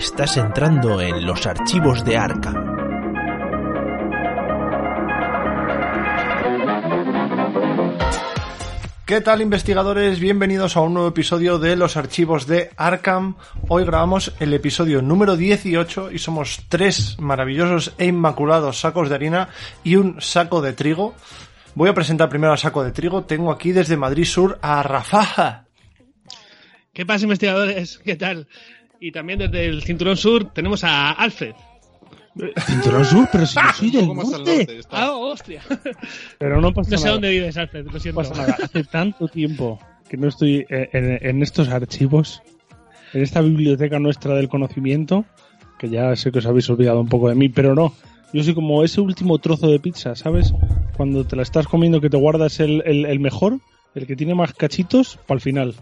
Estás entrando en los archivos de Arkham. ¿Qué tal investigadores? Bienvenidos a un nuevo episodio de los archivos de Arkham. Hoy grabamos el episodio número 18 y somos tres maravillosos e inmaculados sacos de harina y un saco de trigo. Voy a presentar primero al saco de trigo. Tengo aquí desde Madrid Sur a Rafaja. ¿Qué pasa investigadores? ¿Qué tal? Y también desde el Cinturón Sur tenemos a Alfred. Cinturón Sur, pero si yo soy del Un poco más al norte. norte está. Ah, hostia. Pero no pasa No sé nada. dónde vives, Alfred, lo No siento. pasa nada. Hace tanto tiempo que no estoy en, en estos archivos, en esta biblioteca nuestra del conocimiento, que ya sé que os habéis olvidado un poco de mí, pero no. Yo soy como ese último trozo de pizza, ¿sabes? Cuando te la estás comiendo que te guardas el, el- el mejor, el que tiene más cachitos, para el final.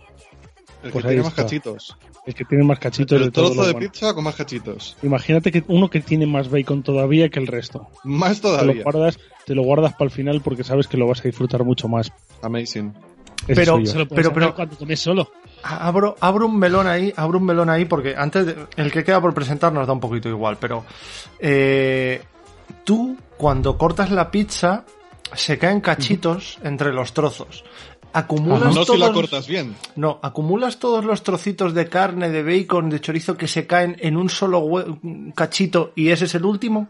El Pues que ahí tiene más está. cachitos. El que tiene más cachitos de El todo trozo de bueno. pizza con más cachitos. Imagínate que uno que tiene más bacon todavía que el resto. Más Te lo todavía. guardas, te lo guardas para el final porque sabes que lo vas a disfrutar mucho más. Amazing. Ese Pero-. Se lo puedes Pero- pero- cuando comes solo. Abro, abro un melón ahí, abro un melón ahí porque antes de- el que queda por presentar nos da un poquito igual, pero eh, tú cuando cortas la pizza se caen cachitos entre los trozos. Acumulas No si todos, la cortas bien. no, acumulas todos los trocitos de carne, de bacon, de chorizo que se caen en un solo hue- cachito y ese es el último.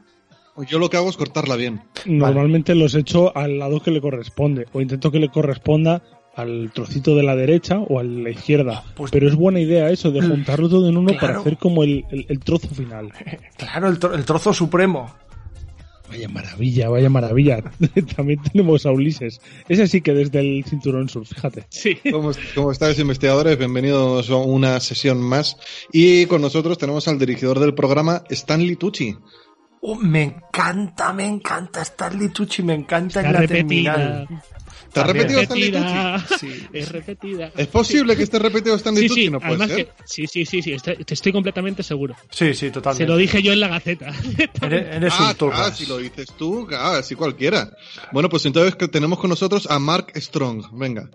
Yo lo que hago es cortarla bien. Normalmente los echo al lado que le corresponde o intento que le corresponda al trocito de la derecha o a la izquierda. Pues- Pero es buena idea eso de juntarlo todo en uno para hacer como el, el- el trozo final. Claro, el, tro- el trozo supremo. Vaya maravilla, vaya maravilla. También tenemos a Ulises. Ese sí que desde el cinturón sur, fíjate. Sí. ¿Cómo, cómo estáis, investigadores? Bienvenidos a una sesión más. Y con nosotros tenemos al dirigidor del programa, Stanley Tucci. Oh, me encanta, me encanta Stanley Tucci, me encanta en la repetida. terminal. ¿Te has También. repetido Stanley Tucci? Sí. Es repetida. ¿Es posible que esté repetido Stanley Sí, Tucci? sí, no puede además ser. que, sí, sí, sí, sí, estoy, te estoy completamente seguro. Sí, sí, totalmente. Se lo dije yo en la Gaceta. Eres, eres Ah, un turras. ah, si lo dices tú, ah, así cualquiera. Bueno, pues entonces tenemos con nosotros a Mark Strong. Venga.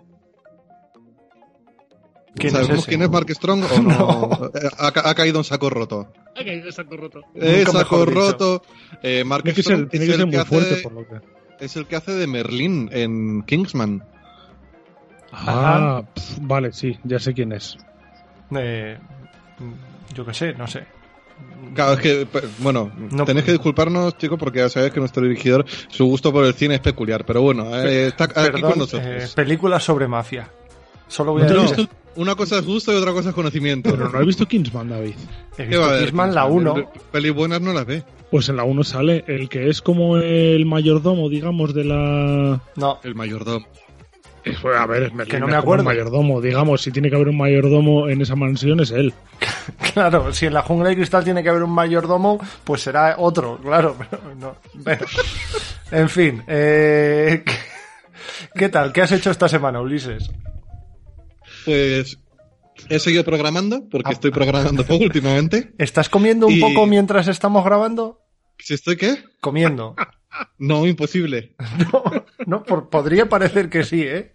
¿Quién es ¿Sabemos quién es Mark Strong o no? Ha, ca- ha caído en saco roto. Ok, exacto, roto. Eh, saco roto. Eh, Mark Tiene que Strong ser, tiene es, que ser el muy que fuerte hace, por lo que. Es el que hace de Merlín en Kingsman. Ah, pf, vale, sí, ya sé quién es. Eh, yo qué sé, no sé. Claro, es que, bueno, No. tenéis que disculparnos, chicos, porque ya sabéis que nuestro dirigidor, su gusto por el cine es peculiar. Pero bueno, eh, está aquí Perdón, con nosotros. eh, películas sobre mafia. Solo voy a ¿No te has decir. visto- Una cosa es gusto y otra cosa es conocimiento. Pero no he visto Kingsman, David. He ¿Qué va a visto haber, Kingsman la Kingsman? 1. Pelis buenas no las ve. Pues en la 1 sale el que es como el mayordomo, digamos, de la... No, El mayordomo. Eh, pues, A ver, es Merlín, Que no es me acuerdo. un mayordomo, digamos, si tiene que haber un mayordomo en esa mansión es él. claro, si en la jungla de cristal tiene que haber un mayordomo, pues será otro, claro. Pero no. Bueno. En fin, eh, ¿qué- ¿qué tal? ¿Qué has hecho esta semana, Ulises? Pues he seguido programando, porque Ah. estoy programando poco últimamente. ¿Estás comiendo un Y- poco mientras estamos grabando? ¿Si estoy qué? Comiendo. No, imposible. No, no, por- podría parecer que sí, ¿eh?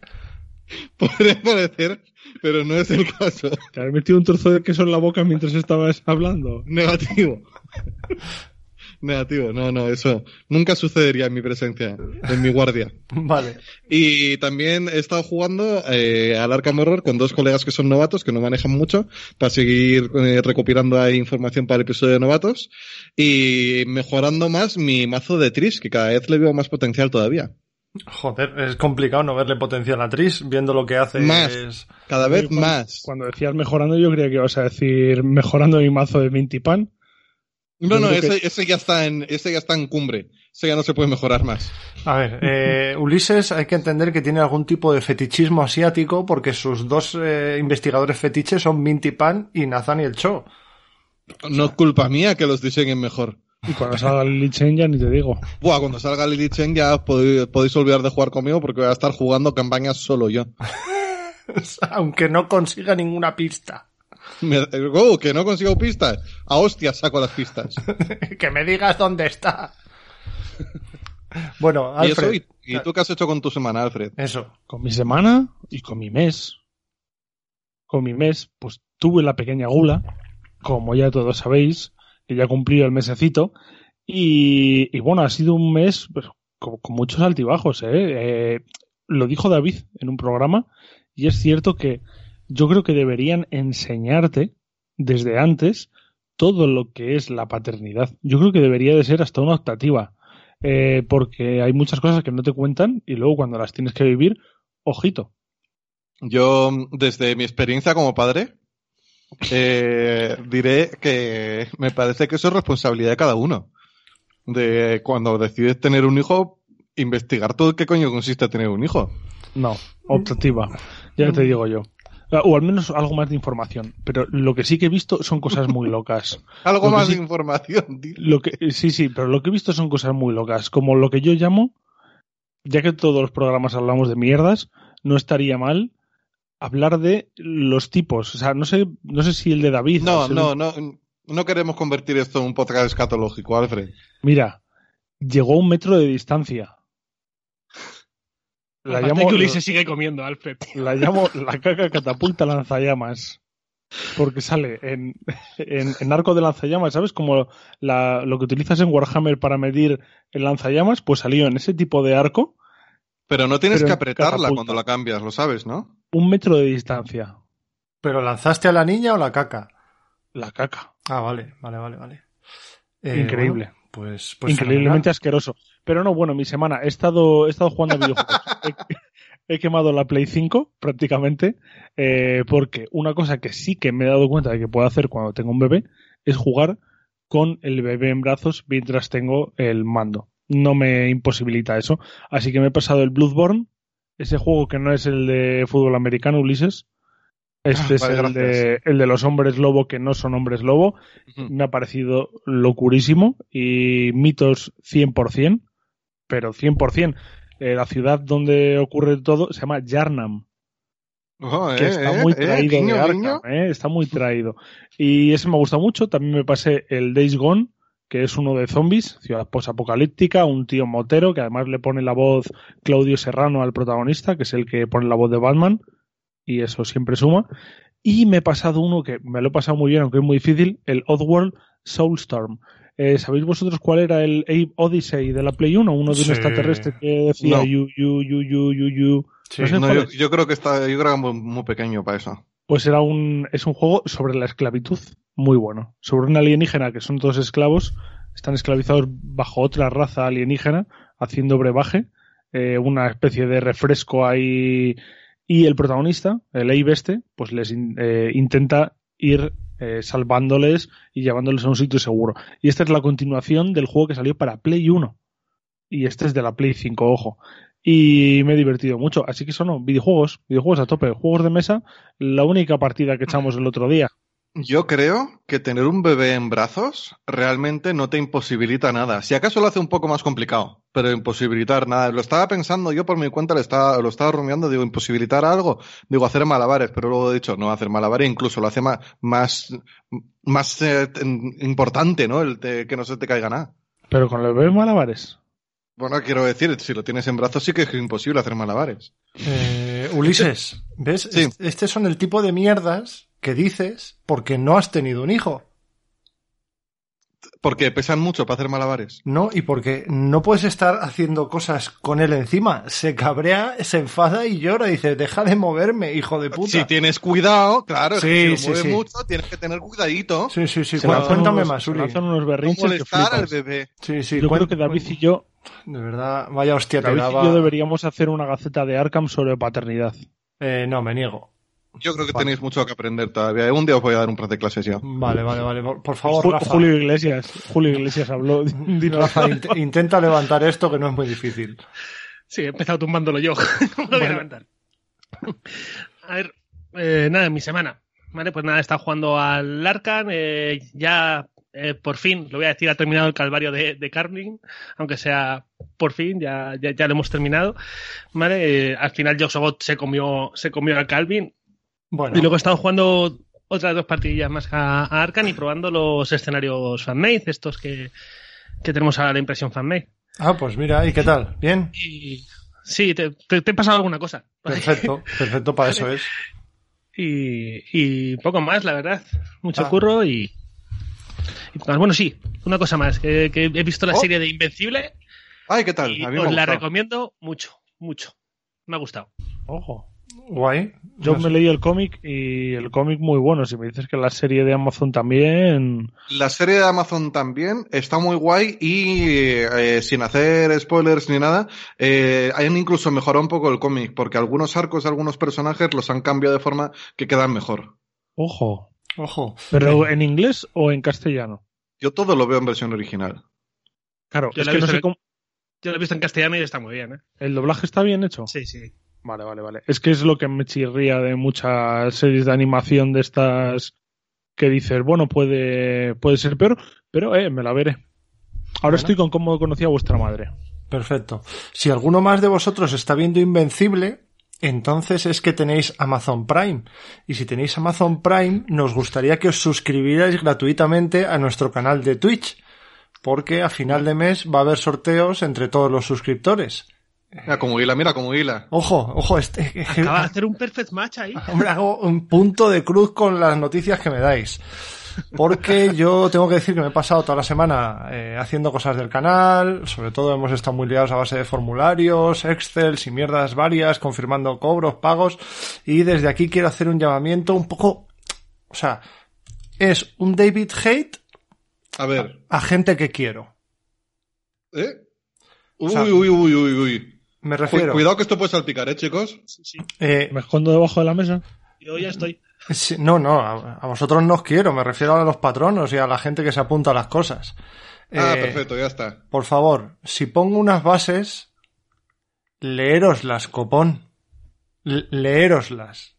Podría parecer, pero no es el caso. ¿Te has metido un trozo de queso en la boca mientras estabas hablando? Negativo. Negativo, no, no, eso nunca sucedería en mi presencia, en mi guardia. Vale. Y también he estado jugando eh, al Arkham Horror con dos colegas que son novatos, que no manejan mucho, para seguir eh, recopilando ahí información para el episodio de novatos y mejorando más mi mazo de Tris, que cada vez le veo más potencial todavía. Joder, es complicado no verle potencial a Tris, viendo lo que hace. Más. es- Cada vez Cuando- más. Cuando decías mejorando, yo creía que ibas a decir mejorando mi mazo de Mintipan. No, no, que- ese, ya está en, ese ya está en cumbre. Ese ya no se puede mejorar más. A ver, eh, Ulises hay que entender que tiene algún tipo de fetichismo asiático porque sus dos eh, investigadores fetiches son Minty Pan y Nathaniel Cho. No es culpa mía que los diseñen mejor. Y cuando salga Lily Chen ya ni te digo. Buah, cuando salga Lily Chen ya podéis olvidar de jugar conmigo porque voy a estar jugando campañas solo yo. Aunque no consiga ninguna pista. Me- oh, que no consigo pistas. A hostias saco las pistas. que me digas dónde está. Bueno, ¿Y, Alfred. eso? ¿Y, y tú qué has hecho con tu semana, Alfred? Eso. Con mi semana y con mi mes. Con mi mes, pues tuve la pequeña gula como ya todos sabéis, que ya cumplió el mesecito. Y, y bueno, ha sido un mes pues, con, con muchos altibajos. ¿eh? Eh, lo dijo David en un programa y es cierto que yo creo que deberían enseñarte desde antes todo lo que es la paternidad. Yo creo que debería de ser hasta una optativa, eh, porque hay muchas cosas que no te cuentan y luego cuando las tienes que vivir, ojito. Yo, desde mi experiencia como padre, eh, diré que me parece que eso es responsabilidad de cada uno. De cuando decides tener un hijo, investigar todo qué coño consiste tener un hijo. No, optativa, ya te digo yo. O al menos algo más de información. Pero lo que sí que he visto son cosas muy locas. Algo más sí- de información, tío. Lo que, sí, sí, pero lo que he visto son cosas muy locas. Como lo que yo llamo, ya que todos los programas hablamos de mierdas, no estaría mal hablar de los tipos. O sea, no sé, no sé si el de David. No, no, no. No queremos convertir esto en un podcast escatológico, Alfred. Mira, llegó a un metro de distancia. La Aparte llamo, que Ulises sigue comiendo, Alfred. la llamo la caca catapulta lanzallamas. Porque sale en, en, en arco de lanzallamas, ¿sabes? Como la- lo que utilizas en Warhammer para medir el lanzallamas, pues salió en ese tipo de arco Pero no tienes Pero que apretarla catapulta. cuando la cambias, lo sabes, ¿no? un metro de distancia. ¿Pero lanzaste a la niña o la caca? La caca. Ah, vale, vale, vale, vale. Eh, Increíble. bueno, pues, pues Increíblemente fenomenal. asqueroso. Pero no, bueno, mi semana he estado, he estado jugando a videojuegos. he, he quemado la Play 5 prácticamente, eh, porque una cosa que sí que me he dado cuenta de que puedo hacer cuando tengo un bebé es jugar con el bebé en brazos mientras tengo el mando. No me imposibilita eso. Así que me he pasado el Bloodborne, ese juego que no es el de fútbol americano, Ulises. Este Ah, es vale, el, de, el de los hombres lobo que no son hombres lobo. Me ha parecido locurísimo y mitos 100%, pero 100%. Eh, la ciudad donde ocurre todo se llama Yarnam, que eh, está eh, muy eh, traído de Arkham, está muy traído. Y ese me gusta mucho, también me pasé el Days Gone, que es uno de zombies, ciudad posapocalíptica, un tío motero, que además le pone la voz Claudio Serrano al protagonista, que es el que pone la voz de Batman, y eso siempre suma. Y me he pasado uno que me lo he pasado muy bien, aunque es muy difícil, el Oddworld Soulstorm. Eh, ¿Sabéis vosotros cuál era el Ape Odyssey de la Play 1? Uno de un Sí. extraterrestre que decía No. you, you, you, you, you, you. Sí. No sé No, cuál yo, creo que está, yo creo que es muy, muy pequeño para eso. Pues era un, es un juego sobre la esclavitud muy bueno. Sobre un alienígena que son todos esclavos, están esclavizados bajo otra raza alienígena, haciendo brebaje, eh, una especie de refresco ahí. Y el protagonista, el Abe este, pues les in- eh, intenta ir eh, salvándoles y llevándoles a un sitio seguro. Y esta es la continuación del juego que salió para Play 1. Y este es de la Play 5, ojo. Y me he divertido mucho. Así que eso no, videojuegos, videojuegos a tope, juegos de mesa, la única partida que echamos el otro día. Yo creo que tener un bebé en brazos realmente no te imposibilita nada. Si acaso lo hace un poco más complicado, pero imposibilitar nada. Lo estaba pensando yo por mi cuenta, lo estaba, lo estaba rumiando, digo, imposibilitar algo, digo, hacer malabares, pero luego he dicho, no, hacer malabares incluso lo hace más, más, más eh, importante, ¿no? El de que no se te caiga nada. Pero con los bebés malabares. Bueno, quiero decir, si lo tienes en brazos sí que es imposible hacer malabares. Eh, Ulises, ¿ves? Sí. Este son el tipo de mierdas que dices porque no has tenido un hijo. Porque pesan mucho para hacer malabares. No, y porque no puedes estar haciendo cosas con él encima. Se cabrea, se enfada y llora. Dice, deja de moverme, hijo de puta. Si tienes cuidado, claro, Sí, si sí, lo mueve sí. mucho, tienes que tener cuidadito. Sí, sí, sí. Lanzan Cuéntame unos- más, se Uli. lanzan unos No berrinches al flipas. bebé. Sí, sí. Yo creo que David y yo, De verdad, vaya hostia te David daba. y yo deberíamos hacer una gaceta de Arkham sobre paternidad. Eh, no, me niego. Yo creo que Vale. tenéis mucho que aprender todavía. Un día os voy a dar un par de clases yo. Vale, vale, vale. Por, por favor, Ju- Rafa. Julio Iglesias, Julio Iglesias habló. Dinos- Rafa, int- intenta levantar esto que no es muy difícil. Sí, he empezado tumbándolo yo. ¿Cómo lo voy a levantar? A ver, eh, nada, en mi semana. Vale, pues nada, estado jugando al Arcan. eh, ya eh, por fin, lo voy a decir, ha terminado el calvario de, de Carlin, aunque sea por fin, ya, ya, ya lo hemos terminado. Vale, eh, al final Joxogot se comió, se comió al Calvin. Bueno, Y luego he estado jugando otras dos partidillas más a, a Arcan y probando los escenarios fanmade, estos que, que tenemos ahora la impresión fanmade. ah, pues mira, ¿y qué tal? ¿Bien? Y sí, te, te- te he pasado alguna cosa. Perfecto, perfecto, para eso es. y, y poco más, la verdad. Mucho Ah. curro y, y poco más. Bueno, sí, una cosa más, que, que he visto la Oh. serie de Invencible Ay, ¿qué tal? y A mí me os la recomiendo mucho, mucho. Me ha gustado. Ojo. Guay. Yo No me leí el cómic y el cómic muy bueno. Si me dices que la serie de Amazon también. La serie de Amazon también está muy guay y eh, sin hacer spoilers ni nada, eh, han incluso mejorado un poco el cómic, porque algunos arcos de algunos personajes los han cambiado de forma que quedan mejor. Ojo. Ojo. ¿Pero en inglés o en castellano? Yo todo lo veo en versión original. Claro, Yo es la he que no visto sé en- cómo. Yo lo he visto en castellano y está muy bien, ¿eh? ¿El doblaje está bien hecho? Sí, sí. Vale, vale, vale. Es que es lo que me chirría de muchas series de animación de estas que dices, bueno, puede, puede ser peor, pero eh, me la veré. Ahora Bueno. estoy con cómo conocí a vuestra madre. Perfecto. Si alguno más de vosotros está viendo Invencible, entonces es que tenéis Amazon Prime. Y si tenéis Amazon Prime, nos gustaría que os suscribierais gratuitamente a nuestro canal de Twitch. Porque a final de mes va a haber sorteos entre todos los suscriptores. Mira como hila, mira como hila. Ojo, ojo, este, Acaba de hacer un perfect match ahí. Hombre, hago un punto de cruz con las noticias que me dais. Porque yo tengo que decir que me he pasado toda la semana eh, haciendo cosas del canal, sobre todo hemos estado muy liados a base de formularios, Excel y mierdas varias, confirmando cobros, pagos, y desde aquí quiero hacer un llamamiento un poco, o sea, es un David Hate A ver, a gente que quiero. ¿eh? Uy, O sea, uy, uy, uy, uy. Me refiero. Cuidado que esto puede salpicar, ¿eh, chicos? Sí, sí. eh, Me escondo debajo de la mesa. Yo ya estoy. Sí, no, no, a, a vosotros no os quiero, me refiero a los patronos y a la gente que se apunta a las cosas. Ah, Eh, perfecto, ya está. Por favor, si pongo unas bases, leéroslas, copón. L- leéroslas.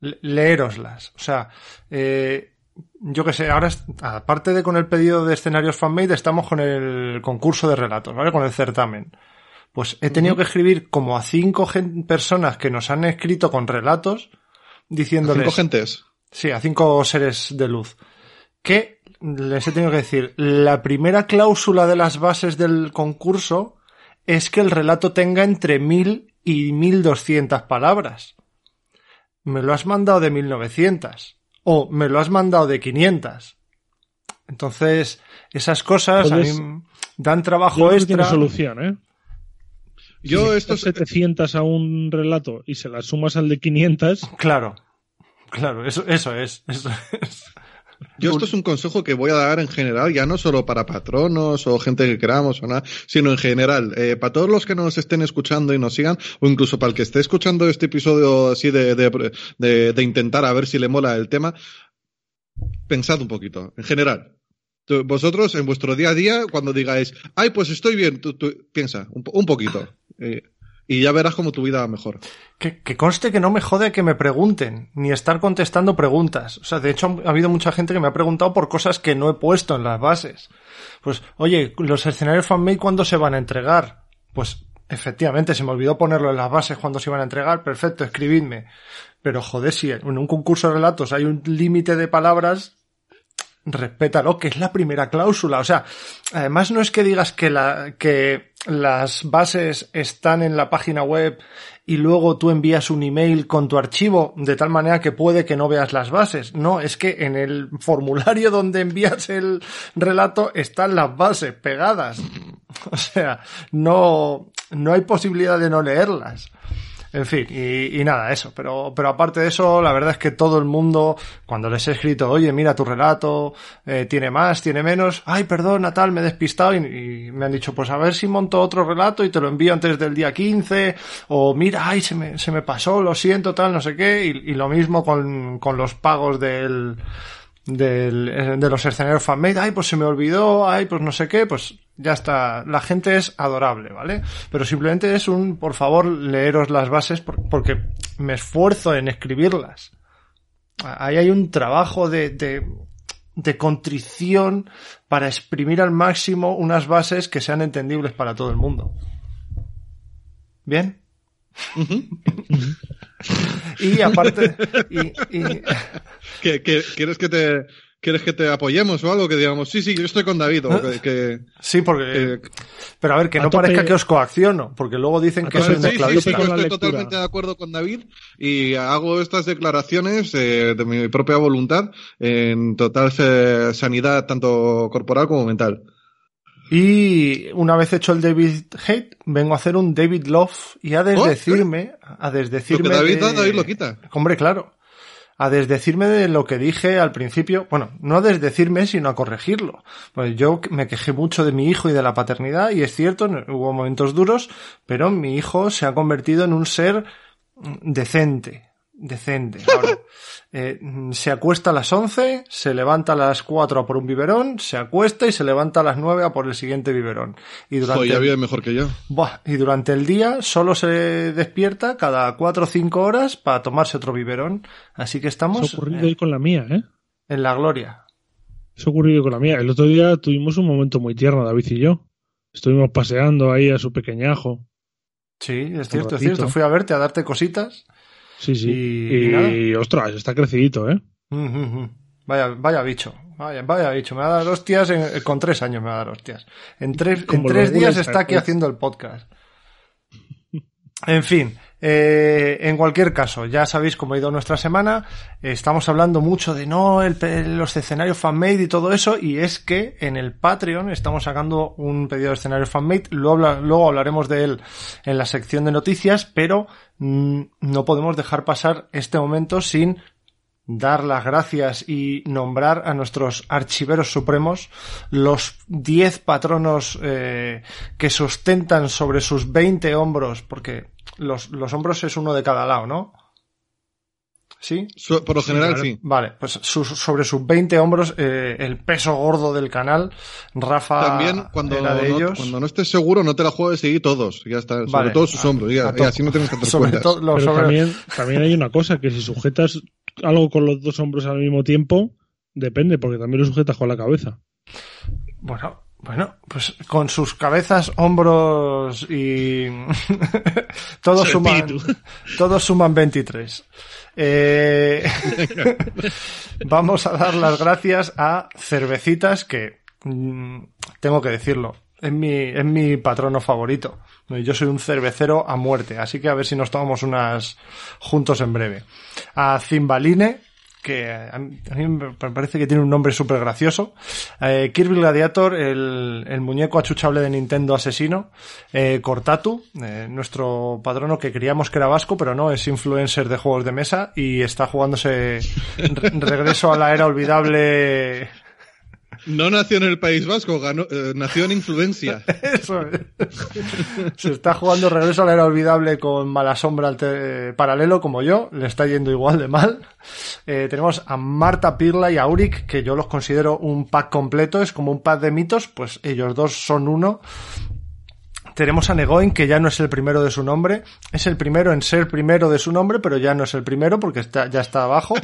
L- leéroslas. O sea, eh, yo que sé, ahora, aparte de con el pedido de escenarios fanmade, estamos con el concurso de relatos, ¿vale? Con el certamen. Pues he tenido que escribir como a cinco personas que nos han escrito con relatos diciéndoles... Cinco gentes. Sí, a cinco seres de luz. Que les he tenido que decir, la primera cláusula de las bases del concurso es que el relato tenga entre mil y mil doscientas palabras. Me lo has mandado de mil novecientas. O me lo has mandado de quinientas. Entonces, esas cosas a mí dan trabajo tiene extra. solución, ¿eh? Yo si esto esto 700 a un relato y se las sumas al de 500, Claro, claro, eso, eso es. Eso es. Yo esto es un consejo que voy a dar en general, ya no solo para patronos o gente que queramos o nada, sino en general, eh, para todos los que nos estén escuchando y nos sigan, o incluso para el que esté escuchando este episodio así de, de, de, de intentar a ver si le mola el tema, pensad un poquito, en general. Vosotros en vuestro día a día, cuando digáis, ay, pues estoy bien, tú, tú- piensa un, po- un poquito. Eh, y ya verás cómo tu vida va mejor. Que, que conste que no me jode que me pregunten, ni estar contestando preguntas. O sea, de hecho ha habido mucha gente que me ha preguntado por cosas que no he puesto en las bases. Pues, oye, los escenarios fanmade, ¿cuándo se van a entregar? Pues, efectivamente, se me olvidó ponerlo en las bases cuando se iban a entregar. Perfecto, escribidme. Pero, joder, si en un concurso de relatos hay un límite de palabras, respétalo, que es la primera cláusula. O sea, además no es que digas que la, que las bases están en la página web y luego tú envías un email con tu archivo de tal manera que puede que no veas las bases. No, es que en el formulario donde envías el relato están las bases pegadas. O sea, no, no hay posibilidad de no leerlas. En fin, y, y nada, eso. Pero, pero aparte de eso, la verdad es que todo el mundo, cuando les he escrito, oye, mira tu relato, eh, tiene más, tiene menos, ay, perdona, tal, me he despistado, y, y me han dicho, pues a ver si monto otro relato y te lo envío antes del día 15, o mira, ay, se me, se me pasó, lo siento, tal, no sé qué, y, y lo mismo con, con los pagos del, del, eh, de los escenarios fanmade, ay, pues se me olvidó, ay, pues no sé qué, pues ya está. La gente es adorable, ¿vale? Pero simplemente es un, por favor, leeros las bases por- porque me esfuerzo en escribirlas. Ahí hay un trabajo de, de, de contrición para exprimir al máximo unas bases que sean entendibles para todo el mundo. ¿Bien? y aparte, y, y- ¿Qué- qué- quieres que te, ¿Quieres que te apoyemos o algo? Que digamos, sí, sí, yo estoy con David. O que, que- Sí, porque. que- pero a ver, que a no tope- parezca que os coacciono, porque luego dicen que soy sí, sí, sí, mezcladista. yo con la estoy totalmente de acuerdo con David y hago estas declaraciones eh, de mi propia voluntad en total eh, sanidad tanto corporal como mental. Y una vez hecho el David Hate, vengo a hacer un David Love y a desdecirme, a Lo desdecirme. que David de- David lo quita. Hombre, claro. A desdecirme de lo que dije al principio. Bueno, no a desdecirme, sino a corregirlo. Pues yo me quejé mucho de mi hijo y de la paternidad, y es cierto, hubo momentos duros, pero mi hijo se ha convertido en un ser decente. Decente. Ahora, eh, se acuesta a las 11, se levanta a las 4 a por un biberón, se acuesta y se levanta a las 9 a por el siguiente biberón. Y durante Joder, ya el- vive mejor que yo. Buah, y durante el día solo se despierta cada cuatro o cinco horas para tomarse otro biberón. Así que Eso ha estamos ocurrido eh, hoy con la mía, ¿eh? en la gloria. Eso ha ocurrido con la mía. El otro día tuvimos un momento muy tierno, David y yo. Estuvimos paseando ahí a su pequeñajo. Sí, es cierto, es cierto. Fui a verte a darte cositas. Sí, sí. Y- Y, ostras, está crecidito, ¿eh? Mm, mm, mm. Vaya, vaya bicho. Vaya, vaya bicho. Me va a dar hostias en- con tres años me va a dar hostias. En tres, en tres días está aquí Airways. haciendo el podcast. En fin, eh, en cualquier caso, ya sabéis cómo ha ido nuestra semana. Estamos hablando mucho de no, el, los escenarios fanmade y todo eso. Y es que en el Patreon estamos sacando un pedido de escenario fanmade. Luego, luego hablaremos de él en la sección de noticias, pero mm, no podemos dejar pasar este momento sin dar las gracias y nombrar a nuestros archiveros supremos, los 10 patronos eh, que sustentan sobre sus 20 hombros, porque los, los hombros es uno de cada lado, ¿no? ¿Sí? Por lo general, claro. sí. Vale, pues sobre sus 20 hombros, eh, el peso gordo del canal, Rafa También, cuando era de no, ellos. cuando no estés seguro, no te la juegues y todos. Ya está. Sobre Vale. todo sus A- hombros. Ya, así no tienes que hacer sobre cuentas. todo los Pero sobre- también, también hay una cosa, que si sujetas algo con los dos hombros al mismo tiempo, depende, porque también lo sujetas con la cabeza. Bueno, bueno, pues con sus cabezas, hombros y todos Su suman, todos suman 23. Eh, vamos a dar las gracias a Cervecitas que mm, tengo que decirlo. Es mi, es mi patrono favorito. Yo soy un cervecero a muerte, así que a ver si nos tomamos unas juntos en breve. A Zimbaline, que a mí me parece que tiene un nombre súper gracioso. Eh, Kirby Gladiator, el, el muñeco achuchable de Nintendo asesino. Eh, Cortatu, eh, nuestro patrono que creíamos que era vasco, pero no, es influencer de juegos de mesa y está jugándose re- regreso a la era olvidable. No nació en el País Vasco, ganó- eh, nació en influencia. Se está jugando regreso a la era olvidable con mala sombra alte- paralelo como yo, le está yendo igual de mal. Eh, tenemos a Marta Pirla y a Uric, que yo los considero un pack completo, es como un pack de mitos, pues ellos dos son uno. Tenemos a Negoin, que ya no es el primero de su nombre, es el primero en ser primero de su nombre, pero ya no es el primero porque está, ya está abajo.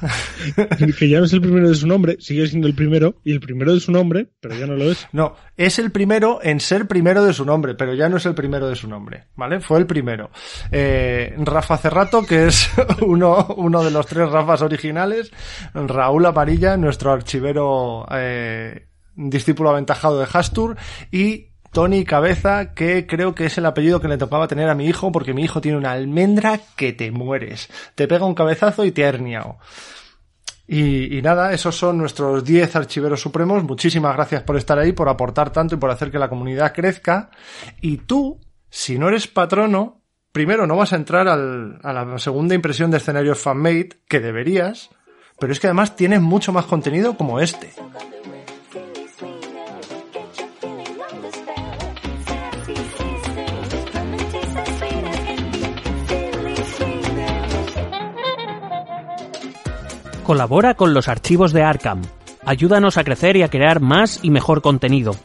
que ya no es el primero de su nombre, sigue siendo el primero, y el primero de su nombre, pero ya no lo es. No, es el primero en ser primero de su nombre, pero ya no es el primero de su nombre, ¿vale? Fue el primero. Eh, Rafa Cerrato, que es uno, uno de los tres Rafas originales. Raúl Amarilla, nuestro archivero eh, discípulo aventajado de Hastur. Y Tony Cabeza, que creo que es el apellido que le tocaba tener a mi hijo, porque mi hijo tiene una almendra que te mueres. Te pega un cabezazo y te ha. Y, y nada, esos son nuestros 10 archiveros supremos. Muchísimas gracias por estar ahí, por aportar tanto y por hacer que la comunidad crezca. Y tú, si no eres patrono, primero no vas a entrar al- a la segunda impresión de escenarios fanmade, que deberías, pero es que además tienes mucho más contenido como este. Colabora con los archivos de Arkham. Ayúdanos a crecer y a crear más y mejor contenido.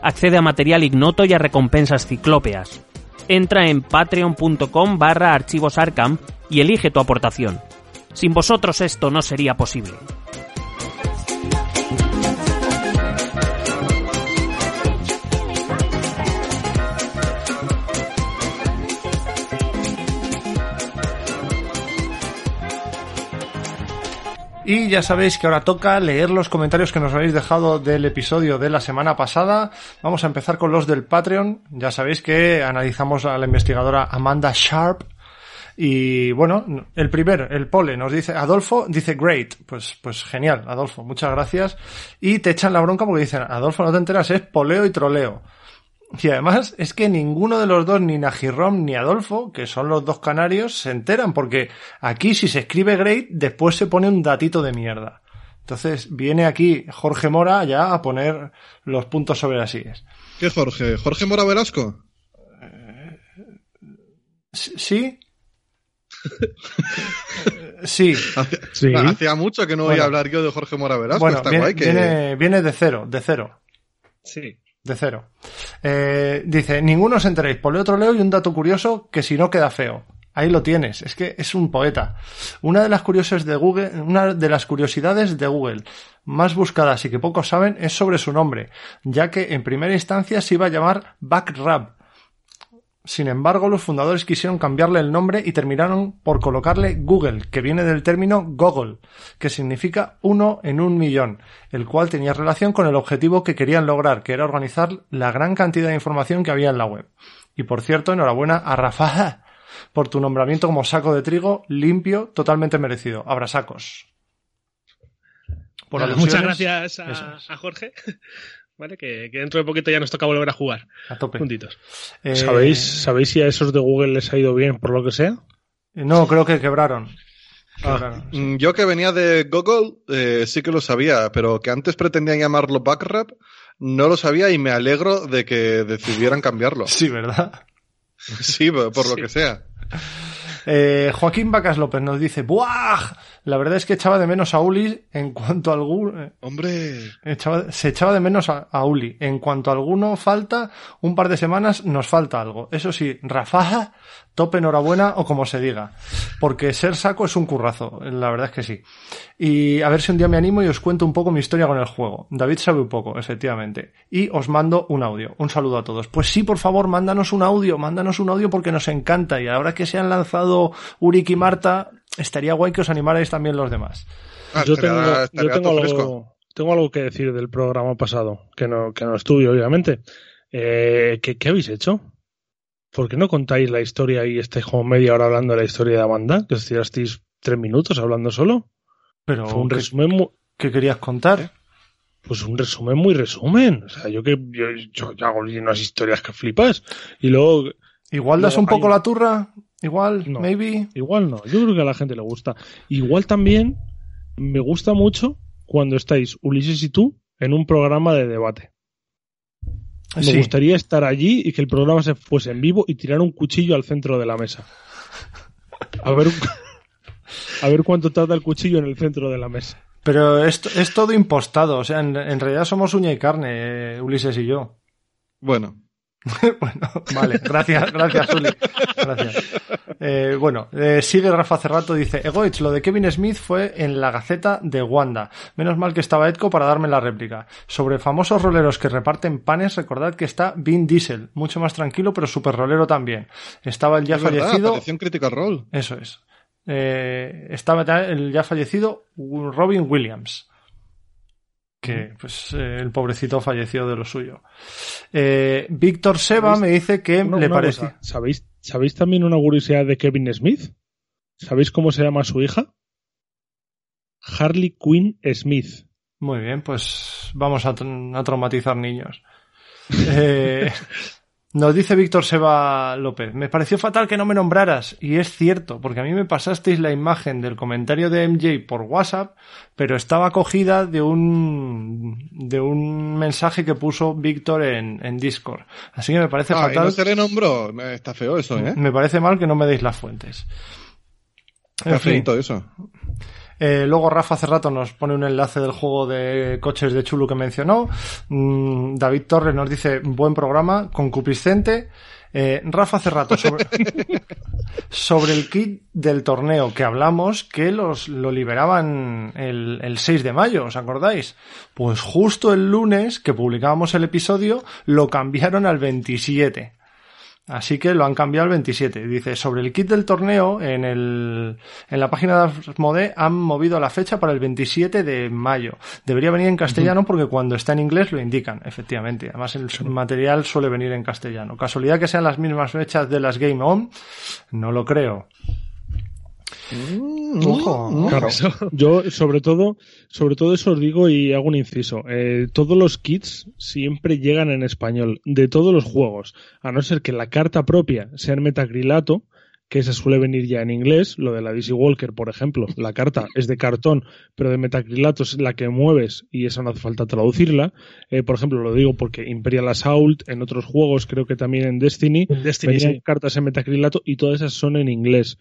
Accede a material ignoto y a recompensas ciclópeas. Entra en patreon.com barra archivos Arkham y elige tu aportación. Sin vosotros esto no sería posible. Y ya sabéis que ahora toca leer los comentarios que nos habéis dejado del episodio de la semana pasada. Vamos a empezar con los del Patreon. Ya sabéis que analizamos a la investigadora Amanda Sharp. Y bueno, el primero, el pole, nos dice, Adolfo dice great. Pues, pues genial, Adolfo, muchas gracias. Y te echan la bronca porque dicen, Adolfo, no te enteras, es poleo y troleo. Y además es que ninguno de los dos, ni Nagirom ni Adolfo, que son los dos canarios, se enteran, porque aquí si se escribe great, después se pone un datito de mierda. Entonces viene aquí Jorge Mora ya a poner los puntos sobre las sillas. ¿Qué Jorge? ¿Jorge Mora Velasco? ¿Sí? sí. Hacía, Sí. hacía mucho que no voy a hablar yo de Jorge Mora Velasco. Bueno, Está viene, guay que... viene, viene de cero, de cero. Sí. De cero. Eh, dice, ninguno os enteréis. Por otro leo y un dato curioso que si no queda feo. Ahí lo tienes. Es que es un poeta. Una de las curiosidades de Google, una de las curiosidades de Google más buscadas y que pocos saben es sobre su nombre, ya que en primera instancia se iba a llamar Backrab. Sin embargo, los fundadores quisieron cambiarle el nombre y terminaron por colocarle Google, que viene del término Gogol, que significa uno en un millón, el cual tenía relación con el objetivo que querían lograr, que era organizar la gran cantidad de información que había en la web. Y por cierto, enhorabuena a Rafa por tu nombramiento como saco de trigo limpio, totalmente merecido. Por Nada, alusiones, muchas gracias a Jorge. Vale, que, que dentro de poquito ya nos toca volver a jugar. A tope. Eh, ¿Sabéis, ¿Sabéis si a esos de Google les ha ido bien por lo que sea? No, creo que quebraron. Ah, sí. mm, Yo que venía de Google eh, sí que lo sabía, pero que antes pretendían llamarlo Backrap no lo sabía y me alegro de que decidieran cambiarlo. Sí, ¿verdad? Sí, por por lo Sí. que sea. Eh, Joaquín Vacas López nos dice, ¡buah! La verdad es que echaba de menos a Uli en cuanto a algún... eh, Hombre, echaba- se echaba de menos a, a Uli. En cuanto a alguno falta, un par de semanas nos falta algo. Eso sí, Rafa, tope enhorabuena o como se diga. Porque ser saco es un currazo, la verdad es que sí. Y a ver si un día me animo y os cuento un poco mi historia con el juego. David sabe un poco, efectivamente. Y os mando un audio. Un saludo a todos. Pues sí, por favor, mándanos un audio, mándanos un audio porque nos encanta. Y ahora que se han lanzado Urik y Marta, estaría guay que os animarais también los demás. ah, yo estaría- tengo, yo tengo algo, tengo algo que decir del programa pasado, que no, que no estuve, obviamente. Eh, ¿qué, qué habéis hecho? ¿Por qué no contáis la historia y estáis como media hora hablando de la historia de Amanda? Que os tirasteis tres minutos hablando solo. Pero, Fue un ¿qué, resumen muy, qué querías contar? pues un resumen muy resumen. O sea, yo que yo, yo- yo hago unas historias que flipas. Y luego, Igual das Luego un poco hay- la turra, igual, No. maybe. igual no. Yo creo que a la gente le gusta. Igual también me gusta mucho cuando estáis Ulises y tú en un programa de debate. Me Sí. gustaría estar allí y que el programa se fuese en vivo y tirar un cuchillo al centro de la mesa. A ver, a ver cuánto tarda el cuchillo en el centro de la mesa. Pero es, es todo impostado, o sea, en, en realidad somos uña y carne, eh, Ulises y yo. Bueno, bueno, vale, gracias, gracias, Uli. Gracias. Eh, bueno, eh, sigue Rafa Cerrato, dice, Egoich, lo de Kevin Smith fue en la Gaceta de Wanda. Menos mal que estaba Edco para darme la réplica. Sobre famosos roleros que reparten panes, recordad que está Vin Diesel, mucho más tranquilo, pero súper rolero también. Estaba el ya es fallecido... Critical Role. Eso es. Eh, estaba el ya fallecido Robin Williams. Que, pues, eh, el pobrecito falleció de lo suyo. Eh, Víctor Seba me dice que Una- le una parece. cosa, ¿sabéis, ¿Sabéis también una curiosidad de Kevin Smith? ¿Sabéis cómo se llama su hija? Harley Quinn Smith. Muy bien, pues vamos a, a traumatizar niños. Eh, nos dice Víctor Seba López, me pareció fatal que no me nombraras, y es cierto, porque a mí me pasasteis la imagen del comentario de MJ por WhatsApp, pero estaba cogida de un de un mensaje que puso Víctor en, en Discord. Así que me parece Ah, y fatal. no se le nombró. Eh, Está feo eso, ¿eh? Me parece mal que no me deis las fuentes. Está En fin. feito eso. Eh, luego Rafa hace rato nos pone un enlace del juego de coches de Chulu que mencionó. Mm, David Torres nos dice buen programa, concupiscente. Eh, Rafa hace rato sobre, sobre el kit del torneo que hablamos, que los, lo liberaban el, el 6 de mayo, ¿os acordáis? Pues justo el lunes que publicábamos el episodio lo cambiaron al 27. Así que lo han cambiado al 27. Dice, sobre el kit del torneo, en, el, en la página de Asmode han movido la fecha para el 27 de mayo. Debería venir en castellano porque cuando está en inglés lo indican, efectivamente. Además el material suele venir en castellano. Casualidad que sean las mismas fechas de las Game On, no lo creo. Mm, Ojo, Claro, yo sobre todo, sobre todo eso os digo y hago un inciso. Eh, todos los kits siempre llegan en español, de todos los juegos, a no ser que la carta propia sea en metacrilato, que esa suele venir ya en inglés, lo de la DC Walker, por ejemplo, la carta es de cartón, pero de metacrilato es la que mueves y esa no hace falta traducirla. Eh, por ejemplo, lo digo porque Imperial Assault, en otros juegos, creo que también en Destiny, Destiny, venían sí. cartas en metacrilato y todas esas son en inglés.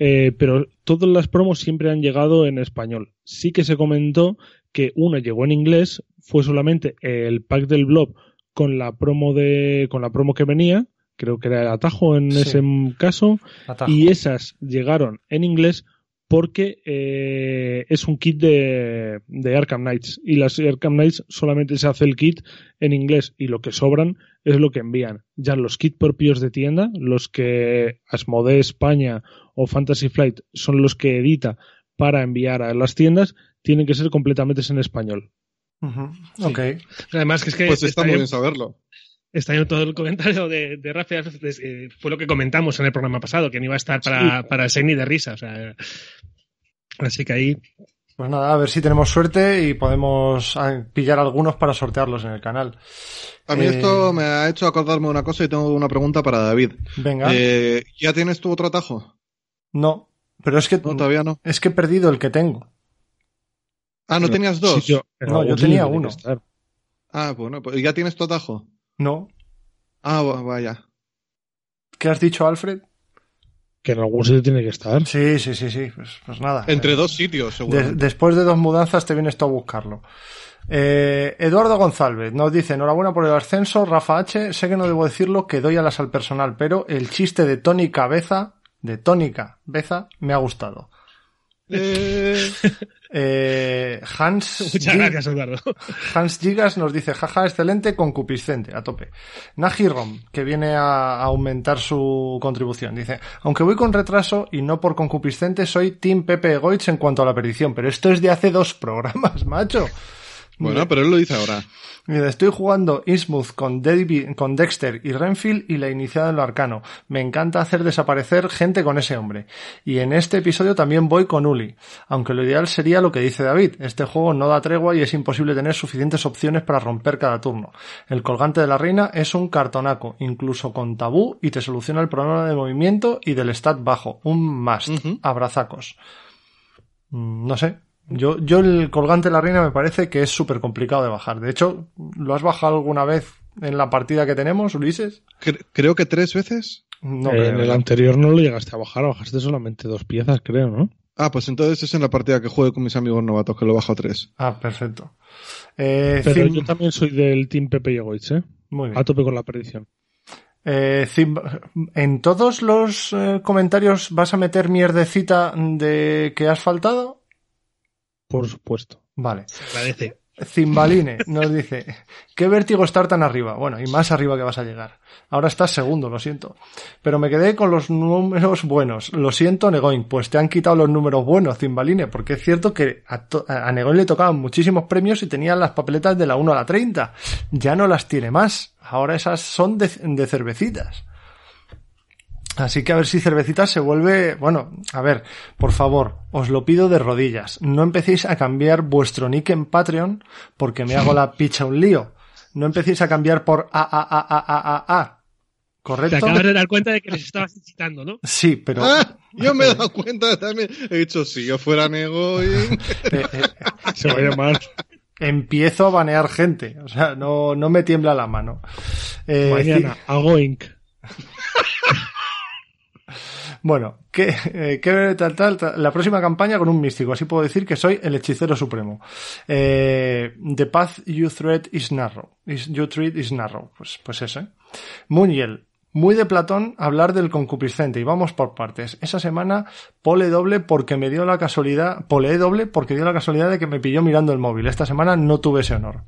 Eh, pero todas las promos siempre han llegado en español. Sí que se comentó que una llegó en inglés, fue solamente el pack del blob con la promo de, con la promo que venía, creo que era el atajo en Sí. ese caso, Atajo. y esas llegaron en inglés porque eh, es un kit de, de Arkham Knights y las Arkham Knights solamente se hace el kit en inglés y lo que sobran es lo que envían. Ya los kits propios de tienda, los que Asmodee España o Fantasy Flight son los que edita para enviar a las tiendas, tienen que ser completamente en español. Ok. Además, que es que Pues está muy bien saberlo. Está en todo el comentario de, de Rafa, eh, fue lo que comentamos en el programa pasado, que no iba a estar para, para el Seni de risa. O sea, así que ahí, Pues nada, a ver si tenemos suerte y podemos ah, pillar algunos para sortearlos en el canal. A mí Eh, esto me ha hecho acordarme de una cosa y tengo una pregunta para David. Venga. Eh, ¿Ya tienes tu otro atajo? No, pero es que No, todavía no. es que he perdido el que tengo. Ah, ¿no tenías dos? Sí, yo- No, yo tenía uno. Ah, bueno, pues ¿ya tienes tu atajo? No. Ah, va- vaya. ¿Qué has dicho, Alfred? Que en algún sitio tiene que estar. Sí, sí, sí, sí. Pues, pues nada. Entre Eh, dos sitios, seguro. de- después de dos mudanzas te vienes tú a buscarlo. Eh, Eduardo González nos dice, enhorabuena por el ascenso, Rafa H, sé que no debo decirlo, que doy alas al personal, pero el chiste de Tony Cabeza, de Tónica Beza, me ha gustado. Eh, Eh, Hans, muchas G- gracias, Eduardo. Hans Gigas nos dice, jaja, excelente, concupiscente, a tope. Najirom, que viene a aumentar su contribución, dice, aunque voy con retraso y no por concupiscente, soy Team Pepe Goitz en cuanto a la perdición, pero esto es de hace dos programas, macho. bueno, pero él lo dice ahora. Mira, estoy jugando Innsmouth con, David- con Dexter y Renfield y la iniciada en lo arcano. Me encanta hacer desaparecer gente con ese hombre. Y en este episodio también voy con Uli. Aunque lo ideal sería lo que dice David. Este juego no da tregua y es imposible tener suficientes opciones para romper cada turno. El colgante de la reina es un cartonaco, incluso con tabú, y te soluciona el problema de movimiento y del stat bajo. Un must. Abrazacos. Mm, No sé. Yo, yo el colgante de la reina me parece que es súper complicado de bajar. De hecho, ¿lo has bajado alguna vez en la partida que tenemos, Ulises? Cre- creo que tres veces. No Eh, en el anterior no lo llegaste a bajar, bajaste solamente dos piezas, creo, ¿no? Ah, pues entonces es en la partida que juego con mis amigos novatos, que lo bajo a tres. Ah, perfecto. Eh, Pero Zim- yo también soy del Team Pepe y Egoitz, ¿eh? Muy bien. A tope con la perdición. Eh, Zim- ¿En todos los eh, comentarios vas a meter mierdecita de que has faltado? Por supuesto. Vale. Se agradece. Zimbaline nos dice, qué vértigo estar tan arriba. Bueno, y más arriba que vas a llegar. Ahora estás segundo, lo siento. Pero me quedé con los números buenos. Lo siento, Negoin, pues te han quitado los números buenos, Zimbaline, porque es cierto que a, a Negoin le tocaban muchísimos premios y tenían las papeletas de la 1 a la 30. Ya no las tiene más. Ahora esas son de, de cervecitas. Así que a ver si cervecitas se vuelve, bueno, a ver, por favor, os lo pido de rodillas. No empecéis a cambiar vuestro nick en Patreon porque me hago la picha un lío. No empecéis a cambiar por a a a a a a a. Te ¿Correcto? acabas de dar cuenta de que les estabas incitando, ¿no? Sí, pero Ah, yo me he dado cuenta también. He dicho, si yo fuera nego y... eh, eh, Se va a llamar empiezo a banear gente. O sea, no, no me tiembla la mano. Eh, mañana hago Inc. Bueno, ¿qué, eh, qué tal, tal, tal? La próxima campaña con un místico, así puedo decir que soy el hechicero supremo. Eh, the path you tread is narrow. Is, you tread is narrow. Pues, pues eso, ¿eh? Muniel. Muy de Platón hablar del concupiscente y vamos por partes. Esa semana pole doble porque me dio la casualidad, pole doble porque dio la casualidad de que me pilló mirando el móvil. Esta semana no tuve ese honor.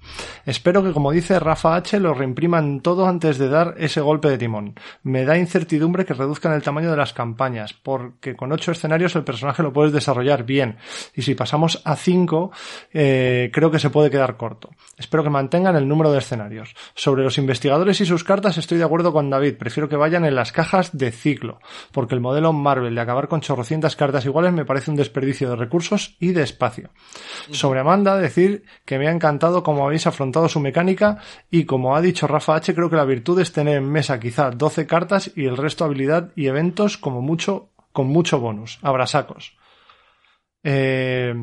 Espero que como dice Rafa H lo reimpriman todo antes de dar ese golpe de timón. Me da incertidumbre que reduzcan el tamaño de las campañas porque con ocho escenarios el personaje lo puedes desarrollar bien y si pasamos a cinco eh, creo que se puede quedar corto. Espero que mantengan el número de escenarios. Sobre los investigadores y sus cartas estoy de acuerdo con David. Que vayan en las cajas de ciclo, porque el modelo Marvel de acabar con chorrocientas cartas iguales me parece un desperdicio de recursos y de espacio. Sobre Amanda, decir que me ha encantado cómo habéis afrontado su mecánica y como ha dicho Rafa H, creo que la virtud es tener en mesa quizá 12 cartas y el resto habilidad y eventos como mucho, con mucho bonus. Abrasacos. Eh,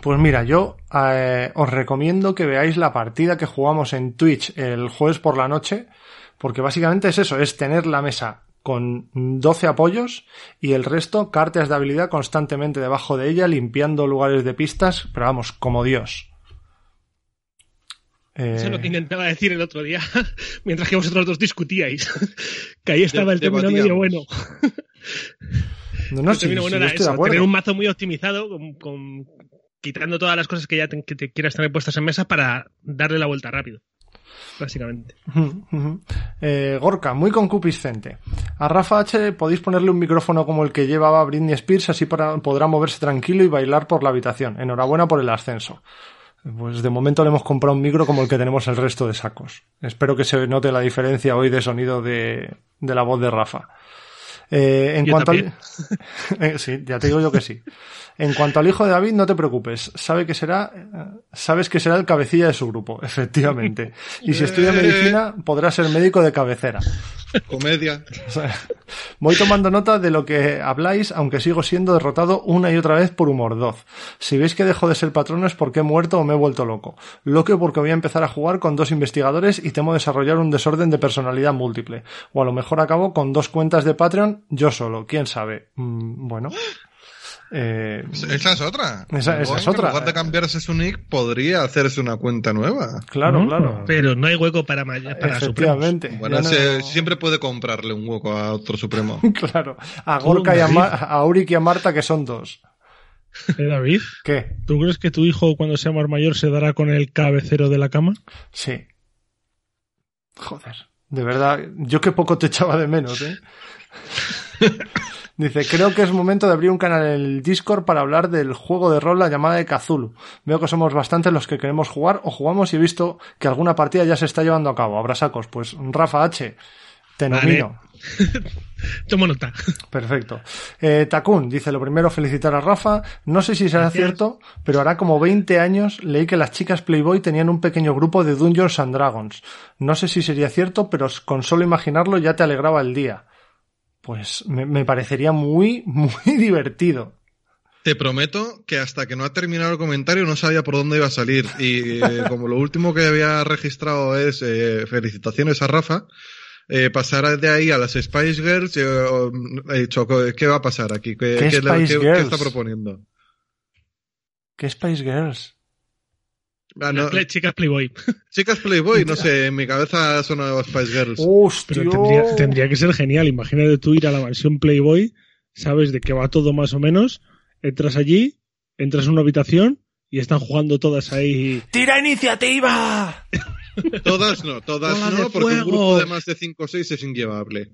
pues mira, yo eh, os recomiendo que veáis la partida que jugamos en Twitch el jueves por la noche, porque básicamente es eso, es tener la mesa con 12 apoyos y el resto cartas de habilidad constantemente debajo de ella, limpiando lugares de pistas, pero vamos, como Dios. Eh, Eso es lo que intentaba decir el otro día, mientras que vosotros dos discutíais. que ahí estaba De- el término medio bueno. no, no, el sí, término sí, bueno era eso, tener un mazo muy optimizado, con, con- quitando todas las cosas que ya te, que te quieras tener puestas en mesa para darle la vuelta rápido. Básicamente. Eh, Gorka, muy concupiscente. A Rafa H podéis ponerle un micrófono como el que llevaba Britney Spears, así para, podrá moverse tranquilo y bailar por la habitación. Enhorabuena por el ascenso. Pues de momento le hemos comprado un micro como el que tenemos el resto de sacos. Espero que se note la diferencia hoy de sonido de, de la voz de Rafa. Eh, en Yo cuanto al... Eh, sí, ya te digo yo que sí. En cuanto al hijo de David, no te preocupes. Sabe que será, eh, sabes que será el cabecilla de su grupo, efectivamente. Y si estudia medicina, podrá ser médico de cabecera. Comedia. Voy tomando nota de lo que habláis, aunque sigo siendo derrotado una y otra vez por humordoz. Si veis que dejo de ser patrono es porque he muerto o me he vuelto loco. Loco porque voy a empezar a jugar con dos investigadores y temo desarrollar un desorden de personalidad múltiple. O a lo mejor acabo con dos cuentas de Patreon yo solo, quién sabe. Mm, bueno. Eh, Esa es otra. Esa- esa es En otra. lugar de cambiarse su nick, podría hacerse una cuenta nueva. claro, Mm. claro. Pero no hay hueco para, para Supremos. Efectivamente. Bueno, no- se- siempre puede comprarle un hueco a otro supremo. Claro. A Gorka y a, Ma- a y a Marta, que son dos. ¿Eh, David? ¿Qué? ¿Tú crees que tu hijo cuando sea más mayor se dará con el cabecero de la cama? Sí. Joder. De verdad, yo que poco te echaba de menos, ¿eh? Dice, creo que es momento de abrir un canal en el Discord para hablar del juego de rol La llamada de Cthulhu. Veo que somos bastantes los que queremos jugar o jugamos y he visto que alguna partida ya se está llevando a cabo. Abrasacos, pues Rafa H. Te Vale. nomino. Tomo nota. Perfecto. Eh, Takun dice, lo primero felicitar a Rafa. No sé si será Gracias. cierto, pero hará como 20 años leí que las chicas Playboy tenían un pequeño grupo de Dungeons and Dragons. No sé si sería cierto, pero con solo imaginarlo ya te alegraba el día. Pues me, me parecería muy, muy divertido. Te prometo que hasta que no ha terminado el comentario no sabía por dónde iba a salir. Y eh, como lo último que había registrado es eh, felicitaciones a Rafa, eh, pasar de ahí a las Spice Girls, oh, he dicho, ¿qué va a pasar aquí? ¿Qué, ¿Qué está proponiendo? ¿Qué Spice Girls? Ah, Chicas Playboy. chicas Playboy, no sé, en mi cabeza son Spice Girls. ¡Hostia! Pero tendría, tendría que ser genial. Imagínate tú ir a la mansión Playboy, sabes de qué va todo más o menos, entras allí, entras en una habitación y están jugando todas ahí. ¡Tira iniciativa! Todas no, todas de no, porque un grupo de más de 5 o 6 es inllevable.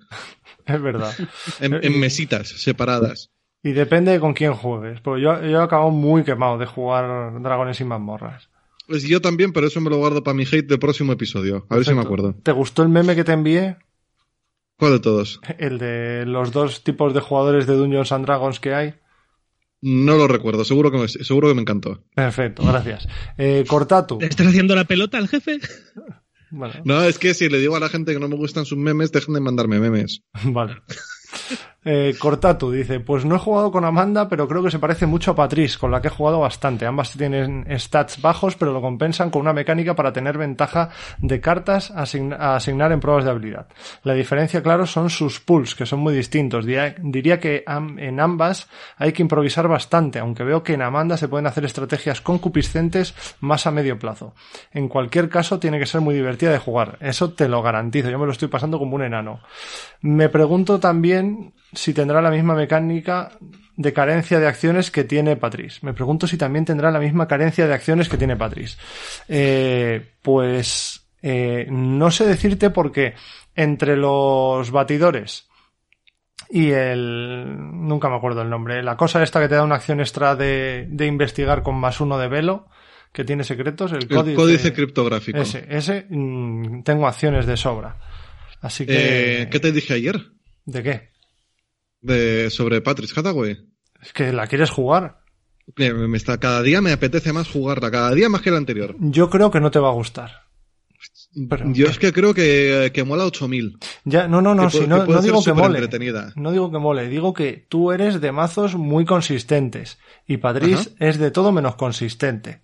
Es verdad. En, en mesitas separadas. Y depende con quién juegues. Porque yo, yo he acabado muy quemado de jugar Dragones y mazmorras. Pues yo también, pero eso me lo guardo para mi hate del próximo episodio. A ver si me acuerdo. ¿Te gustó el meme que te envié? ¿Cuál de todos? El de los dos tipos de jugadores de Dungeons and Dragons que hay. No lo recuerdo, seguro que me, seguro que me encantó. Perfecto, gracias. Eh, Cortatu. ¿Le estás haciendo la pelota al jefe? Bueno, No, es que si le digo a la gente que no me gustan sus memes, dejen de mandarme memes. vale. Eh, Cortatu dice, pues no he jugado con Amanda, pero creo que se parece mucho a Patrice, con la que he jugado bastante. Ambas tienen stats bajos, pero lo compensan con una mecánica para tener ventaja de cartas a, asign- a asignar en pruebas de habilidad. La diferencia, claro, son sus pulls, que son muy distintos. Diría, que en ambas hay que improvisar bastante, aunque veo que en Amanda se pueden hacer estrategias concupiscentes más a medio plazo. En cualquier caso, tiene que ser muy divertida de jugar. Eso te lo garantizo. Yo me lo estoy pasando como un enano. Me pregunto también si tendrá la misma mecánica de carencia de acciones que tiene Patrice. Me pregunto si también tendrá la misma carencia de acciones que tiene Patrice. Eh, pues eh, no sé decirte porque entre los batidores y el... nunca me acuerdo el nombre. La cosa esta que te da una acción extra de, de investigar con más uno de velo, que tiene secretos, el El códice, códice criptográfico. Ese, ese mm, tengo acciones de sobra. Así que... Eh, ¿Qué te dije ayer? ¿De qué? De, sobre Patrick Hathaway. Es que la quieres jugar. Me está, cada día me apetece más jugarla, cada día más que la anterior. Yo creo que no te va a gustar. Pero- Yo es que creo que, que mola 8000. Ya, no, no, no, Que si no, que no digo que mole. entretenida. No digo que mole, digo que tú eres de mazos muy consistentes y Patrice es de todo menos consistente.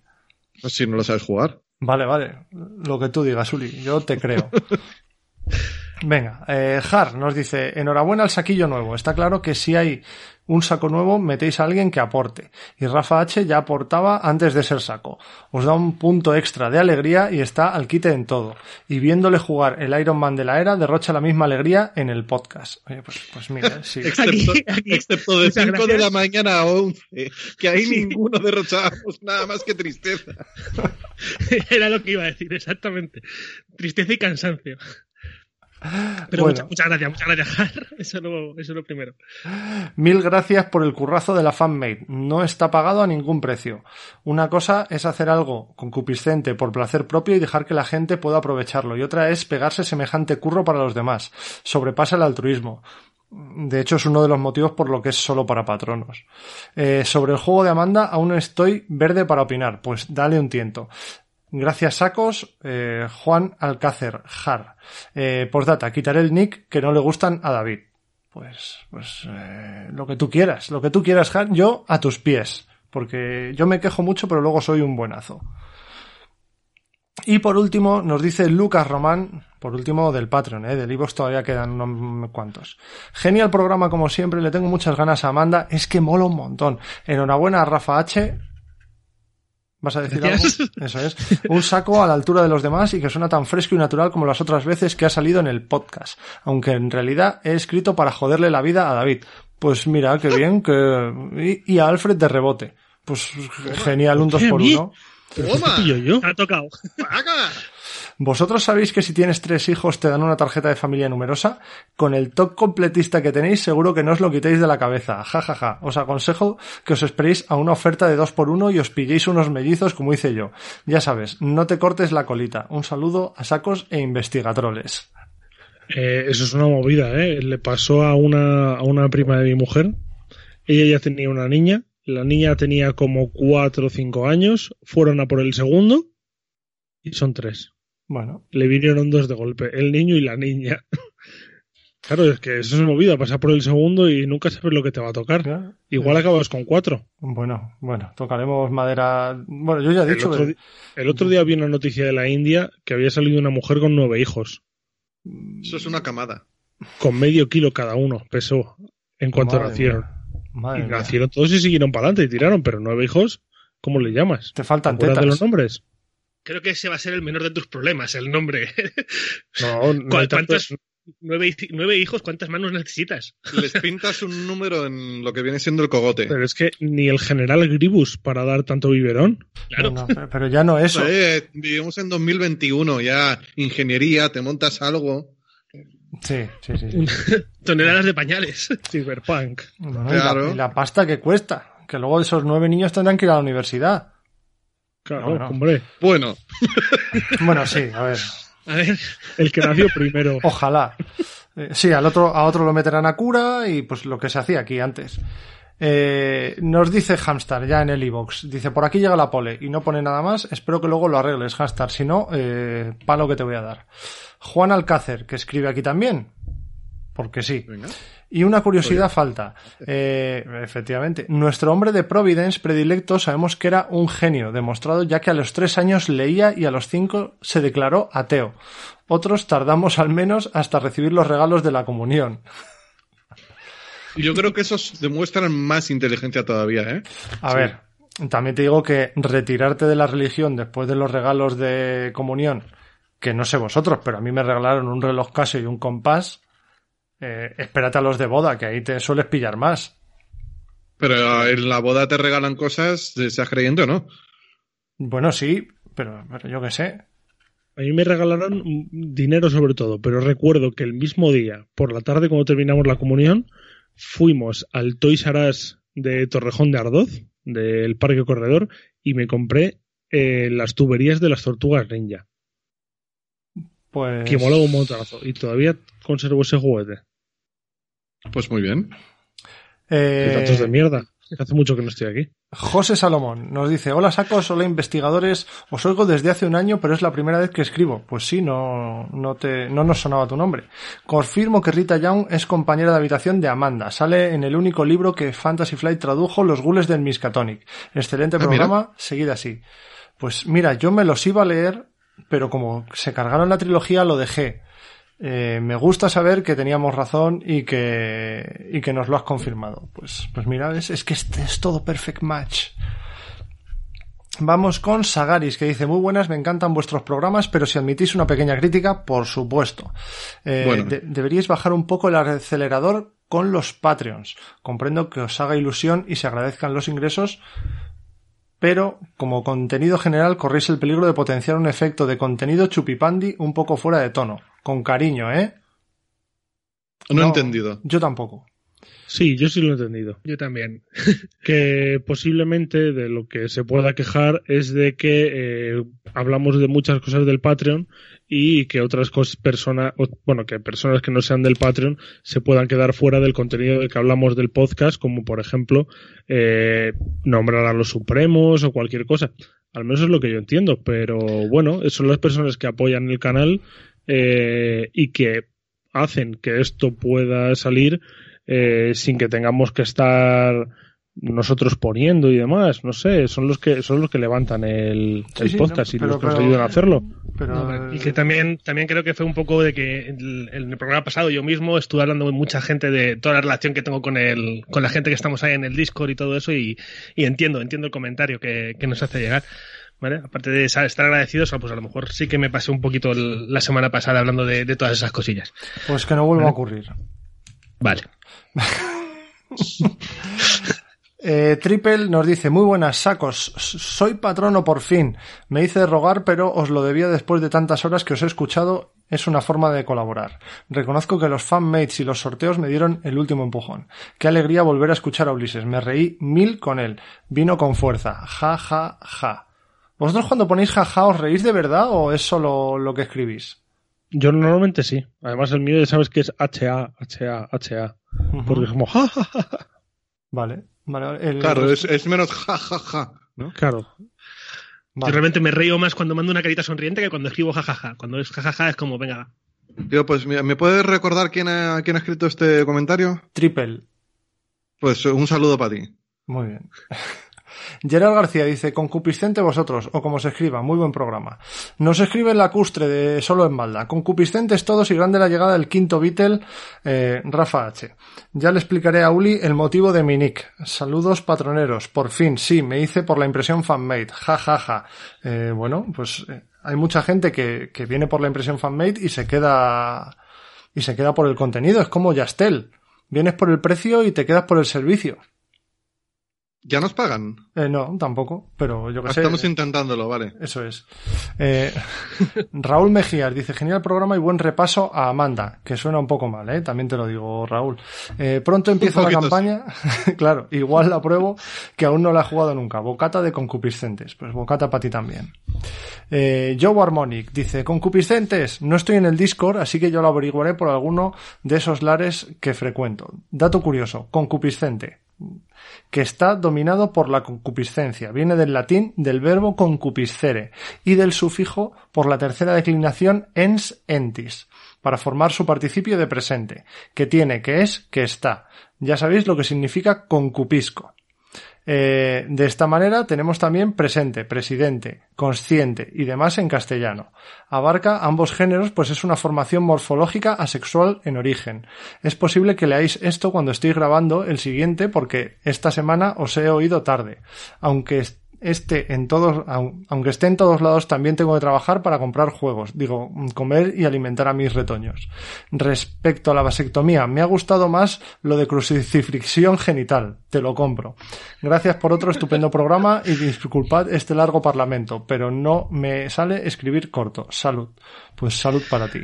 Pues si no lo sabes jugar. Vale, vale, lo que tú digas, Uli, yo te creo. Venga, eh, Har nos dice, enhorabuena al saquillo nuevo. Está claro que si hay un saco nuevo, metéis a alguien que aporte. Y Rafa H ya aportaba antes de ser saco. Os da un punto extra de alegría y está al quite en todo. Y viéndole jugar el Iron Man de la era, derrocha la misma alegría en el podcast. Oye, pues, pues mira, sí. Excepto, Aquí- aquí- excepto de muchas 5 de la mañana a 11, que ahí ninguno derrochábamos nada más que tristeza. Era lo que iba a decir, exactamente. Tristeza y cansancio. Pero Bueno. muchas, muchas gracias, muchas gracias. Eso, lo, eso es lo primero. Mil gracias por el currazo de la fanmade. No está pagado a ningún precio. Una cosa es hacer algo concupiscente por placer propio y dejar que la gente pueda aprovecharlo. Y otra es pegarse semejante curro para los demás. Sobrepasa el altruismo. De hecho, es uno de los motivos por lo que es solo para patronos. Eh, sobre el juego de Amanda, aún estoy verde para opinar. Pues dale un tiento. Gracias, sacos. Eh, Juan Alcácer, Jar. Eh, postdata, quitaré el nick que no le gustan a David. Pues, pues, eh, lo que tú quieras, lo que tú quieras, Jar. Yo a tus pies. Porque yo me quejo mucho, pero luego soy un buenazo. Y por último, nos dice Lucas Román, por último del Patreon, ¿eh? del iVoox todavía quedan unos cuantos. Genial programa como siempre, le tengo muchas ganas a Amanda, es que mola un montón. Enhorabuena a Rafa H. ¿Vas a decir Gracias. algo? Eso es. Un saco a la altura de los demás y que suena tan fresco y natural como las otras veces que ha salido en el podcast. Aunque en realidad he escrito para joderle la vida a David. Pues mira, qué bien, que... Y, y a Alfred de rebote. Pues genial, un ¿Por 2 qué a por mí? 1 ¿Pero qué te pillo yo? Te ha tocado. ¡Paga! ¿Vosotros sabéis que si tienes tres hijos te dan una tarjeta de familia numerosa? Con el top completista que tenéis seguro que no os lo quitéis de la cabeza. Ja, ja, ja. Os aconsejo que os esperéis a una oferta de dos por uno y os pilléis unos mellizos como hice yo. Ya sabes, no te cortes la colita. Un saludo a sacos e investigatroles. Eh, eso es una movida, ¿eh? Le pasó a una, a una prima de mi mujer. Ella ya tenía una niña. La niña tenía como cuatro o cinco años. Fueron a por el segundo. Y son tres. Bueno, Le vinieron dos de golpe. El niño y la niña. Claro, es que eso es movida. Pasar por el segundo y nunca sabes lo que te va a tocar. ya. Igual acabas con cuatro. Bueno, bueno, tocaremos madera. Bueno, yo ya he El dicho otro, que- di- el otro día vi una noticia de la India que había salido una mujer con nueve hijos. Eso es una camada. Con medio kilo cada uno pesó en cuanto Madre nacieron. madre Y mía. nacieron todos y siguieron para adelante y tiraron, pero nueve hijos, ¿cómo le llamas? Te ¿Te faltan acuerdas de tetas. los nombres? Creo que ese va a ser el menor de tus problemas, el nombre. No, no ¿Cuál- hay tanto- cuántos- nueve, hi- nueve hijos, ¿cuántas manos necesitas? Les pintas un número en lo que viene siendo el cogote. Pero es que ni el general Gribus para dar tanto biberón. Claro. No, no, pero ya no eso. Eh, vivimos en 2021, ya ingeniería, te montas algo. Sí, sí, sí. sí. Toneladas de pañales. Cyberpunk. Bueno, y la- Claro. y la pasta que cuesta. Que luego esos nueve niños tendrán que ir a la universidad. Claro, No, no. hombre. Bueno, Bueno, sí, a ver. A ver, El que nació primero. Ojalá. Eh, sí, al otro, a otro lo meterán a cura y pues lo que se hacía aquí antes. Eh, nos dice Hamstar ya en el iBox. Dice, por aquí llega la pole y no pone nada más. Espero que luego lo arregles, Hamstar. Si no, eh, palo que te voy a dar. Juan Alcácer, que escribe aquí también. porque sí. Venga. Y una curiosidad falta. Eh, efectivamente, nuestro hombre de Providence predilecto sabemos que era un genio, demostrado ya que a los tres años leía y a los cinco se declaró ateo. Otros tardamos al menos hasta recibir los regalos de la comunión. Yo creo que esos demuestran más inteligencia todavía, ¿eh? A Sí. ver, también te digo que retirarte de la religión después de los regalos de comunión, que no sé vosotros, pero a mí me regalaron un reloj Casio y un compás, eh, espérate a los de boda, que ahí te sueles pillar más. Pero en la boda te regalan cosas, seas creyente o no. Bueno, sí, pero, pero yo qué sé. A mí me regalaron dinero sobre todo, pero recuerdo que el mismo día, por la tarde cuando terminamos la comunión, fuimos al Toys R Us de Torrejón de Ardoz, del Parque Corredor, y me compré eh, las tuberías de las tortugas ninja, Pues. que molaba un montonazo. Y todavía conservo ese juguete. Pues muy bien. eh, datos de mierda. Hace mucho que no estoy aquí. José Salomón nos dice, hola sacos, hola investigadores, os oigo desde hace un año, pero es la primera vez que escribo. Pues sí, no, no te, no nos sonaba tu nombre. Confirmo que Rita Young es compañera de habitación de Amanda. Sale en el único libro que Fantasy Flight tradujo, Los Gules del Miskatonic. Excelente Ah, programa, seguid así. Pues mira, yo me los iba a leer, pero como se cargaron la trilogía, lo dejé. Eh, me gusta saber que teníamos razón y que, y que nos lo has confirmado. Pues, pues mira, es, es que este es todo perfect match. Vamos con Sagaris, que dice, muy buenas, me encantan vuestros programas, pero si admitís una pequeña crítica, por supuesto. Eh, Bueno. de- deberíais bajar un poco el acelerador con los Patreons. Comprendo que os haga ilusión y se agradezcan los ingresos, pero como contenido general corréis el peligro de potenciar un efecto de contenido chupipandi un poco fuera de tono. Con cariño, ¿eh? No, he entendido. Yo tampoco. Sí, yo sí lo he entendido. Yo también. que posiblemente de lo que se pueda quejar es de que eh, hablamos de muchas cosas del Patreon y que otras cosas personas bueno que personas que no sean del Patreon se puedan quedar fuera del contenido de que hablamos del podcast como por ejemplo eh, nombrar a los supremos o cualquier cosa al menos es lo que yo entiendo pero bueno son las personas que apoyan el canal eh, y que hacen que esto pueda salir eh, sin que tengamos que estar nosotros poniendo y demás, no sé, son los que son los que levantan el, Sí, el sí, podcast no, y pero- los que nos ayudan a hacerlo. Pero, Y que también, también creo que fue un poco de que el- en el programa pasado yo mismo estuve hablando con mucha gente de toda la relación que tengo con el, con la gente que estamos ahí en el Discord y todo eso y, y entiendo, entiendo el comentario que, que nos hace llegar. ¿Vale? Aparte de estar agradecidos, pues a lo mejor sí que me pasé un poquito el- la semana pasada hablando de, de todas esas cosillas. pues que no vuelva a ocurrir. Vale. Eh, Triple nos dice, muy buenas sacos, soy patrono por fin. Me hice rogar, pero os lo debía después de tantas horas que os he escuchado. Es una forma de colaborar. Reconozco que los fanmates y los sorteos me dieron el último empujón. Qué alegría volver a escuchar a Ulises. Me reí mil con él. Vino con fuerza. Ja, ja, ja. ¿Vosotros cuando ponéis ja, ja os reís de verdad o es solo lo que escribís? Yo normalmente sí. Además el mío ya sabes que es HA, HA, HA. Porque es como ja, ja, ja, ja. Vale. vale, vale. El- Claro, es, es menos ja, ja, ja. ¿no? Claro. vale. Yo realmente me río más cuando mando una carita sonriente que cuando escribo jajaja. Cuando es jajaja es como, venga, Tío, pues mira, ¿me puedes recordar quién ha, quién ha escrito este comentario? Triple. Pues un saludo para ti. Muy bien. Gerard García dice, concupiscente vosotros, o como se escriba, muy buen programa. Nos escribe el lacustre de Solo en Balda. Concupiscentes todos y grande la llegada del quinto Beatle, eh, Rafa H. Ya le explicaré a Uli el motivo de mi nick. Saludos patroneros. Por fin, sí, me hice por la impresión fanmade. Ja, ja, ja. Eh, bueno, pues eh, hay mucha gente que, que viene por la impresión fanmade y se queda, y se queda por el contenido. Es como Yastel. Vienes por el precio y te quedas por el servicio. ¿Ya nos pagan? Eh, no, tampoco, pero yo que sé. Estamos intentándolo, vale. Eso es. Eh, Raúl Mejías dice, genial programa y buen repaso a Amanda, que suena un poco mal, ¿eh? También te lo digo, Raúl. Eh, pronto empieza la campaña. claro, igual la pruebo, que aún no la he jugado nunca. Bocata de concupiscentes. Pues bocata para ti también. Eh, Joe Harmonic dice, concupiscentes, no estoy en el Discord, así que yo lo averiguaré por alguno de esos lares que frecuento. Dato curioso, concupiscente que está dominado por la concupiscencia. Viene del latín del verbo concupiscere y del sufijo por la tercera declinación ens entis. para formar su participio de presente, que tiene, que es, que está. Ya sabéis lo que significa concupisco. Eh, de esta manera tenemos también presente, presidente, consciente y demás en castellano. Abarca ambos géneros pues es una formación morfológica asexual en origen. Es posible que leáis esto cuando estoy grabando el siguiente porque esta semana os he oído tarde. Aunque este en todos, aunque esté en todos lados, también tengo que trabajar para comprar juegos, digo, comer y alimentar a mis retoños. Respecto a la vasectomía, me ha gustado más lo de crucifixión genital, te lo compro. Gracias por otro estupendo programa y disculpad este largo parlamento, pero no me sale escribir corto. Salud. Pues salud para ti.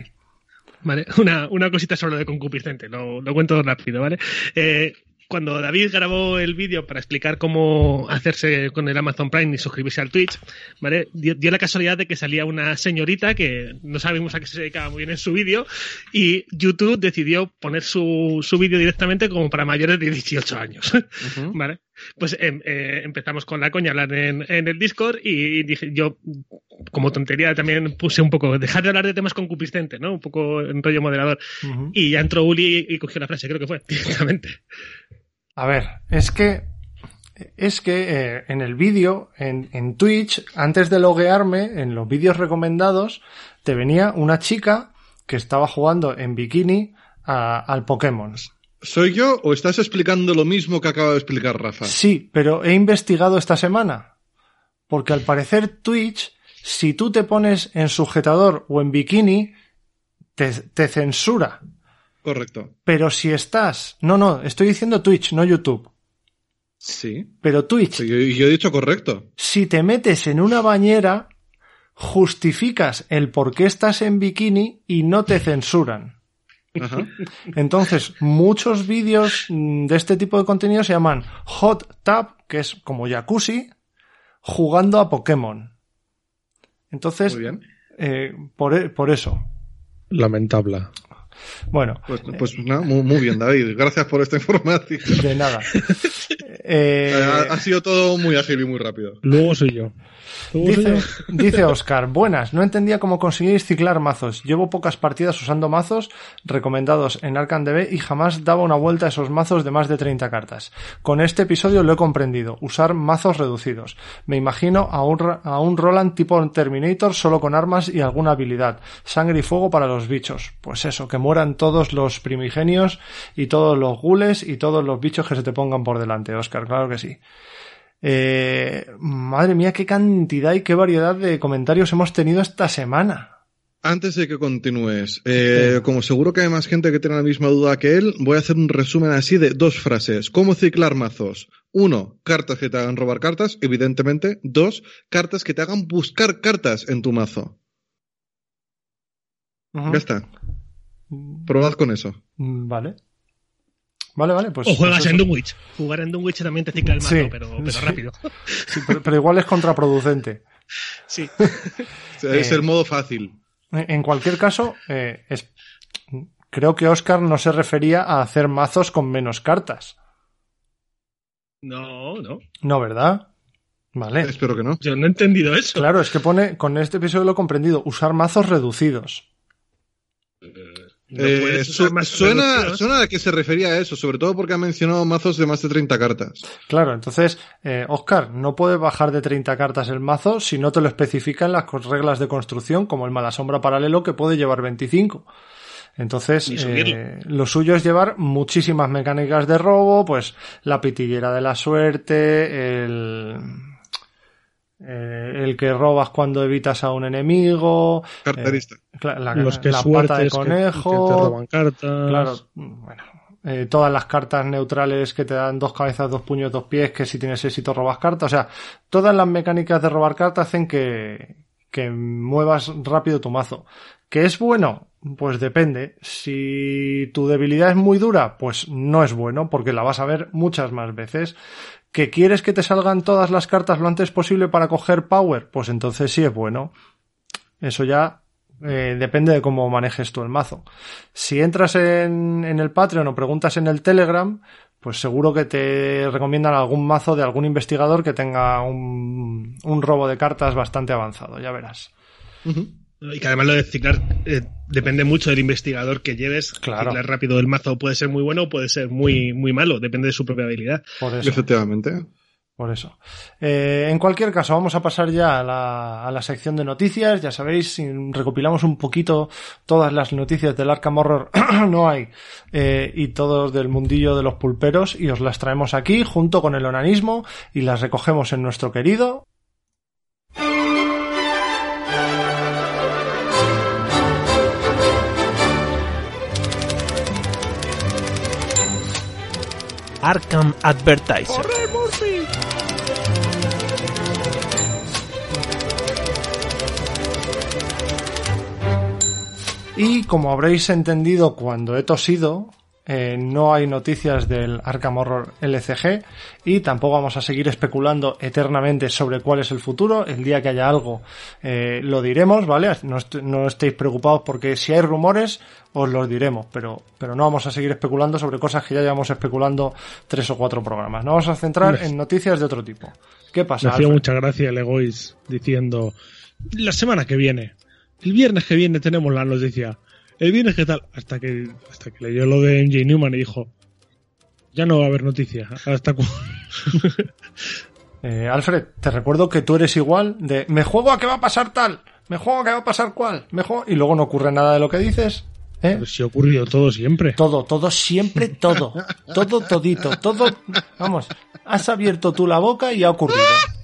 Vale, una, una cosita sobre lo de concupiscente, lo, lo cuento rápido, ¿vale? Eh, cuando David grabó el vídeo para explicar cómo hacerse con el Amazon Prime y suscribirse al Twitch, ¿vale? Dio, la casualidad de que salía una señorita que no sabemos a qué se dedicaba muy bien en su vídeo y YouTube decidió poner su, su vídeo directamente como para mayores de 18 años, ¿vale? Pues em, eh, empezamos con la coña hablar en, en, el Discord y dije, yo, como tontería, también puse un poco, dejar de hablar de temas concupiscentes, ¿no? Un poco en rollo moderador. Uh -huh. Y ya entró Uli y cogió la frase, creo que fue, directamente. A ver, es que es que eh, en el vídeo, en, en, Twitch, antes de loguearme, en los vídeos recomendados, te venía una chica que estaba jugando en bikini a, al Pokémon. ¿Soy yo o estás explicando lo mismo que acaba de explicar Rafa? Sí, pero he investigado esta semana. Porque al parecer Twitch, si tú te pones en sujetador o en bikini, te, te censura. Correcto. Pero si estás. No, no, estoy diciendo Twitch, no YouTube. Sí. Pero Twitch. Yo, yo, he dicho correcto. Si te metes en una bañera, justificas el por qué estás en bikini y no te censuran. Ajá. Entonces, muchos vídeos de este tipo de contenido se llaman Hot Tub, que es como jacuzzi, jugando a Pokémon. Entonces, Muy bien. Eh, por, por eso. Lamentable. Bueno. Pues, pues no, muy, muy, bien, David. Gracias por esta información. De nada. eh, ha, ha, sido todo muy ágil y muy rápido. Luego soy yo. Dice, dice Oscar, buenas, no entendía cómo conseguir ciclar mazos. Llevo pocas partidas usando mazos recomendados en Arkham DB y jamás daba una vuelta a esos mazos de más de 30 cartas. Con este episodio lo he comprendido, usar mazos reducidos. Me imagino a un, a un Roland tipo Terminator solo con armas y alguna habilidad. Sangre y fuego para los bichos. Pues eso, que mueran todos los primigenios y todos los gules y todos los bichos que se te pongan por delante, Oscar, claro que sí. Eh, madre mía, qué cantidad y qué variedad de comentarios hemos tenido esta semana. Antes de que continúes, eh, sí. como seguro que hay más gente que tiene la misma duda que él, voy a hacer un resumen así de dos frases. ¿Cómo ciclar mazos? Uno, cartas que te hagan robar cartas, evidentemente. Dos, cartas que te hagan buscar cartas en tu mazo. Uh -huh. Ya está. Probad con eso. Vale. Vale, vale, pues. O juegas pues en Dunwich. Jugar en Dunwich también te cicla el mazo, sí, pero, pero sí. rápido. Sí, pero, pero, igual es contraproducente. Sí. es eh, el modo fácil. En cualquier caso, eh, es, creo que Oscar no se refería a hacer mazos con menos cartas. No, no. No, ¿verdad? Vale. Espero que no. Yo no he entendido eso. Claro, es que pone, con este episodio lo he comprendido, usar mazos reducidos. No eh, su, suena, suena a que se refería a eso, sobre todo porque ha mencionado mazos de más de 30 cartas. Claro, entonces, eh, Oscar, no puedes bajar de 30 cartas el mazo si no te lo especifican las reglas de construcción, como el mala sombra paralelo que puede llevar 25. Entonces, eh, lo suyo es llevar muchísimas mecánicas de robo, pues la pitillera de la suerte, el, eh, el que robas cuando evitas a un enemigo, carterista, eh, la, los que la pata de conejo, que, que te roban cartas, claro, bueno, eh, todas las cartas neutrales que te dan dos cabezas, dos puños, dos pies, que si tienes éxito robas cartas, o sea, todas las mecánicas de robar cartas hacen que, que muevas rápido tu mazo. ¿Que es bueno? Pues depende. Si tu debilidad es muy dura, pues no es bueno, porque la vas a ver muchas más veces. ¿Que quieres que te salgan todas las cartas lo antes posible para coger power? Pues entonces sí es bueno. Eso ya eh, depende de cómo manejes tú el mazo. Si entras en, en el Patreon o preguntas en el Telegram, pues seguro que te recomiendan algún mazo de algún investigador que tenga un, un robo de cartas bastante avanzado, ya verás. Y que además lo de ciclar eh, depende mucho del investigador que lleves. Claro. Ciclar rápido el mazo puede ser muy bueno o puede ser muy, muy malo, depende de su propia habilidad. Por eso. Efectivamente. Por eso. Eh, en cualquier caso, vamos a pasar ya a la, a la sección de noticias. Ya sabéis, si recopilamos un poquito todas las noticias del Arkham Horror, no hay, eh, y todos del mundillo de los pulperos, y os las traemos aquí junto con el onanismo y las recogemos en nuestro querido. Arkham Advertiser. Y como habréis entendido cuando he tosido, eh, no hay noticias del Arkham Horror LCG y tampoco vamos a seguir especulando eternamente sobre cuál es el futuro. El día que haya algo eh, lo diremos, ¿vale? No, est no, estéis preocupados porque si hay rumores os los diremos, pero, pero no vamos a seguir especulando sobre cosas que ya llevamos especulando tres o cuatro programas. Nos vamos a centrar en noticias de otro tipo. ¿Qué pasa? Me hacía mucha gracia el Egois diciendo la semana que viene, el viernes que viene tenemos la noticia. El viernes qué tal, hasta que hasta que leyó lo de MJ Newman y dijo, ya no va a haber noticia. Hasta cu eh, Alfred, te recuerdo que tú eres igual de me juego a que va a pasar tal, me juego a que va a pasar cual, me juego y luego no ocurre nada de lo que dices. ¿Eh? Pero si ha ocurrido todo siempre. Todo, todo, siempre todo. Todo, todito, todo. Vamos, has abierto tú la boca y ha ocurrido.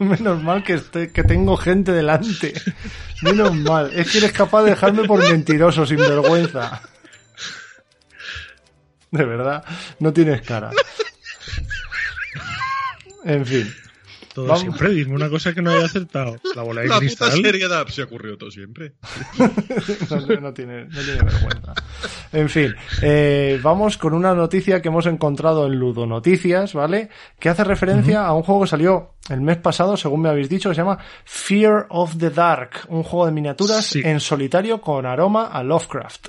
Menos mal que, que tengo gente delante. Menos mal. Es que eres capaz de dejarme por mentiroso, sin vergüenza. De verdad, no tienes cara. En fin. Todo Vamos. siempre, dime una cosa que no haya acertado. La bola de la cristal. Puta seriedad se ocurrió todo siempre. no, no, tiene, no tiene vergüenza. En fin, eh, vamos con una noticia que hemos encontrado en Ludo Noticias, ¿vale? Que hace referencia uh -huh. a un juego que salió el mes pasado, según me habéis dicho, que se llama Fear of the Dark, un juego de miniaturas sí. en solitario con aroma a Lovecraft.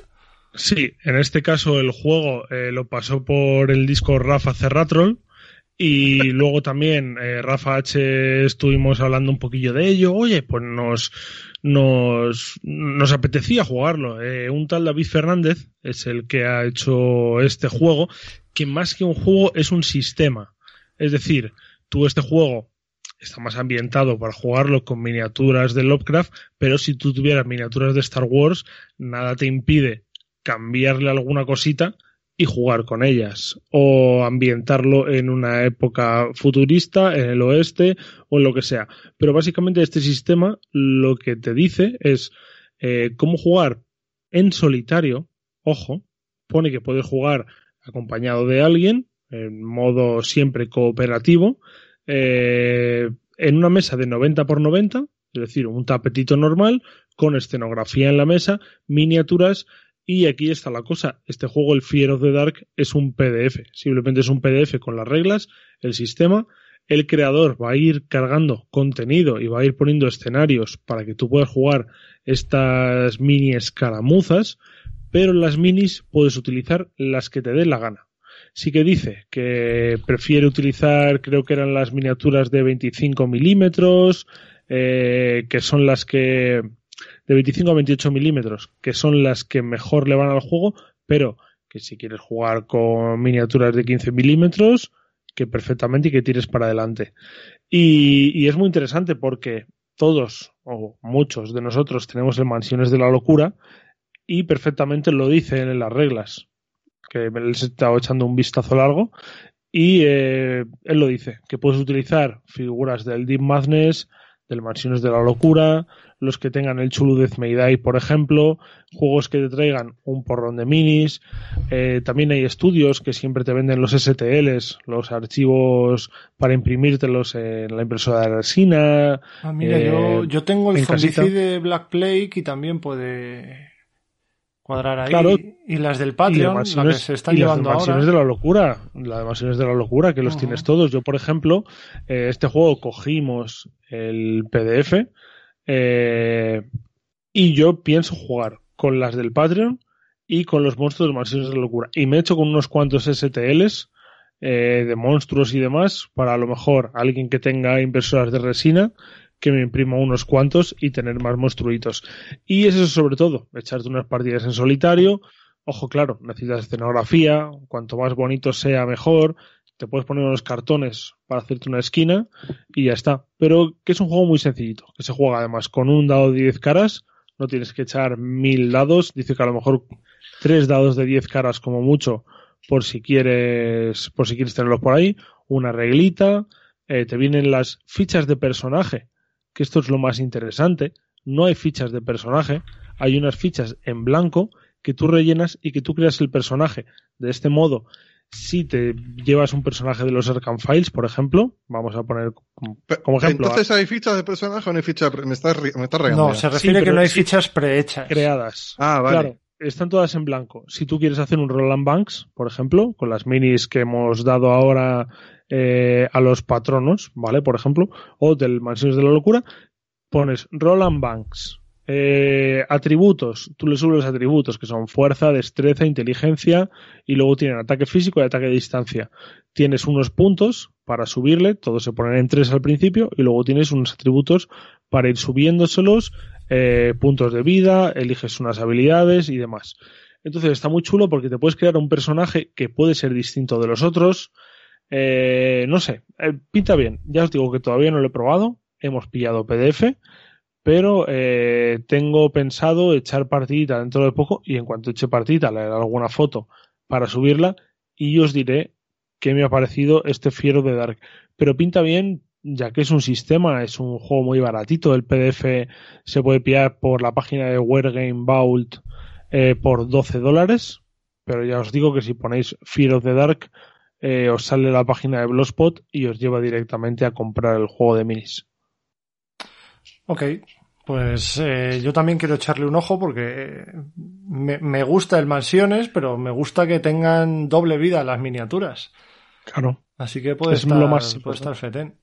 Sí, en este caso el juego eh, lo pasó por el disco Rafa Cerratrol y luego también eh, Rafa H estuvimos hablando un poquillo de ello. Oye, pues nos, nos, nos apetecía jugarlo. Eh, un tal David Fernández es el que ha hecho este juego, que más que un juego es un sistema. Es decir, tú este juego está más ambientado para jugarlo con miniaturas de Lovecraft, pero si tú tuvieras miniaturas de Star Wars, nada te impide cambiarle alguna cosita y jugar con ellas o ambientarlo en una época futurista, en el oeste o en lo que sea. Pero básicamente este sistema lo que te dice es eh, cómo jugar en solitario, ojo, pone que puedes jugar acompañado de alguien, en modo siempre cooperativo, eh, en una mesa de 90 por 90, es decir, un tapetito normal, con escenografía en la mesa, miniaturas y aquí está la cosa. Este juego, el Fear of the Dark, es un PDF. Simplemente es un PDF con las reglas, el sistema. El creador va a ir cargando contenido y va a ir poniendo escenarios para que tú puedas jugar estas mini escaramuzas, pero las minis puedes utilizar las que te dé la gana. Sí que dice que prefiere utilizar, creo que eran las miniaturas de 25 milímetros, eh, que son las que de 25 a 28 milímetros, que son las que mejor le van al juego, pero que si quieres jugar con miniaturas de 15 milímetros, que perfectamente y que tires para adelante. Y, es muy interesante porque todos o muchos de nosotros tenemos el Mansiones de la Locura y perfectamente lo dice en las reglas, que él se está echando un vistazo largo y eh, él lo dice, que puedes utilizar figuras del Deep Madness, del Mansiones de la Locura, los que tengan el Chulu Death May Die, por ejemplo, juegos que te traigan un porrón de minis. Eh, también hay estudios que siempre te venden los STLs, los archivos para imprimírtelos en la impresora de resina. Ah, mira, eh, yo, yo, tengo el Zombicide de Black Plague y también puede cuadrar ahí. Claro. Y las del Patreon, las que se están y llevando las ahora. de la locura, las de la locura, que los uh -huh. tienes todos. Yo, por ejemplo, eh, este juego cogimos el PDF eh, y yo pienso jugar con las del Patreon y con los monstruos de Mansiones de la Locura. Y me he hecho con unos cuantos STLs eh, de monstruos y demás para a lo mejor alguien que tenga impresoras de resina que me imprimo unos cuantos y tener más monstruitos. Y eso sobre todo, echarte unas partidas en solitario. Ojo, claro, necesitas escenografía, cuanto más bonito sea mejor. Te puedes poner unos cartones para hacerte una esquina y ya está. Pero que es un juego muy sencillito, que se juega además con un dado de 10 caras, no tienes que echar mil dados, dice que a lo mejor tres dados de 10 caras como mucho por si quieres por si quieres tenerlos por ahí, una reglita, eh, te vienen las fichas de personaje, que esto es lo más interesante, no hay fichas de personaje, hay unas fichas en blanco que tú rellenas y que tú creas el personaje. De este modo, si te llevas un personaje de los Arkham Files, por ejemplo, vamos a poner como, como ejemplo. Entonces hay fichas de personaje o no hay fichas. Me estás, me estás regando. No, ya. se refiere Sí, que no hay fichas prehechas. creadas. Ah, vale. Claro, están todas en blanco. Si tú quieres hacer un Roland Banks, por ejemplo, con las minis que hemos dado ahora eh, a los patronos, ¿vale? Por ejemplo, o del Mansiones de la Locura, pones Roland Banks. Eh, atributos, tú le subes los atributos que son fuerza, destreza, inteligencia y luego tienen ataque físico y ataque de distancia. Tienes unos puntos para subirle, todos se ponen en tres al principio y luego tienes unos atributos para ir subiéndoselos eh, puntos de vida, eliges unas habilidades y demás. Entonces está muy chulo porque te puedes crear un personaje que puede ser distinto de los otros. Eh, no sé, eh, pinta bien. Ya os digo que todavía no lo he probado. Hemos pillado PDF, pero eh, tengo pensado echar partidita dentro de poco y en cuanto eche partidita le haré alguna foto para subirla y os diré qué me ha parecido este Fiero de Dark. Pero pinta bien, ya que es un sistema, es un juego muy baratito. El PDF se puede pillar por la página de Wargame Vault eh, por 12 dólares. Pero ya os digo que si ponéis Fear of the Dark, eh, os sale la página de Blogspot y os lleva directamente a comprar el juego de minis. Ok, pues eh, yo también quiero echarle un ojo porque eh, me, me gusta el Mansiones, pero me gusta que tengan doble vida las miniaturas. Claro. Así que puede Es estar, lo más puede estar fetén.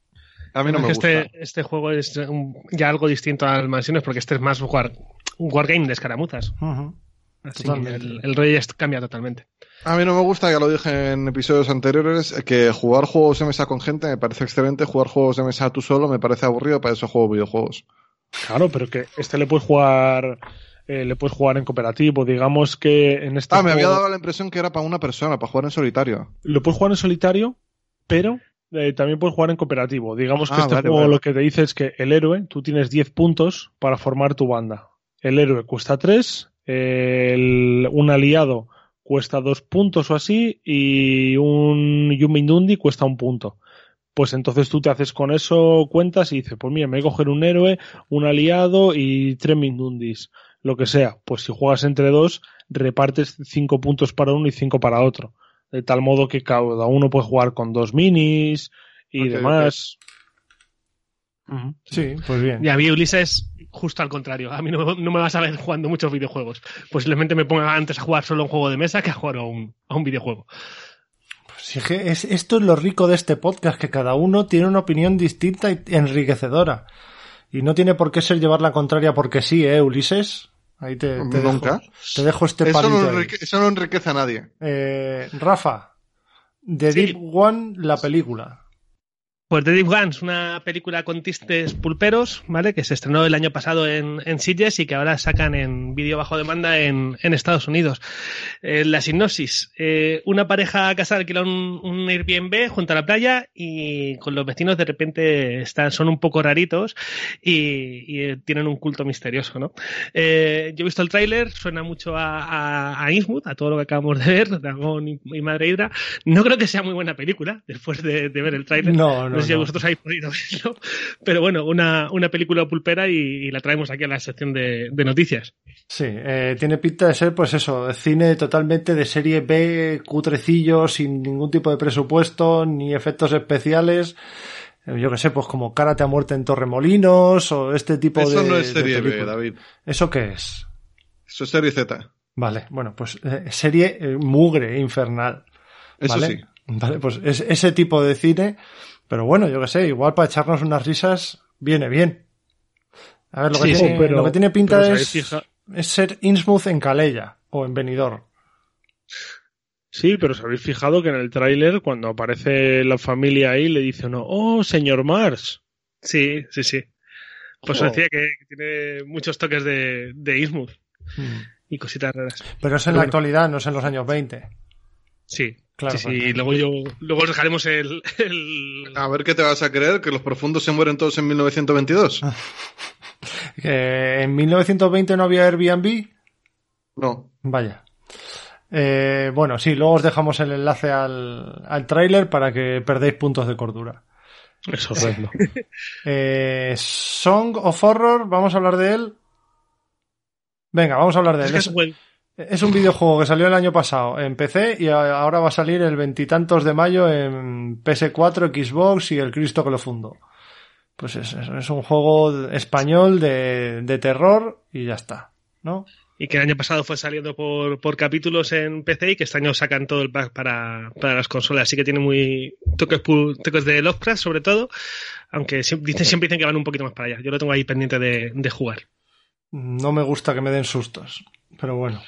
A mí no me Es que gusta. este, este juego es un- ya algo distinto al Mansiones porque este es más war, un wargame de escaramuzas. Ujú. Así Totalmente. el, ya cambia totalmente. A mí no me gusta, ya lo dije en episodios anteriores, que jugar juegos de mesa con gente me parece excelente, jugar juegos de mesa tú solo me parece aburrido, para eso juego videojuegos. Claro, pero que este le puedes jugar. eh, le puedes jugar en cooperativo. Digamos que en este Ah, me había dado la impresión que era para una persona, para jugar en solitario. lo puedes jugar en solitario, pero eh, también puedes jugar en cooperativo. Digamos que Ah, este vale, juego vale. lo que te dice es que el héroe, tú tienes 10 puntos para formar tu banda. El héroe cuesta 3, un aliado cuesta 2 puntos o así, y un Yumindundi cuesta un punto. Pues entonces tú te haces con eso cuentas y dices, pues mira, me voy a coger un héroe, un aliado y tres Mindundis, lo que sea. Pues si juegas entre dos, repartes 5 puntos para uno y 5 para otro de tal modo que cada uno puede jugar con dos minis y demás. Sí, pues bien. Y a mí Ulises, justo al contrario. A mí no, me- no me vas a ver jugando muchos videojuegos. Posiblemente me ponga antes a jugar solo un juego de mesa que a jugar a un, a un videojuego. Que es, esto es lo rico de este podcast, que cada uno tiene una opinión distinta y enriquecedora. Y no tiene por qué ser llevar la contraria porque sí, ¿eh, Ulises? Ahí te, te Nunca. Dejo, te dejo este Eso no, eso no enriquece a nadie. Eh, Rafa, The Sí. Deep One, la película. Pues The Deep Guns, una película con tistes pulperos, ¿vale? Que se estrenó el año pasado en, en Sitges y que ahora sacan en vídeo bajo demanda en, en Estados Unidos. Eh, la sinopsis. eh, una pareja casada alquila un, un Airbnb junto a la playa y con los vecinos de repente están, son un poco raritos y, eh, tienen un culto misterioso, ¿no? Yo he visto el tráiler, suena mucho a, a, a Innsmouth, a todo lo que acabamos de ver, Dragón y, y Madre Hidra. No creo que sea muy buena película después de, de ver el tráiler. No, no, No sé si no. vosotros habéis podido verlo, pero bueno, una, una película pulpera y, y la traemos aquí a la sección de, de noticias. Sí, eh, tiene pinta de ser, pues eso, cine totalmente de serie B, cutrecillo, sin ningún tipo de presupuesto, ni efectos especiales. Eh, Yo que sé, pues como Karate a muerte en Torremolinos, o este tipo Eso de. no es serie B. David. ¿Eso qué es? Eso es serie Z. Vale, bueno, pues eh, serie eh, mugre, infernal. Eso ¿vale? sí. Vale, pues es ese tipo de cine, pero bueno, yo que sé, igual para echarnos unas risas viene bien. A ver, lo, que, Sí, tiene, sí, pero- lo que tiene pinta pero es, fija- es ser Innsmouth en Calella o en Benidorm. Sí, pero os habéis fijado que en el tráiler, cuando aparece la familia ahí, le dice uno, oh, señor Mars. Sí, sí, sí. Pues Oh. decía que, que tiene muchos toques de, de Innsmouth Mm. y cositas raras. Pero es en Pero la bueno. actualidad, no es en los años 20. Sí, Claro, sí, luego yo, luego os dejaremos el, el- A ver qué te vas a creer, que los profundos se mueren todos en 1922. Que en 1920 no había Airbnb. No. Vaya. Eh, bueno, sí, luego os dejamos el enlace al, al tráiler para que perdáis puntos de cordura. Es horrendo. Eh, Song of Horror, vamos a hablar de él. Venga, vamos a hablar de Es él. que Es, es un videojuego que salió el año pasado en PC y ahora va a salir el veintitantos de mayo en PS4, Xbox y el Cristo que lo fundó. Pues es, es- un juego español de, de terror y ya está, ¿no? Y que el año pasado fue saliendo por, por capítulos en PC y que este año sacan todo el pack para, para las consolas. Así que tiene muy toques, toques de Lovecraft, sobre todo. Aunque siem- dicen, siempre dicen que van un poquito más para allá. Yo lo tengo ahí pendiente de, de jugar. No me gusta que me den sustos, pero bueno.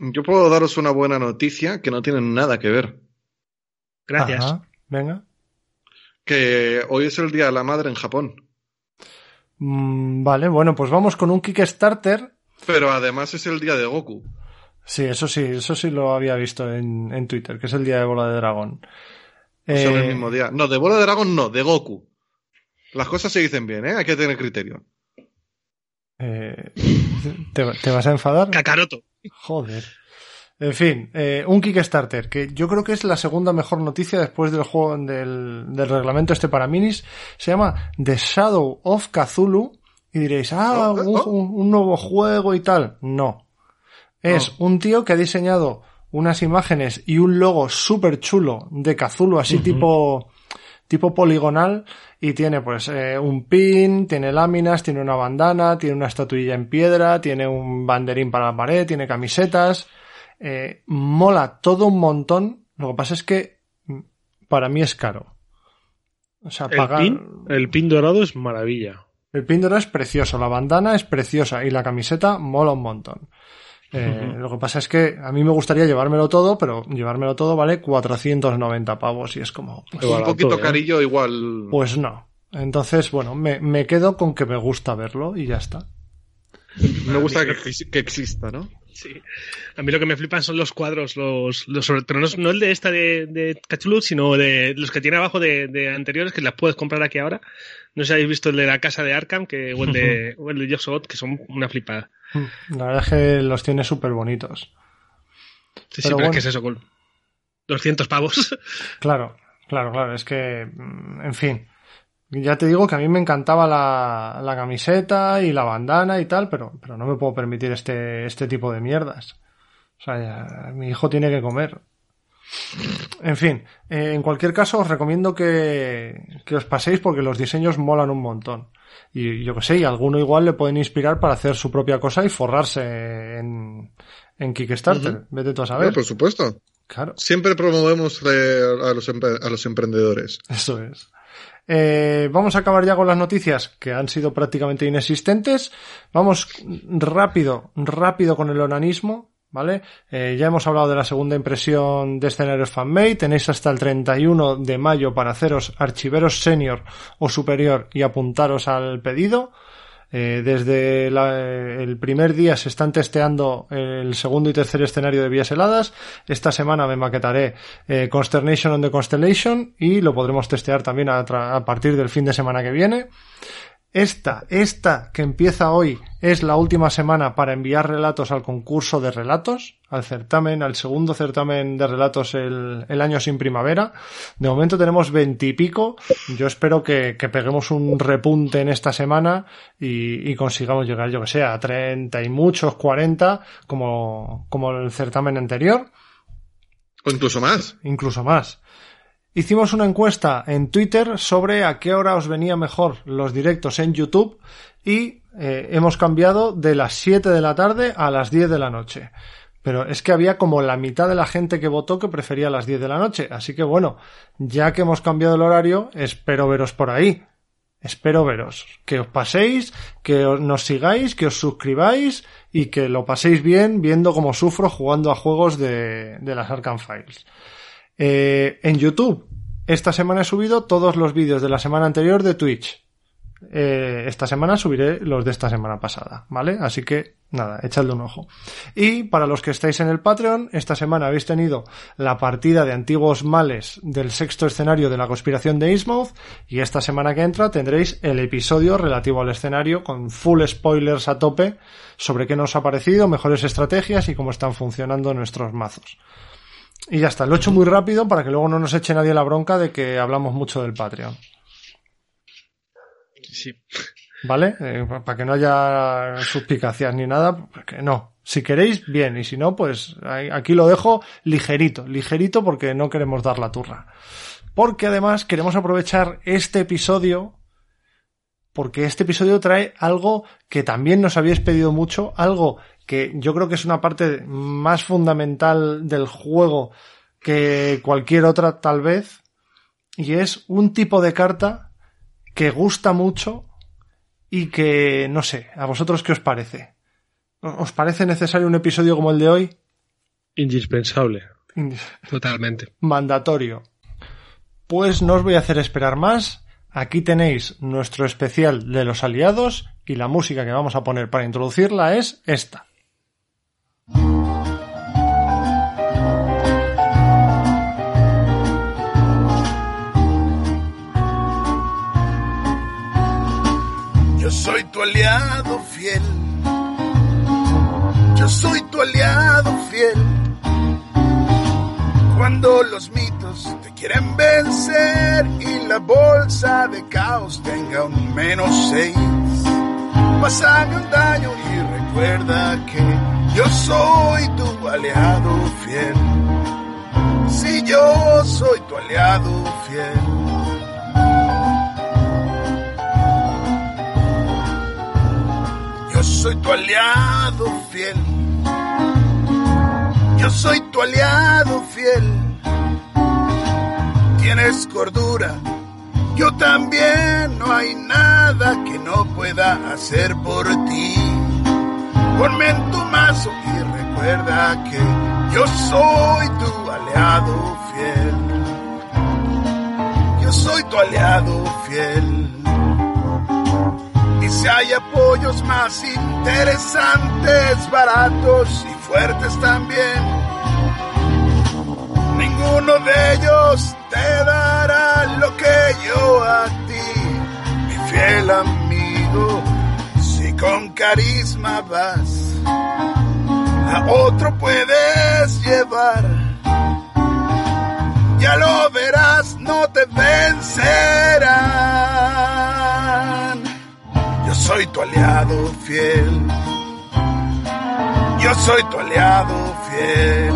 Yo puedo daros una buena noticia que no tiene nada que ver. Gracias. Ajá, venga. Que hoy es el Día de la Madre en Japón. Mm, vale, bueno, pues vamos con un Kickstarter. Pero además es el Día de Goku. Sí, eso sí, eso sí lo había visto en, en Twitter, que es el día de bola de dragón. O sea, en Eh, el mismo día. No, de bola de dragón no, de Goku. Las cosas se dicen bien, ¿eh? Hay que tener criterio. eh, ¿te, te vas a enfadar? Kakaroto. Joder. En fin, eh, un Kickstarter, que yo creo que es la segunda mejor noticia después del juego del, del reglamento este para minis. Se llama The Shadow of Cthulhu. Y diréis, ah, Oh, un, oh. un- un nuevo juego y tal. No. Es un tío que ha diseñado unas imágenes y un logo súper chulo de Cthulhu, así tipo, tipo poligonal, y tiene pues eh, un pin, tiene láminas, tiene una bandana, tiene una estatuilla en piedra, tiene un banderín para la pared, tiene camisetas, eh, mola todo un montón. Lo que pasa es que mm, para mí es caro. O sea, El pagar. pin, el pin dorado es maravilla. El pin dorado es precioso, la bandana es preciosa y la camiseta mola un montón. Eh, Lo que pasa es que a mí me gustaría llevármelo todo, pero llevármelo todo vale 490 pavos y es como, pues, Un poquito ¿eh? carillo igual. pues no. Entonces, bueno, me, me quedo con que me gusta verlo y ya está. Me gusta que, que exista, ¿no? Sí. A mí lo que me flipan son los cuadros, los, los sobre- pero no, no el de esta de, de Cthulhu, sino de los que tiene abajo de, de anteriores, que las puedes comprar aquí ahora. No sé si habéis visto el de la casa de Arkham que, o el de, o el de Joshua que son una flipada. La verdad es que los tiene súper bonitos. Sí, sí, Pero bueno. es que es eso, con 200 pavos. Claro, claro, claro. Es que, mm, en fin. Ya te digo que a mí me encantaba la, la camiseta y la bandana y tal, pero, pero no me puedo permitir este, este tipo de mierdas. O sea, ya- mi hijo tiene que comer. En fin, eh, en cualquier caso os recomiendo que, que os paséis porque los diseños molan un montón. Y yo que sé, y alguno igual le pueden inspirar para hacer su propia cosa y forrarse en, en Kickstarter. Vete tú a saber. No, por supuesto. Claro. Siempre promovemos eh, a, los a los emprendedores. Eso es. Eh, vamos a acabar ya con las noticias que han sido prácticamente inexistentes. Vamos rápido, rápido con el onanismo, ¿vale? Eh, ya hemos hablado de la segunda impresión de escenarios fanmade. Tenéis hasta el 31 de mayo para haceros archiveros senior o superior y apuntaros al pedido. Eh, desde la- el primer día se están testeando el segundo y tercer escenario de vías heladas. Esta semana me maquetaré eh, Consternation on the Constellation y lo podremos testear también a partir del fin de semana que viene. Esta, esta que empieza hoy es la última semana para enviar relatos al concurso de relatos, al certamen, al segundo certamen de relatos el, el año sin primavera. De momento tenemos veintipico. Yo espero que, que peguemos un repunte en esta semana y, y consigamos llegar, yo que sé, a treinta y muchos, cuarenta, como, como el certamen anterior O incluso más. incluso más. Hicimos una encuesta en Twitter sobre a qué hora os venía mejor los directos en YouTube y eh, hemos cambiado de las 7 de la tarde a las 10 de la noche. Pero es que había como la mitad de la gente que votó que prefería las 10 de la noche. Así que bueno, ya que hemos cambiado el horario, espero veros por ahí. Espero veros. Que os paséis, que os- nos sigáis, que os suscribáis y que lo paséis bien viendo cómo sufro jugando a juegos de, las Arkham Files. Eh, en YouTube, esta semana he subido todos los vídeos de la semana anterior de Twitch. eh, esta semana subiré los de esta semana pasada, ¿vale? Así que nada, echadle un ojo. Y para los que estáis en el Patreon, esta semana habéis tenido la partida de antiguos males del sexto escenario de la conspiración de Innsmouth y esta semana que entra tendréis el episodio relativo al escenario con full spoilers a tope sobre qué nos ha parecido, mejores estrategias y cómo están funcionando nuestros mazos. Y ya está, lo he hecho muy rápido para que luego no nos eche nadie la bronca de que hablamos mucho del Patreon. Sí. ¿Vale? Eh, para que no haya suspicacias ni nada, porque no. Si queréis, bien, y si no, pues aquí lo dejo ligerito, ligerito porque no queremos dar la turra. Porque además queremos aprovechar este episodio, porque este episodio trae algo que también nos habíais pedido mucho, algo que yo creo que es una parte más fundamental del juego que cualquier otra tal vez, y es un tipo de carta que gusta mucho y que, no sé, ¿a vosotros qué os parece? ¿Os parece necesario un episodio como el de hoy? Indispensable. Totalmente. Mandatorio. Pues no os voy a hacer esperar más. Aquí tenéis nuestro especial de los aliados y la música que vamos a poner para introducirla es esta. Soy tu aliado fiel. Yo soy tu aliado fiel. Cuando los mitos te quieren vencer y la bolsa de caos tenga un menos seis, a un daño y recuerda que yo soy tu aliado fiel. Si yo soy tu aliado fiel. Soy tu aliado fiel. Yo soy tu aliado fiel. Tienes cordura. Yo también. No hay nada que no pueda hacer por ti. Ponme en tu mazo y recuerda que yo soy tu aliado fiel. Yo soy tu aliado fiel. Si hay apoyos más interesantes, baratos y fuertes también, ninguno de ellos te dará lo que yo a ti, mi fiel amigo. Si con carisma vas, a otro puedes llevar. Ya lo verás, no te vencerán. Soy tu aliado fiel. Yo soy tu aliado fiel.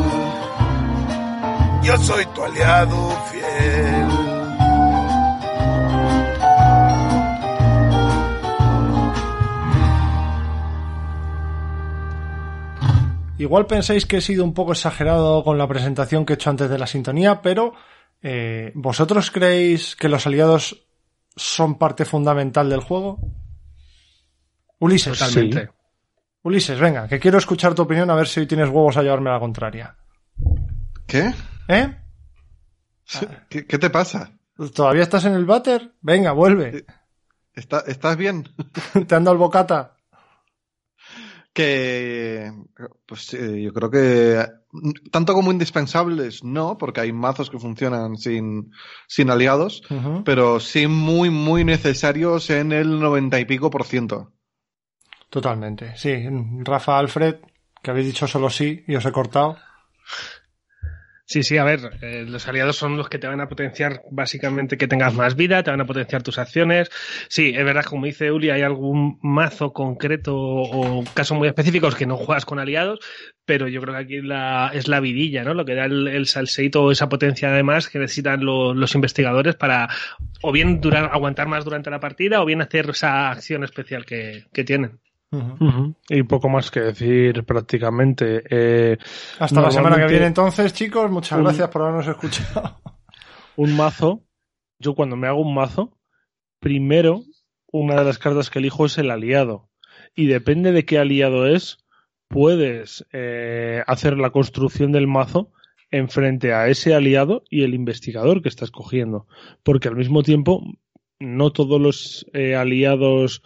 Yo soy tu aliado fiel. Igual pensáis que he sido un poco exagerado con la presentación que he hecho antes de la sintonía, pero eh, ¿vosotros creéis que los aliados son parte fundamental del juego? Ulises. Totalmente. Ulises, venga, que quiero escuchar tu opinión a ver si hoy tienes huevos a llevarme a la contraria. ¿Qué? ¿Eh? ¿Qué, qué te pasa? ¿Todavía estás en el váter? Venga, vuelve. ¿Está- ¿Estás bien? ¿Te han dado el bocata? Que, pues eh, yo creo que tanto como indispensables, no, porque hay mazos que funcionan sin, sin aliados, pero sí muy, muy necesarios en el noventa y pico por ciento. Totalmente, sí. Rafa, Alfred, que habéis dicho solo sí y os he cortado. Sí, sí, a ver, eh, los aliados son los que te van a potenciar básicamente que tengas más vida, te van a potenciar tus acciones. Sí, es verdad, como dice Uli, hay algún mazo concreto o casos muy específicos que no juegas con aliados, pero yo creo que aquí es la vidilla, ¿no? Lo que da el, el salseito o esa potencia además que necesitan lo- los investigadores para o bien durar, aguantar más durante la partida o bien hacer esa acción especial que, que tienen. Y poco más que decir prácticamente. Eh, Hasta la semana que viene entonces, chicos. Muchas Un- gracias por habernos escuchado. un mazo, yo cuando me hago un mazo, primero una de las cartas que elijo es el aliado. Y depende de qué aliado es, puedes eh, hacer la construcción del mazo en frente a ese aliado y el investigador que estás cogiendo. Porque al mismo tiempo, no todos los eh, aliados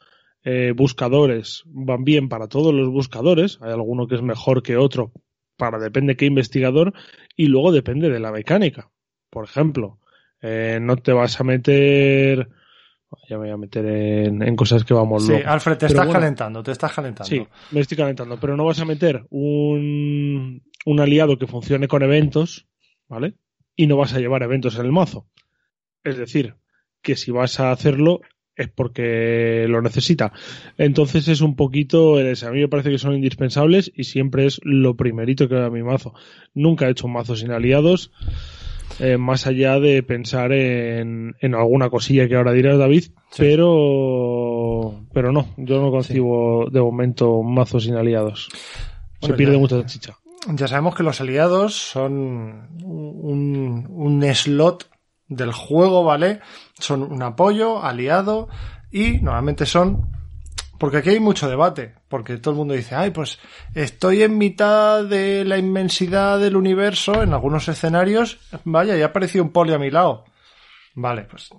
eh, buscadores van bien para todos los buscadores. Hay alguno que es mejor que otro para depende qué investigador y luego depende de la mecánica. Por ejemplo, eh, no te vas a meter ya me voy a meter en, en cosas que vamos Sí, luego. Alfred, te Pero estás bueno, calentando, te estás calentando. Sí, me estoy calentando, pero no vas a meter un, un aliado que funcione con eventos, ¿vale? Y no vas a llevar eventos en el mazo. Es decir, que si vas a hacerlo es porque lo necesita. Entonces es un poquito, a mí me parece que son indispensables y siempre es lo primerito que va a mi mazo. Nunca he hecho un mazo sin aliados, eh, más allá de pensar en, en alguna cosilla que ahora dirás David, pero pero no, yo no concibo de momento un mazo sin aliados. Se Bueno, pierde ya- mucha chicha. Ya sabemos que los aliados son un, un slot del juego, ¿vale? Son un apoyo, aliado, y normalmente son. Porque aquí hay mucho debate, porque todo el mundo dice, ay, pues estoy en mitad de la inmensidad del universo, en algunos escenarios, vaya, ya ha aparecido un poli a mi lado. Vale, pues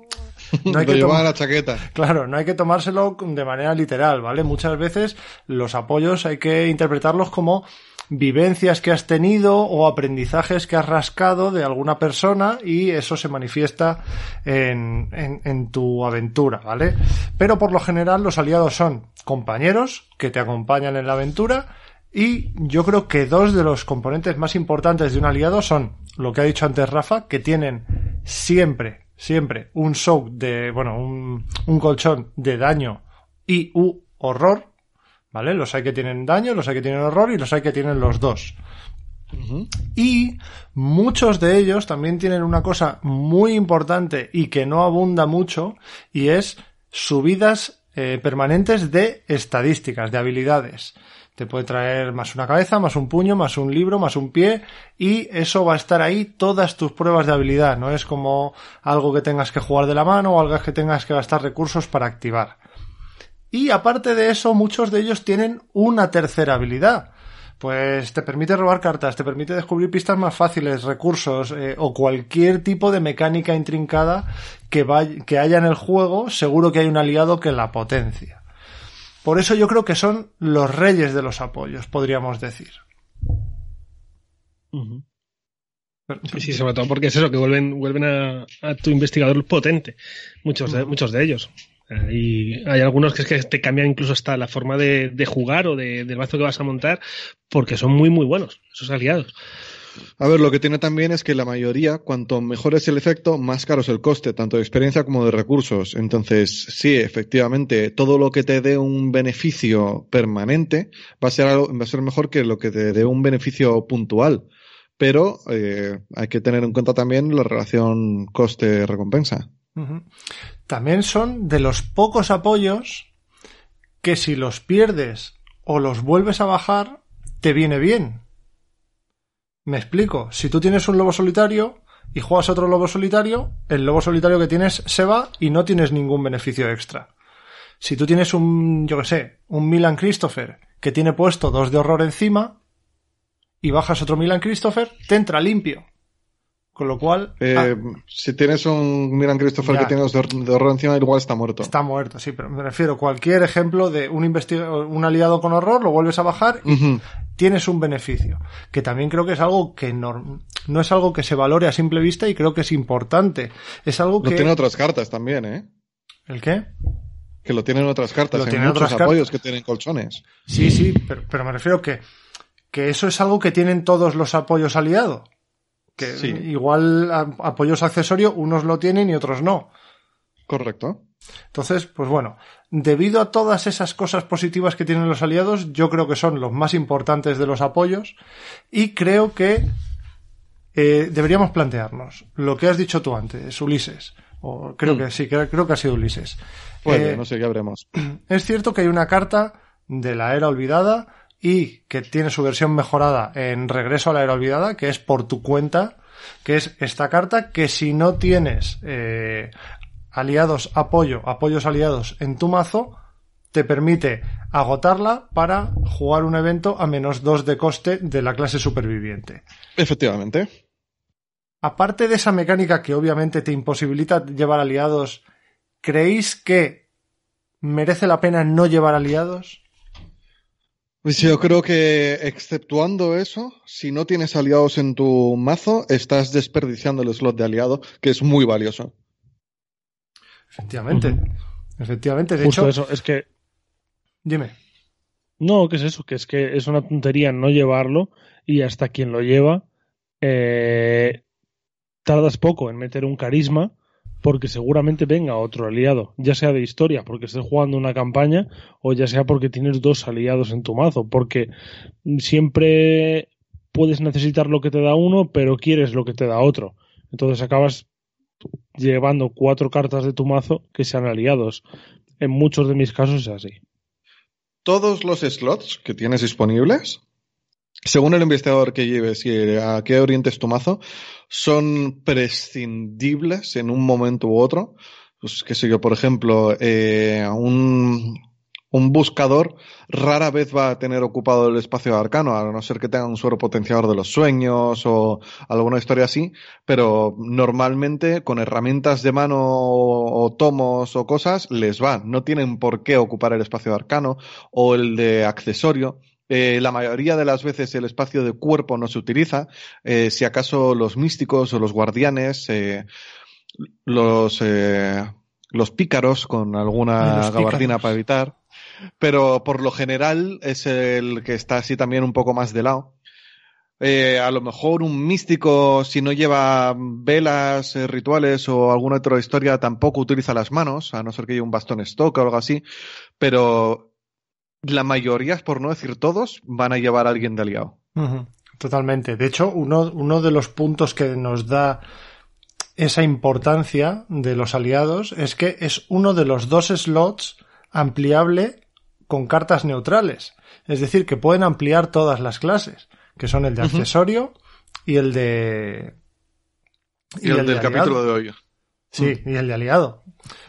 no hay que tomar- la chaqueta. Claro, no hay que tomárselo de manera literal, ¿vale? Muchas veces los apoyos hay que interpretarlos como vivencias que has tenido o aprendizajes que has rascado de alguna persona y eso se manifiesta en, en- tu aventura, ¿vale? Pero por lo general los aliados son compañeros que te acompañan en la aventura y yo creo que dos de los componentes más importantes de un aliado son lo que ha dicho antes Rafa, que tienen siempre, siempre un soak de, bueno, un, un colchón de daño y u horror, ¿vale? Los hay que tienen daño, los hay que tienen horror y los hay que tienen los dos. Y muchos de ellos también tienen una cosa muy importante y que no abunda mucho y es subidas eh, permanentes de estadísticas, de habilidades. Te puede traer más una cabeza, más un puño, más un libro, más un pie y eso va a estar ahí todas tus pruebas de habilidad. No es como algo que tengas que jugar de la mano o algo que tengas que gastar recursos para activar. Y aparte de eso, muchos de ellos tienen una tercera habilidad. Pues te permite robar cartas, te permite descubrir pistas más fáciles, recursos eh, o cualquier tipo de mecánica intrincada que, vay- que haya en el juego, seguro que hay un aliado que la potencia. Por eso yo creo que son los reyes de los apoyos, podríamos decir. Sí, sí, sobre todo porque es eso, que vuelven, vuelven a, a tu investigador potente, muchos de, muchos de ellos. Eh, Y hay algunos que es que te cambian incluso hasta la forma de, de jugar o de, del mazo que vas a montar, porque son muy, muy buenos, esos aliados. A ver, lo que tiene también es que la mayoría, cuanto mejor es el efecto, más caro es el coste, tanto de experiencia como de recursos. Entonces, sí, efectivamente, todo lo que te dé un beneficio permanente va a ser, algo- va a ser mejor que lo que te dé un beneficio puntual. Pero eh, hay que tener en cuenta también la relación coste-recompensa. También son de los pocos apoyos que si los pierdes o los vuelves a bajar, te viene bien. Me explico. Si tú tienes un lobo solitario y juegas otro lobo solitario, el lobo solitario que tienes se va y no tienes ningún beneficio extra. Si tú tienes un, yo que sé, un Milan Christopher que tiene puesto dos de horror encima y bajas otro Milan Christopher, te entra limpio. Con lo cual, Eh, ah, Si tienes un Miran Christopher Ya. que tiene dos de, hor- de horror encima, igual está muerto. Está muerto, sí, pero me refiero cualquier ejemplo de un un aliado con horror, lo vuelves a bajar y tienes un beneficio. Que también creo que es algo que no, no es algo que se valore a simple vista y creo que es importante. Es algo Lo que. tiene otras cartas también, ¿eh? ¿El qué? Que lo tienen otras cartas. Lo Hay tienen muchos otras apoyos que tienen colchones. Sí, sí, pero, pero me refiero que, que eso es algo que tienen todos los apoyos aliados. Que Sí. igual apoyos accesorios, unos lo tienen y otros no. Correcto. Entonces, pues bueno, debido a todas esas cosas positivas que tienen los aliados, yo creo que son los más importantes de los apoyos y creo que eh, deberíamos plantearnos lo que has dicho tú antes, Ulises. O creo Mm. que sí, creo, creo que ha sido Ulises. Puede, Eh, no sé, ya veremos. es cierto que hay una carta de la era olvidada y que tiene su versión mejorada en Regreso a la era olvidada, que es por tu cuenta, que es esta carta que si no tienes eh, aliados apoyo, apoyos aliados en tu mazo, te permite agotarla para jugar un evento a menos 2 de coste de la clase superviviente. Efectivamente. Aparte de esa mecánica que obviamente te imposibilita llevar aliados ¿creéis que merece la pena no llevar aliados? Pues yo creo que, exceptuando eso, si no tienes aliados en tu mazo, estás desperdiciando el slot de aliado, que es muy valioso. Efectivamente. Efectivamente. De Justo hecho, eso, es que dime. No, ¿qué es eso? Que es que es una tontería no llevarlo y hasta quien lo lleva eh, tardas poco en meter un carisma porque seguramente venga otro aliado, ya sea de historia, porque estés jugando una campaña o ya sea porque tienes dos aliados en tu mazo, porque siempre puedes necesitar lo que te da uno, pero quieres lo que te da otro. Entonces acabas llevando cuatro cartas de tu mazo que sean aliados. En muchos de mis casos es así. Todos los slots que tienes disponibles, según el investigador que lleves y a qué orientes tu mazo, son prescindibles en un momento u otro. Pues qué sé yo, por ejemplo, eh, un, buscador rara vez va a tener ocupado el espacio arcano, a no ser que tenga un suero potenciador de los sueños o alguna historia así, pero normalmente con herramientas de mano o tomos o cosas les va. No tienen por qué ocupar el espacio arcano o el de accesorio. Eh, la mayoría de las veces el espacio de cuerpo no se utiliza. Eh, si acaso los místicos o los guardianes, eh, los, eh, los pícaros con alguna gabardina para evitar. Pero por lo general es el que está así también un poco más de lado. A lo mejor un místico, si no lleva velas, rituales o alguna otra historia, tampoco utiliza las manos, a no ser que lleve un bastón stock o algo así. Pero la mayoría, por no decir todos, van a llevar a alguien de aliado. Totalmente. De hecho, uno, uno de los puntos que nos da esa importancia de los aliados es que es uno de los dos slots ampliable con cartas neutrales. Es decir, que pueden ampliar todas las clases, que son el de accesorio y el de... Y, el, de del aliado. capítulo de hoy. Sí, y el de aliado.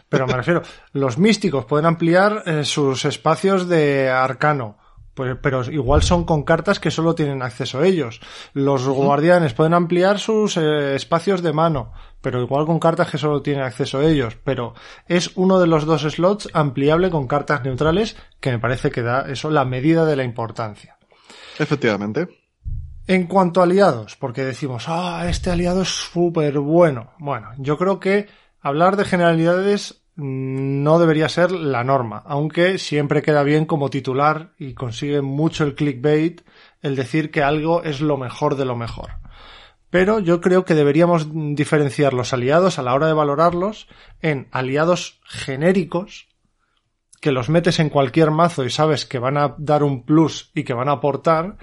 Pero me refiero, los místicos pueden ampliar eh, sus espacios de arcano, pues, pero igual son con cartas que solo tienen acceso a ellos. Los guardianes pueden ampliar sus eh, espacios de mano, pero igual con cartas que solo tienen acceso a ellos. Pero es uno de los dos slots ampliable con cartas neutrales que me parece que da eso la medida de la importancia. Efectivamente. En cuanto a aliados, porque decimos, ah, este aliado es súper bueno. Bueno, yo creo que hablar de generalidades no debería ser la norma, aunque siempre queda bien como titular y consigue mucho el clickbait el decir que algo es lo mejor de lo mejor. Pero yo creo que deberíamos diferenciar los aliados a la hora de valorarlos en aliados genéricos, que los metes en cualquier mazo y sabes que van a dar un plus y que van a aportar,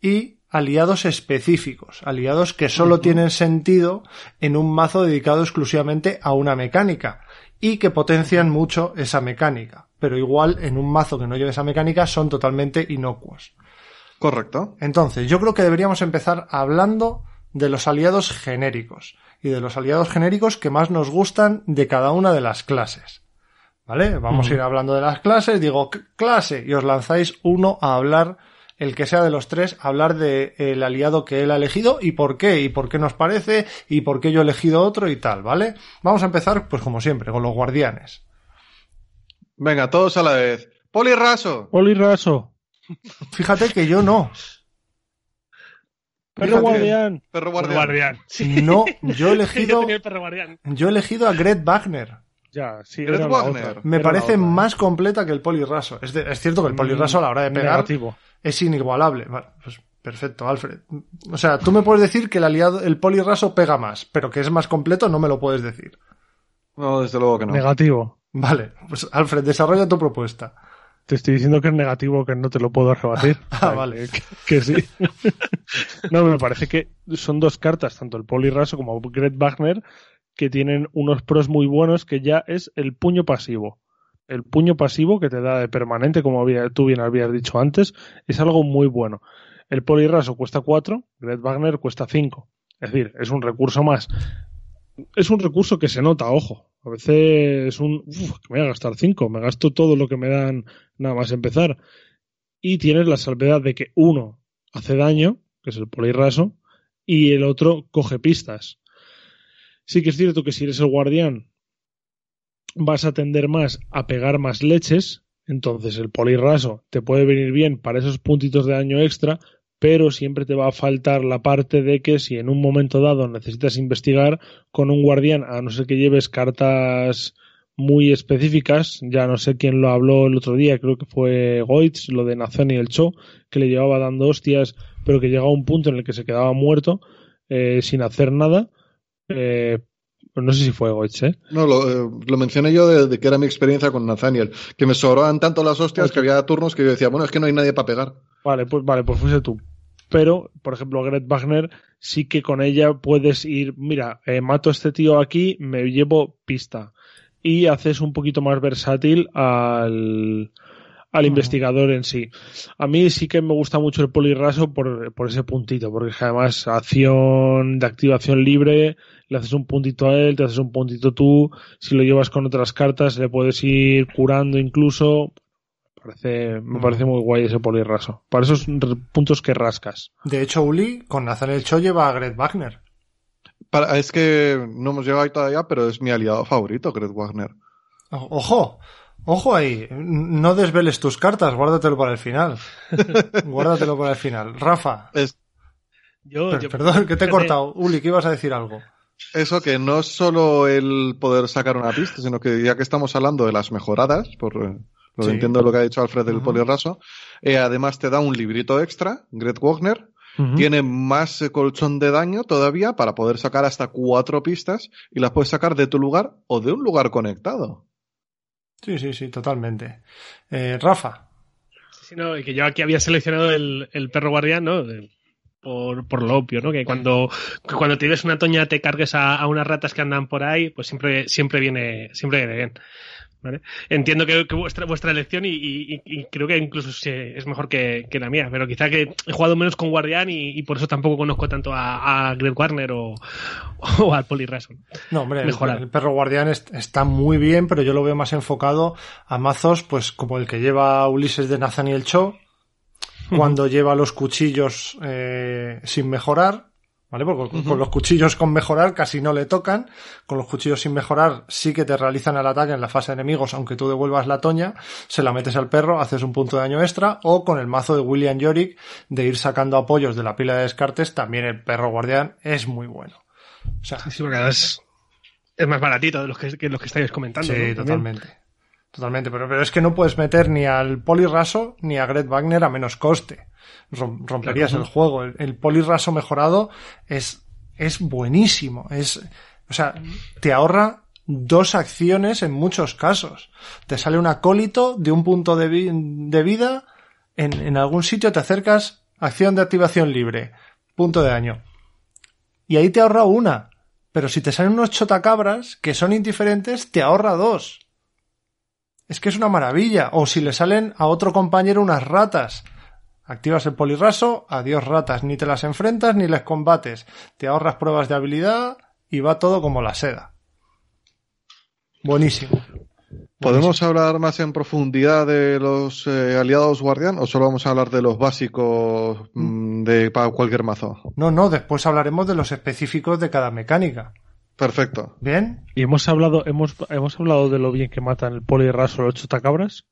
y aliados específicos, aliados que solo tienen sentido en un mazo dedicado exclusivamente a una mecánica y que potencian mucho esa mecánica, pero igual en un mazo que no lleve esa mecánica son totalmente inocuos. Correcto. Entonces, yo creo que deberíamos empezar hablando de los aliados genéricos y de los aliados genéricos que más nos gustan de cada una de las clases. ¿Vale? Vamos a ir hablando de las clases, digo "C- clase y os lanzáis uno a hablar, el que sea de los tres, hablar del el aliado que él ha elegido y por qué, y por qué nos parece, y por qué yo he elegido otro y tal, ¿vale? Vamos a empezar, pues como siempre, con los guardianes. Venga, todos a la vez. Polirraso. Oli Raso, Fíjate que yo no. perro Fíjate. guardián. Perro Perro guardián. Sí. No, yo he elegido, tenía el perro guardián. yo he elegido a Gret Wagner. Ya, sí, Gret Wagner. otra. Me parece otra. más completa que el polirraso. Es, de- es cierto que el polirraso a la hora de pegar Negativo. Es inigualable. Vale, pues perfecto, Alfred. O sea, tú me puedes decir que el aliado, el polirraso pega más, pero que es más completo no me lo puedes decir. No, desde luego que no. Negativo. Vale, pues Alfred, desarrolla tu propuesta. Te estoy diciendo que es negativo, que no te lo puedo rebatir. Ah, vale. Que, que sí. no, me parece que son dos cartas, tanto el Polirraso como Gret Wagner, que tienen unos pros muy buenos, que ya es el puño pasivo. El puño pasivo que te da de permanente, como tú bien habías dicho antes, es algo muy bueno. El Polirraso cuesta 4, Gret Wagner cuesta 5. Es decir, es un recurso más. Es un recurso que se nota, ojo. A veces es un. Uf, me voy a gastar 5. Me gasto todo lo que me dan nada más empezar. Y tienes la salvedad de que uno hace daño, que es el polirraso, y el otro coge pistas. Sí que es cierto que si eres el guardián vas a tender más a pegar más leches, entonces el polirraso te puede venir bien para esos puntitos de daño extra, pero siempre te va a faltar la parte de que si en un momento dado necesitas investigar con un guardián, a no ser que lleves cartas muy específicas, ya no sé quién lo habló el otro día, creo que fue Goitz, lo de Nathaniel Cho, que le llevaba dando hostias, pero que llegaba a un punto en el que se quedaba muerto eh, sin hacer nada. Eh, no sé si fue Goitz, ¿eh? No, lo, eh, lo mencioné yo de, de que era mi experiencia con Nathaniel, que me sobraban tanto las hostias que había turnos que yo decía, bueno, es que no hay nadie para pegar. Vale, pues vale, pues fuese tú. Pero, por ejemplo, Gret Wagner sí que con ella puedes ir, mira, eh, mato a este tío aquí, me llevo pista. Y haces un poquito más versátil al, al investigador en sí. A mí sí que me gusta mucho el polirraso por, por ese puntito, porque además acción de activación libre, le haces un puntito a él, te haces un puntito tú, si lo llevas con otras cartas le puedes ir curando incluso. Parece, me parece muy guay ese polirraso. Para esos puntos que rascas. De hecho, Uli con Nathaniel Cho lleva a Gret Wagner. Para- es que no hemos llegado ahí todavía, pero es mi aliado favorito, Gret Wagner. O- Ojo, ojo ahí. No desveles tus cartas, guárdatelo para el final. guárdatelo para el final. Rafa, Es Yo, per- yo- perdón, que te he cortado. Uli, que ibas a decir algo. Eso que no es solo el poder sacar una pista, sino que ya que estamos hablando de las mejoradas, por eh, lo Sí. entiendo lo que ha dicho Alfred del polirraso, eh, además te da un librito extra, Gret Wagner, tiene más eh, colchón de daño todavía para poder sacar hasta cuatro pistas y las puedes sacar de tu lugar o de un lugar conectado. Sí, sí, sí, totalmente. Eh, Rafa, Sí, no, y que yo aquí había seleccionado el, el perro guardián, ¿no? Por, por lo obvio, ¿no? Que cuando, que cuando tienes una toña te cargues a, a unas ratas que andan por ahí, pues siempre, siempre viene, siempre viene bien. ¿vale? Entiendo que, que vuestra, vuestra elección y, y- y creo que incluso es mejor que, que la mía, pero quizá que he jugado menos con Guardián y, y por eso tampoco conozco tanto a, a Greg Warner o, o al Polirrason. No, hombre, el, el perro guardián est- está muy bien, pero yo lo veo más enfocado a mazos, pues como el que lleva Ulises de Nathaniel Cho, cuando lleva los cuchillos eh, sin mejorar, ¿vale? Porque con- con los cuchillos con mejorar casi no le tocan, con los cuchillos sin mejorar sí que te realizan el ataque en la fase de enemigos, aunque tú devuelvas la toña, se la metes al perro, haces un punto de daño extra, o con el mazo de William Yorick de ir sacando apoyos de la pila de descartes, también el perro guardián es muy bueno. O sea, Sí, porque además es más baratito de los que, que los que estáis comentando. Sí, totalmente. Totalmente, pero, pero es que no puedes meter ni al polirraso ni a Gret Wagner a menos coste. Rom- romperías Claro. el juego. El, el polirraso mejorado es, es buenísimo. Es, o sea, te ahorra dos acciones en muchos casos. Te sale un acólito de un punto de, vi- de vida, en, en algún sitio te acercas, acción de activación libre, punto de daño. Y ahí te ahorra una. Pero si te salen unos chotacabras que son indiferentes, te ahorra dos. Es que es una maravilla. O si le salen a otro compañero unas ratas. Activas el polirraso, adiós ratas, ni te las enfrentas ni les combates. Te ahorras pruebas de habilidad y va todo como la seda. Buenísimo. ¿Podemos hablar más en profundidad de los eh, aliados guardián o solo vamos a hablar de los básicos mm, de para cualquier mazo? No, no, después hablaremos de los específicos de cada mecánica. Perfecto. ¿Bien? Y hemos hablado, hemos, hemos hablado de lo bien que matan el polirraso los chotacabras.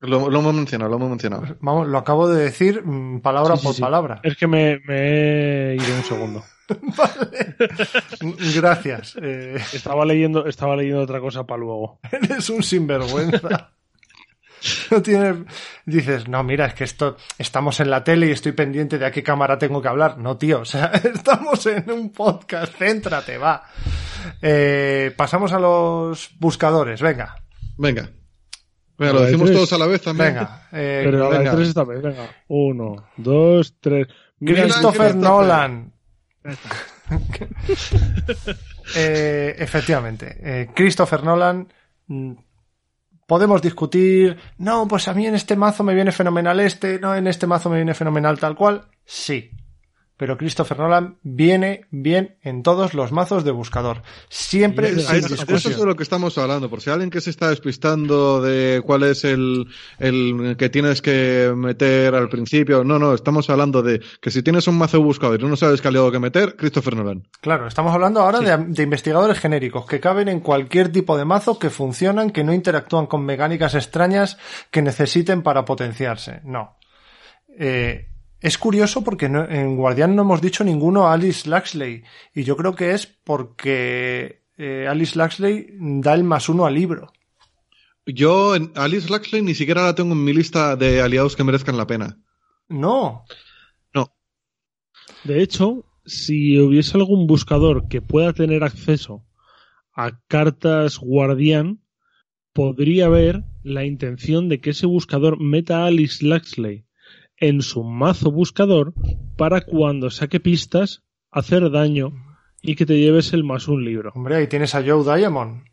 Lo, lo hemos mencionado, lo hemos mencionado. Vamos, lo acabo de decir mm, palabra Sí, sí, por sí. palabra. Es que me, me he ido un segundo. Gracias. Eh, Estaba leyendo, estaba leyendo otra cosa para luego. Eres un sinvergüenza. No tienes... Dices, no, mira, es que esto, estamos en la tele y estoy pendiente de a qué cámara tengo que hablar. No, tío, o sea, estamos en un podcast, céntrate, va. Eh, pasamos a los buscadores, venga, Venga. Venga, lo decimos todos a la vez también. venga. Eh, Pero venga. tres esta vez, venga. Uno, dos, tres. Christopher Christopher. Nolan. Eh, efectivamente, eh, Christopher Nolan. Podemos discutir, no, pues a mí en este mazo me viene fenomenal este, no, en este mazo me viene fenomenal tal cual. Sí, pero Christopher Nolan viene bien en todos los mazos de buscador. Siempre es- sin es- Eso es discusión. de lo que estamos hablando. Por si alguien que se está despistando de cuál es el, el que tienes que meter al principio. No, no, estamos hablando de que si tienes un mazo de buscador y no sabes qué aliado que meter, Christopher Nolan. Claro, estamos hablando ahora de, de investigadores genéricos que caben en cualquier tipo de mazo, que funcionan, que no interactúan con mecánicas extrañas que necesiten para potenciarse. No. Eh, es curioso porque no- en Guardián no hemos dicho ninguno a Alice Laxley. Y yo creo que es porque eh, Alice Laxley da el más uno al libro. Yo, en Alice Laxley ni siquiera la tengo en mi lista de aliados que merezcan la pena. No. De hecho, si hubiese algún buscador que pueda tener acceso a cartas guardián, podría haber la intención de que ese buscador meta a Alice Laxley en su mazo buscador para cuando saque pistas hacer daño y que te lleves el más un libro. Hombre, ahí tienes a Joe Diamond.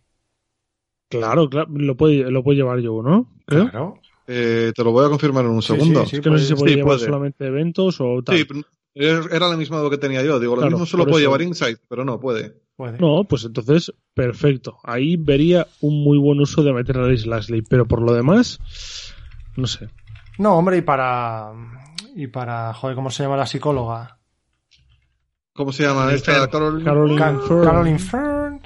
Claro, claro, lo puede, lo puede llevar yo, ¿no? Creo. Claro. Eh, te lo voy a confirmar en un Sí, segundo. sí, Es que no sé si se puede sí, llevar puede. solamente eventos o tal. Sí, era la misma que tenía yo. Digo, lo Claro, mismo solo puede eso. llevar Insight, pero no puede. Puede. No, pues entonces, perfecto. Ahí vería un muy buen uso de meter a Alice Laxley, pero por lo demás, no sé. No, hombre, y para. Y para. Joder, ¿cómo se llama la psicóloga? ¿Cómo se llama esta? Carol- Caroline Ca- Fern. Caroline Fern.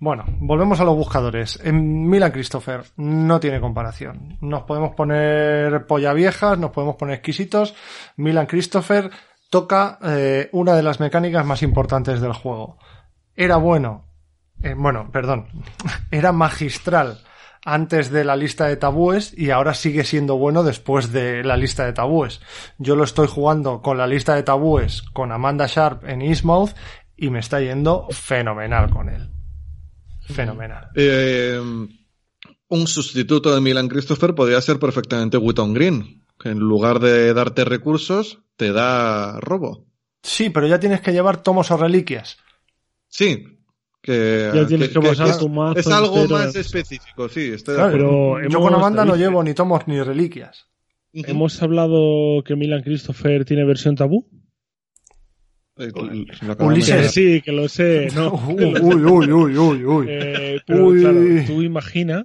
Bueno, volvemos a los buscadores. En Milan Christopher no tiene comparación. Nos podemos poner polla viejas, nos podemos poner exquisitos. Milan Christopher toca eh, una de las mecánicas más importantes del juego. Era bueno, eh, bueno, perdón, era magistral antes de la lista de tabúes y ahora sigue siendo bueno después de la lista de tabúes. Yo lo estoy jugando con la lista de tabúes con Amanda Sharp en Eastmouth y me está yendo fenomenal con él. Fenomenal. Eh, un sustituto de Milan Christopher podría ser perfectamente Witton Green, que en lugar de darte recursos, te da robo. Sí, pero ya tienes que llevar tomos o reliquias. Sí. Que, Ya tienes que es, tu mazo es algo entero más específico, sí. Estoy Claro. Pero yo con Amanda no llevo ni tomos ni reliquias. ¿Hemos hablado que Milan Christopher tiene versión tabú? Eh, Ulises. Que sí, que lo sé. No. Uy, uy, uy, uy, uy. Eh, pero Uy. claro, tú imagina,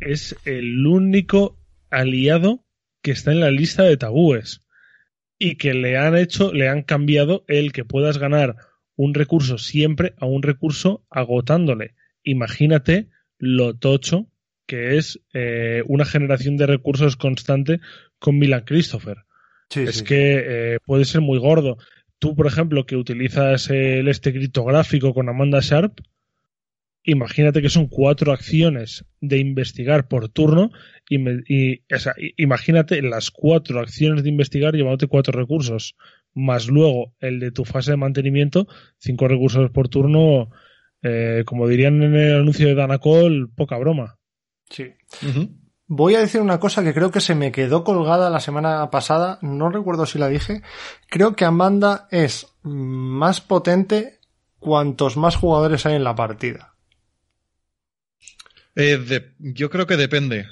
es el único aliado que está en la lista de tabúes y que le han hecho, le han cambiado el que puedas ganar un recurso siempre a un recurso agotándole. Imagínate lo tocho que es eh, una generación de recursos constante con Milan Christopher. Sí, es sí, que eh, puede ser muy gordo. Tú, por ejemplo, que utilizas el este criptográfico con Amanda Sharp, imagínate que son cuatro acciones de investigar por turno y, me- y, o sea, i- imagínate las cuatro acciones de investigar llevándote cuatro recursos, más luego el de tu fase de mantenimiento, cinco recursos por turno, eh, como dirían en el anuncio de Danacol, poca broma. sí. Voy a decir una cosa que creo que se me quedó colgada la semana pasada, no recuerdo si la dije. Creo que Amanda es más potente cuantos más jugadores hay en la partida. Eh, de- yo creo que depende.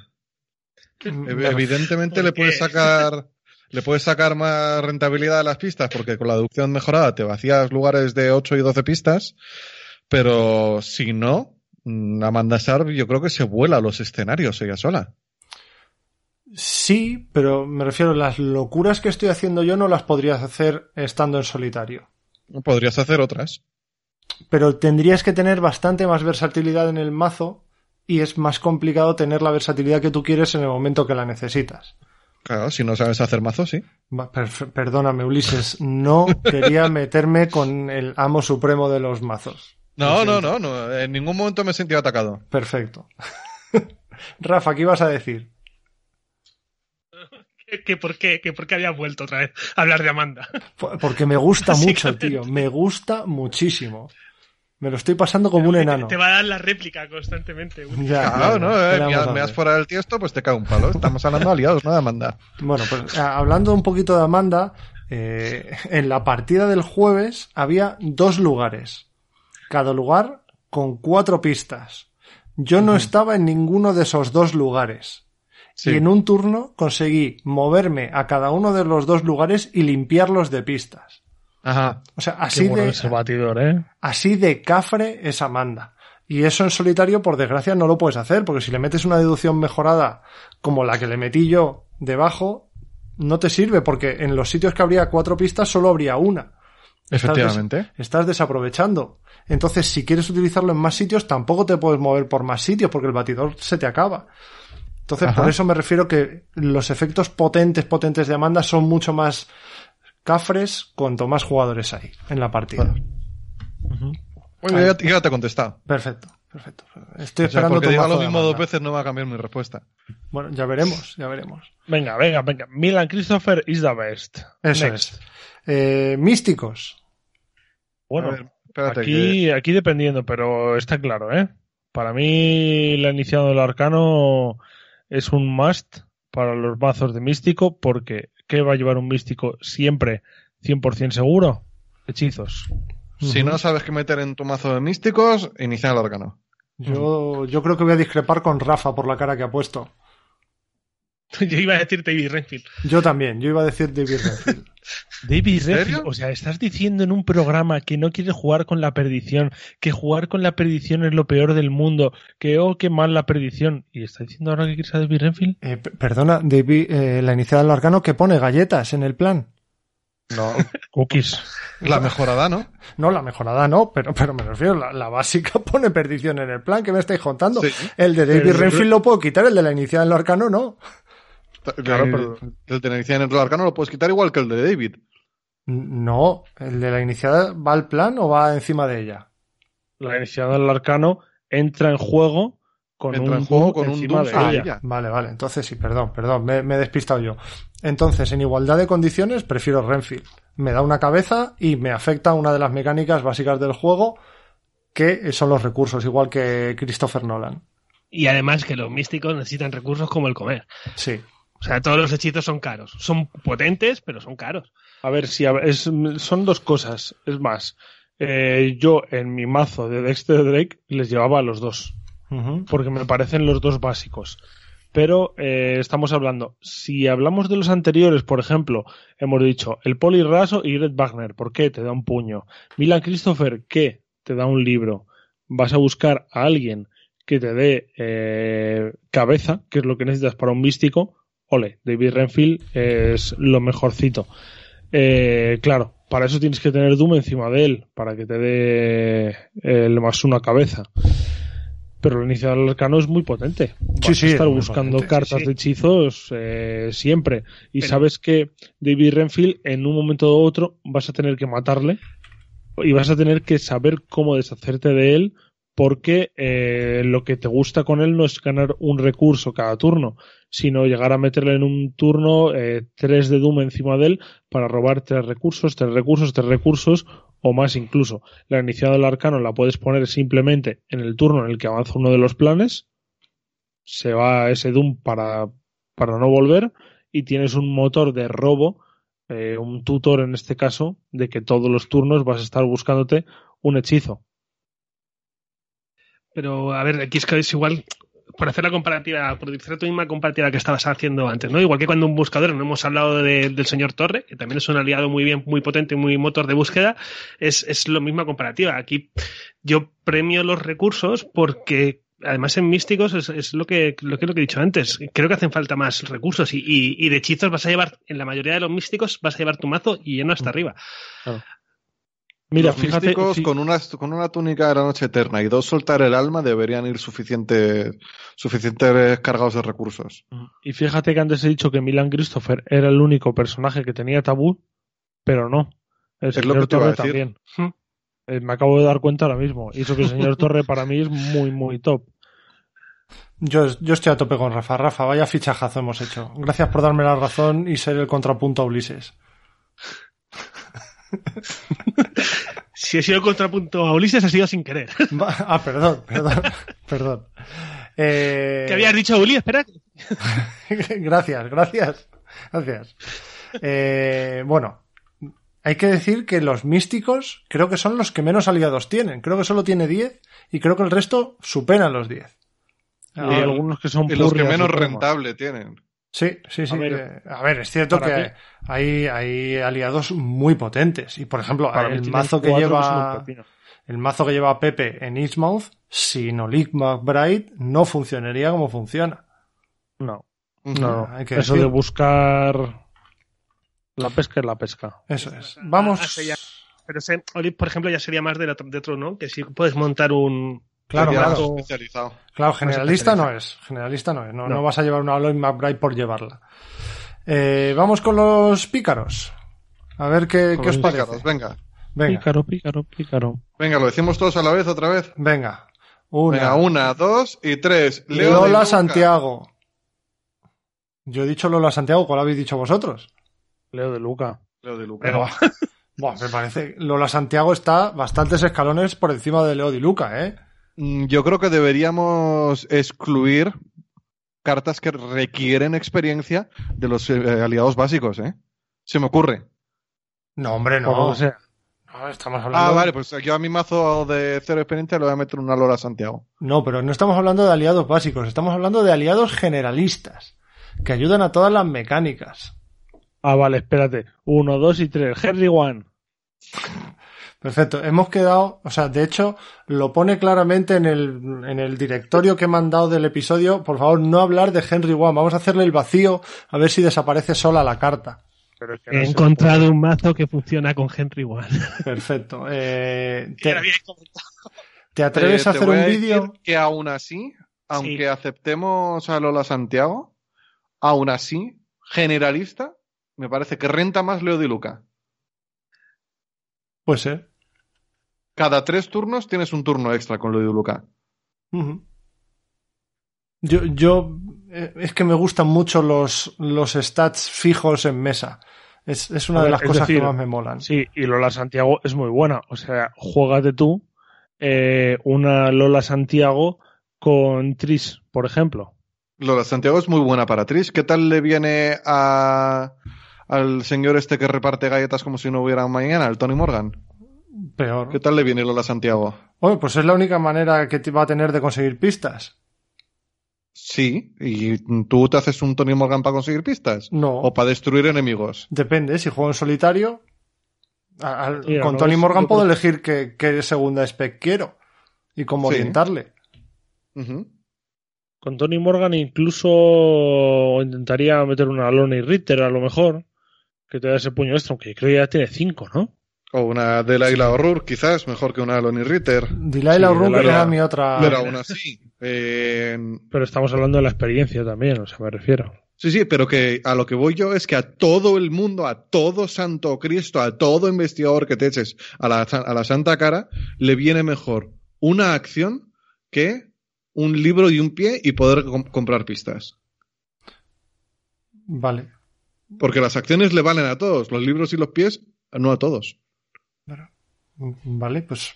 Ev- Evidentemente le puedes sacar le puedes sacar más rentabilidad a las pistas porque con la deducción mejorada te vacías lugares de 8 y 12 pistas, pero si no, mm, Amanda Sharp yo creo que se vuela a los escenarios ella sola. Sí, pero me refiero, las locuras que estoy haciendo yo no las podrías hacer estando en solitario. Podrías hacer otras. Pero tendrías que tener bastante más versatilidad en el mazo y es más complicado tener la versatilidad que tú quieres en el momento que la necesitas. Claro, si no sabes hacer mazos, sí. Perdóname, Ulises, no quería meterme con el amo supremo de los mazos. No, no, no, no. En ningún momento me he sentido atacado. Perfecto. Rafa, ¿qué ibas a decir? ¿Que, por qué? ¿Que por qué había vuelto otra vez a hablar de Amanda? Por- Porque me gusta mucho, tío. Me gusta muchísimo. Me lo estoy pasando como un enano. Te va a dar la réplica constantemente. Ya, Claro, no, ya. ¿Qué eh, me, has fuera del tiesto, pues te cae un palo. Estamos hablando de aliados, no de Amanda. Bueno, pues hablando un poquito de Amanda, eh, en la partida del jueves había dos lugares. Cada lugar con cuatro pistas. Yo no estaba en ninguno de esos dos lugares. Sí. Y en un turno conseguí moverme a cada uno de los dos lugares y limpiarlos de pistas. Ajá. O sea, así bueno de, batidor, ¿eh? así de cafre es Amanda. Y eso en solitario, por desgracia, no lo puedes hacer, porque si le metes una deducción mejorada como la que le metí yo debajo, no te sirve, porque en los sitios que habría cuatro pistas solo habría una. Estás Efectivamente. des- estás desaprovechando. Entonces, si quieres utilizarlo en más sitios, tampoco te puedes mover por más sitios, porque el batidor se te acaba. Entonces, Ajá. por eso me refiero que los efectos potentes, potentes de Amanda son mucho más cafres cuanto más jugadores hay en la partida. Bueno, ya, ya te he contestado. Perfecto, perfecto. Estoy O sea, esperando porque diga lo mismo dos veces no va a cambiar mi respuesta. Bueno, ya veremos, ya veremos. Venga, venga, venga. Milan Christopher is the best. Eso Next. es. Eh, místicos. Bueno, A ver, espérate aquí, aquí dependiendo, pero está claro, ¿eh? Para mí, la iniciado del arcano es un must para los mazos de místico, porque ¿qué va a llevar un místico siempre 100% seguro? Hechizos. Si no sabes qué meter en tu mazo de místicos, inicia el órgano. Yo, yo creo que voy a discrepar con Rafa por la cara que ha puesto. Yo iba a decir David Renfield. Yo también, yo iba a decir David Redfield. David serio? Redfield, o sea, estás diciendo en un programa que no quieres jugar con la perdición, que jugar con la perdición es lo peor del mundo, que oh, qué mal la perdición. ¿Y está diciendo ahora que quieres a David Renfield? Eh, perdona, David, eh, la iniciada del arcano que pone galletas en el plan. No, cookies. La mejorada, ¿no? No, la mejorada no, pero, pero me refiero, la, la básica pone perdición en el plan, que me estáis contando? Sí. El de David Pero- Renfield lo puedo quitar, el de la iniciada del arcano no. Claro, el, pero- el de la iniciativa en el arcano lo puedes quitar igual que el de David. No, el de la iniciada va al plan o va encima de ella. La iniciada del arcano entra en juego con Entra un en juego con un encima de ella. ella. Vale, vale, entonces sí, perdón, perdón, me, me he despistado yo. Entonces, en igualdad de condiciones, prefiero Renfield. Me da una cabeza y me afecta una de las mecánicas básicas del juego, que son los recursos, igual que Christopher Nolan. Y además que los místicos necesitan recursos como el comer. Sí. O sea, todos los hechizos son caros. Son potentes, pero son caros. A ver, si es, son dos cosas. Es más, eh, yo en mi mazo de Dexter Drake les llevaba a los dos, porque me parecen los dos básicos. Pero eh, estamos hablando, si hablamos de los anteriores, por ejemplo, hemos dicho el Poli Raso y Red Wagner, ¿por qué? Te da un puño. Milan Christopher, ¿qué? Te da un libro. Vas a buscar a alguien que te dé eh, cabeza, que es lo que necesitas para un místico. Ole, David Renfield es lo mejorcito. Eh, claro, para eso tienes que tener Doom encima de él, para que te dé el más una cabeza. Pero el iniciador del arcano es muy potente. Vas Sí, sí, a estar es buscando potente, cartas sí. de hechizos eh, siempre. Y Pero- sabes que David Renfield en un momento u otro vas a tener que matarle y vas a tener que saber cómo deshacerte de él porque eh, lo que te gusta con él no es ganar un recurso cada turno, sino llegar a meterle en un turno eh, tres de Doom encima de él para robar tres recursos, tres recursos, tres recursos o más incluso. La iniciada del arcano la puedes poner simplemente en el turno en el que avanza uno de los planes, se va ese Doom para, para no volver y tienes un motor de robo, eh, un tutor en este caso, de que todos los turnos vas a estar buscándote un hechizo. Pero, a ver, aquí es que es igual, por hacer la comparativa, por utilizar tu misma comparativa que estabas haciendo antes, ¿no? Igual que cuando un buscador, no hemos hablado de- del señor Torre, que también es un aliado muy bien, muy potente, muy motor de búsqueda, es, es la misma comparativa. Aquí yo premio los recursos porque Además, en místicos es, es lo, que, lo que lo que he dicho antes. Creo que hacen falta más recursos y, y- y de hechizos vas a llevar, en la mayoría de los místicos, vas a llevar tu mazo y lleno hasta arriba. Mira, Los fíjate, místicos con, una, con una túnica de la noche eterna y dos soltar el alma deberían ir suficientes suficientes cargados de recursos. y fíjate que antes he dicho que Milan Christopher era el único personaje que tenía tabú, pero no. El Es lo señor que te iba a Torre decir. también. Hmm. Eh, me acabo de dar cuenta ahora mismo. Y eso que el señor Torre para mí es muy, muy top. Yo, yo estoy a tope con Rafa. Rafa, vaya fichajazo hemos hecho. Gracias por darme la razón y ser el contrapunto a Ulises. Si he sido el contrapunto a Ulises, ha sido sin querer. Ah, perdón, perdón, perdón. Eh, ¿Qué habías dicho, Uli? Espera. gracias, gracias, gracias. Eh, bueno, hay que decir que los místicos creo que son los que menos aliados tienen. Creo que solo tiene 10 y creo que el resto superan los 10. Hay algunos que son Y los que menos rentable tienen. Sí, sí, sí. A ver, eh, a ver, es cierto que hay, hay aliados muy potentes. Y por ejemplo, Para el mazo que lleva el mazo que lleva Pepe en Eastmouth, sin Olik McBride, no funcionaría como funciona. No, no, no. Hay que Eso decir- de buscar la pesca es la pesca. Eso es. Ah, Vamos. ya- Pero ese, por ejemplo, ya sería más de, otro- de otro, ¿no? Que si puedes montar un... Claro, claro. especializado. Claro, generalista especializa. no es. Generalista no es. No, No. no vas a llevar una Aloy McBride por llevarla. Eh, vamos con los pícaros. A ver qué, qué os parece. pícaros, venga. Venga, Pícaro, pícaro, pícaro. Venga, lo decimos todos a la vez, otra vez. venga. Una. Venga, una, dos y tres. Leo de Lola. Santiago. Yo he dicho Lola Santiago, ¿cuál habéis dicho vosotros? Leo de Luca. Leo de Luca. Pero, buah, me parece. Lola Santiago está bastantes escalones por encima de Leo Di Luca, ¿eh? Mm, Yo creo que deberíamos excluir cartas que requieren experiencia de los eh, aliados básicos, ¿eh? Se me ocurre. No, hombre, no. que sea. No, estamos hablando. Ah, vale, pues yo a mi mazo de cero experiencia le voy a meter una Lola Santiago. No, pero no estamos hablando de aliados básicos, estamos hablando de aliados generalistas, que ayudan a todas las mecánicas. Ah, vale, espérate. Uno, dos y tres. Henry One. Perfecto, hemos quedado, o sea, de hecho, lo pone claramente en el, en el directorio que he mandado del episodio, por favor, no hablar de Henry One, vamos a hacerle el vacío, a ver si desaparece sola la carta. Pero es que no He encontrado un mazo que funciona con Henry One. Perfecto. Eh, te, atreves Eh, a te hacer voy un vídeo? Que aún así, aunque aceptemos a Lola Santiago, aún así, generalista, me parece que renta más Leo de Luca. Puede ser. Cada tres turnos tienes un turno extra con Leo de Luca. Ujú. Yo, yo eh, es que me gustan mucho los, los stats fijos en mesa. Es, es una de las cosas decir, que más me molan. Sí, y Lola Santiago es muy buena. O sea, juégate tú eh, una Lola Santiago con Tris, por ejemplo. Lola Santiago es muy buena para Tris. ¿Qué tal le viene a, al señor este que reparte galletas como si no hubiera mañana, el Tony Morgan? Peor. ¿Qué tal le viene Lola Santiago? Bueno, pues es la única manera que te va a tener de conseguir pistas. Sí, y tú te haces un Tony Morgan para conseguir pistas. No. O para destruir enemigos. Depende, si juego en solitario. al- con no, Tony Morgan puedo elegir qué, qué segunda spec quiero y cómo Sí. orientarle. Con Tony Morgan incluso intentaría meter una Lonely Ritter a lo mejor, que te da ese puño extra, aunque creo que ya tiene cinco, ¿no? O una Delilah O'Rourke, quizás, mejor que una Lonnie Ritter. Delilah Sí, O'Rourke Delilah. era mi otra. Pero aún así. eh, Pero estamos hablando de la experiencia también, o sea, me refiero. sí, sí, pero que a lo que voy yo es que a todo el mundo, a todo santo Cristo, a todo investigador que te eches a la, a la santa cara, le viene mejor una acción que un libro y un pie y poder com- comprar pistas. Vale. Porque las acciones le valen a todos, los libros y los pies no a todos. Vale, pues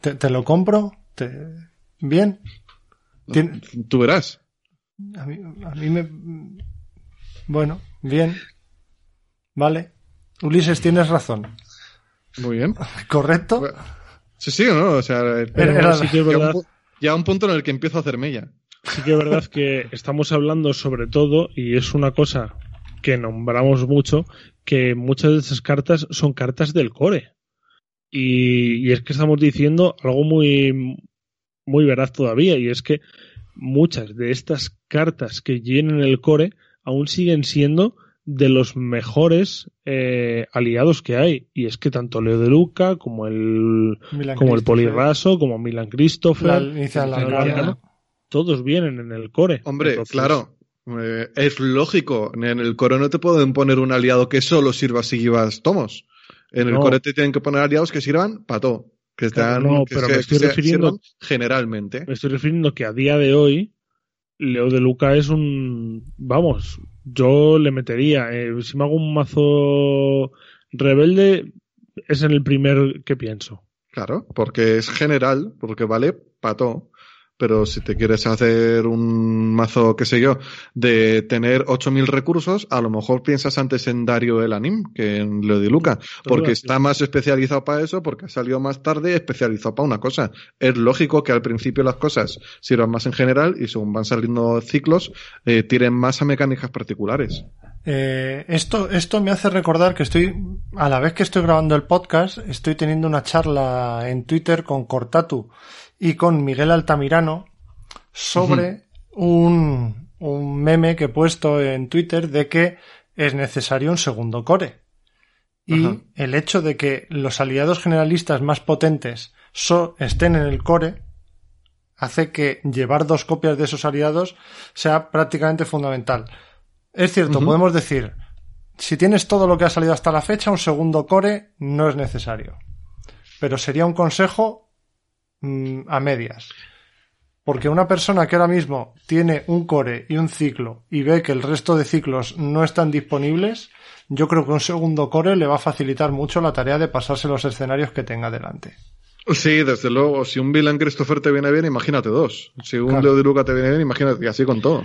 te, lo compro. Te... Bien. Tien- Tú verás. A mí, a mí me. Bueno, bien. Vale. Ulises, tienes razón. Muy bien. ¿Correcto? Bueno, Sí, sí, ¿no? O sea, era- sí que verdad, un punto en el que empiezo a hacer mella. sí que es verdad que estamos hablando sobre todo, y es una cosa que nombramos mucho, que muchas de esas cartas son cartas del core. Y, y es que estamos diciendo algo muy, muy veraz todavía, y es que muchas de estas cartas que llenan el core aún siguen siendo de los mejores eh, aliados que hay. Y es que tanto Leo de Luca como el, Milan como el Christopher. Polirraso, como Milan Christopher, La la todos vienen en el core. Hombre, Entonces, claro. eh, es lógico. En el core no te pueden poner un aliado que solo sirva si llevas tomos. En el No. core te tienen que poner aliados que sirvan para todo. Que, Claro, están, no, que pero se- me estoy que refiriendo- generalmente. Me estoy refiriendo que a día de hoy, Leo de Luca es un. Vamos, yo le metería. eh, si me hago un mazo rebelde, es en el primer que pienso. Claro, porque es general, porque vale para todo. Pero si te quieres hacer un mazo, qué sé yo, de tener 8000 recursos, a lo mejor piensas antes en Dario el Anim que en Leo de Luca, porque está más especializado para eso, porque ha salido más tarde especializado para una cosa. Es lógico que al principio las cosas sirvan más en general y según van saliendo ciclos, eh, tiren más a mecánicas particulares. Eh, esto, esto me hace recordar que estoy, a la vez que estoy grabando el podcast, estoy teniendo una charla en Twitter con Cortatu y con Miguel Altamirano sobre un, un meme que he puesto en Twitter de que es necesario un segundo core. Y Ajá. el hecho de que los aliados generalistas más potentes so- estén en el core hace que llevar dos copias de esos aliados sea prácticamente fundamental. Es cierto, podemos decir, si tienes todo lo que ha salido hasta la fecha, un segundo core no es necesario. Pero sería un consejo mm, a medias. Porque una persona que ahora mismo tiene un core y un ciclo y ve que el resto de ciclos no están disponibles, yo creo que un segundo core le va a facilitar mucho la tarea de pasarse los escenarios que tenga delante. Sí, desde luego. Si un Villain Christopher te viene bien, imagínate dos. Si un Claro. Leo de Luca te viene bien, imagínate y así con todo.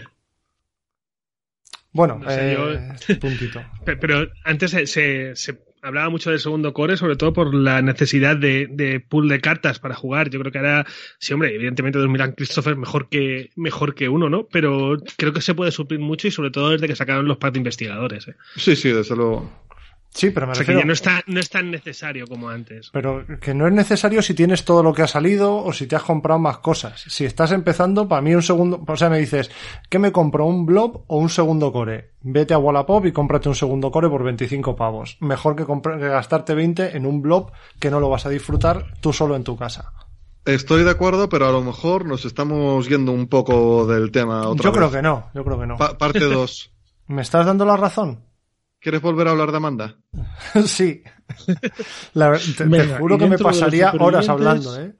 Bueno, No sé, eh, yo- puntito. Pe- Pero antes se, se- se hablaba mucho del segundo core, sobre todo por la necesidad de, de pool de cartas para jugar. Yo creo que ahora, sí, hombre, evidentemente dos Milan Christopher mejor que, mejor que uno, ¿no? Pero creo que se puede suplir mucho y sobre todo desde que sacaron los packs de investigadores. ¿eh? Sí, sí, desde luego. Sí, pero me O sea que ya no, está, no es tan necesario como antes. Pero que no es necesario si tienes todo lo que ha salido o si te has comprado más cosas. Si estás empezando, para mí un segundo, o sea, me dices, ¿qué me compro? ¿Un blob o un segundo core? Vete a Wallapop y cómprate un segundo core por 25 pavos. Mejor que, comprar- que gastarte 20 en un blob que no lo vas a disfrutar tú solo en tu casa. Estoy de acuerdo, pero a lo mejor nos estamos yendo un poco del tema otra Yo vez. creo que no, yo creo que no. Pa- parte 2. ¿Me estás dando la razón? ¿Quieres volver a hablar de Amanda? sí. La te, juro que me pasaría horas hablando, ¿eh?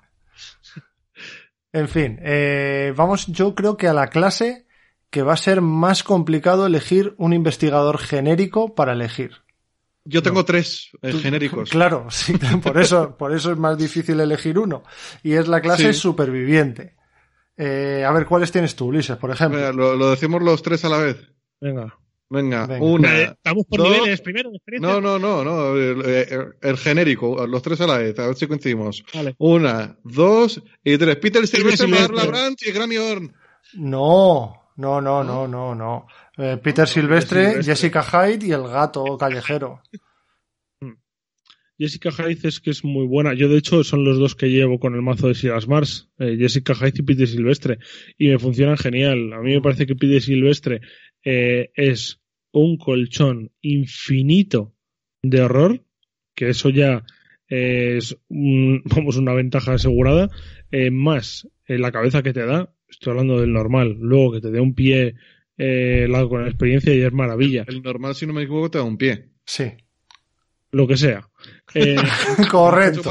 En fin, eh, vamos, yo creo que a la clase que va a ser más complicado elegir un investigador genérico para elegir. Yo tengo tres eh, Tú- genéricos. Claro, sí, por eso, por eso es más difícil elegir uno. Y es la clase Sí. superviviente. Eh, a ver, ¿cuáles tienes tú, Ulises, por ejemplo? Venga, lo, lo decimos los tres a la vez. Venga. Venga, Venga. una. Vamos por dos- niveles primero, de experiencia. No, no, no, no. El, el- el genérico, los tres a la vez, a ver si coincidimos. Vale. Una, dos y tres. Peter Silvestre, Branch y Grammy Horn. No, no, no, no, no, no. Eh, Peter Silvestre, Silvestre. Jessica Hyde y el gato callejero. Jessica Hyde es que es muy buena. Yo, de hecho, son los dos que llevo con el mazo de Silas Mars. eh, Jessica Hyde y Peter Silvestre. Y me funcionan genial. A mí me parece que Peter Silvestre eh, es un colchón infinito de horror. Que eso ya es un- vamos, una ventaja asegurada. eh, más eh, la cabeza que te da. Estoy hablando del normal. Luego que te dé un pie eh, largo con experiencia y es maravilla. El normal, si no me equivoco, te da un pie. Sí, Lo que sea. Eh, correcto.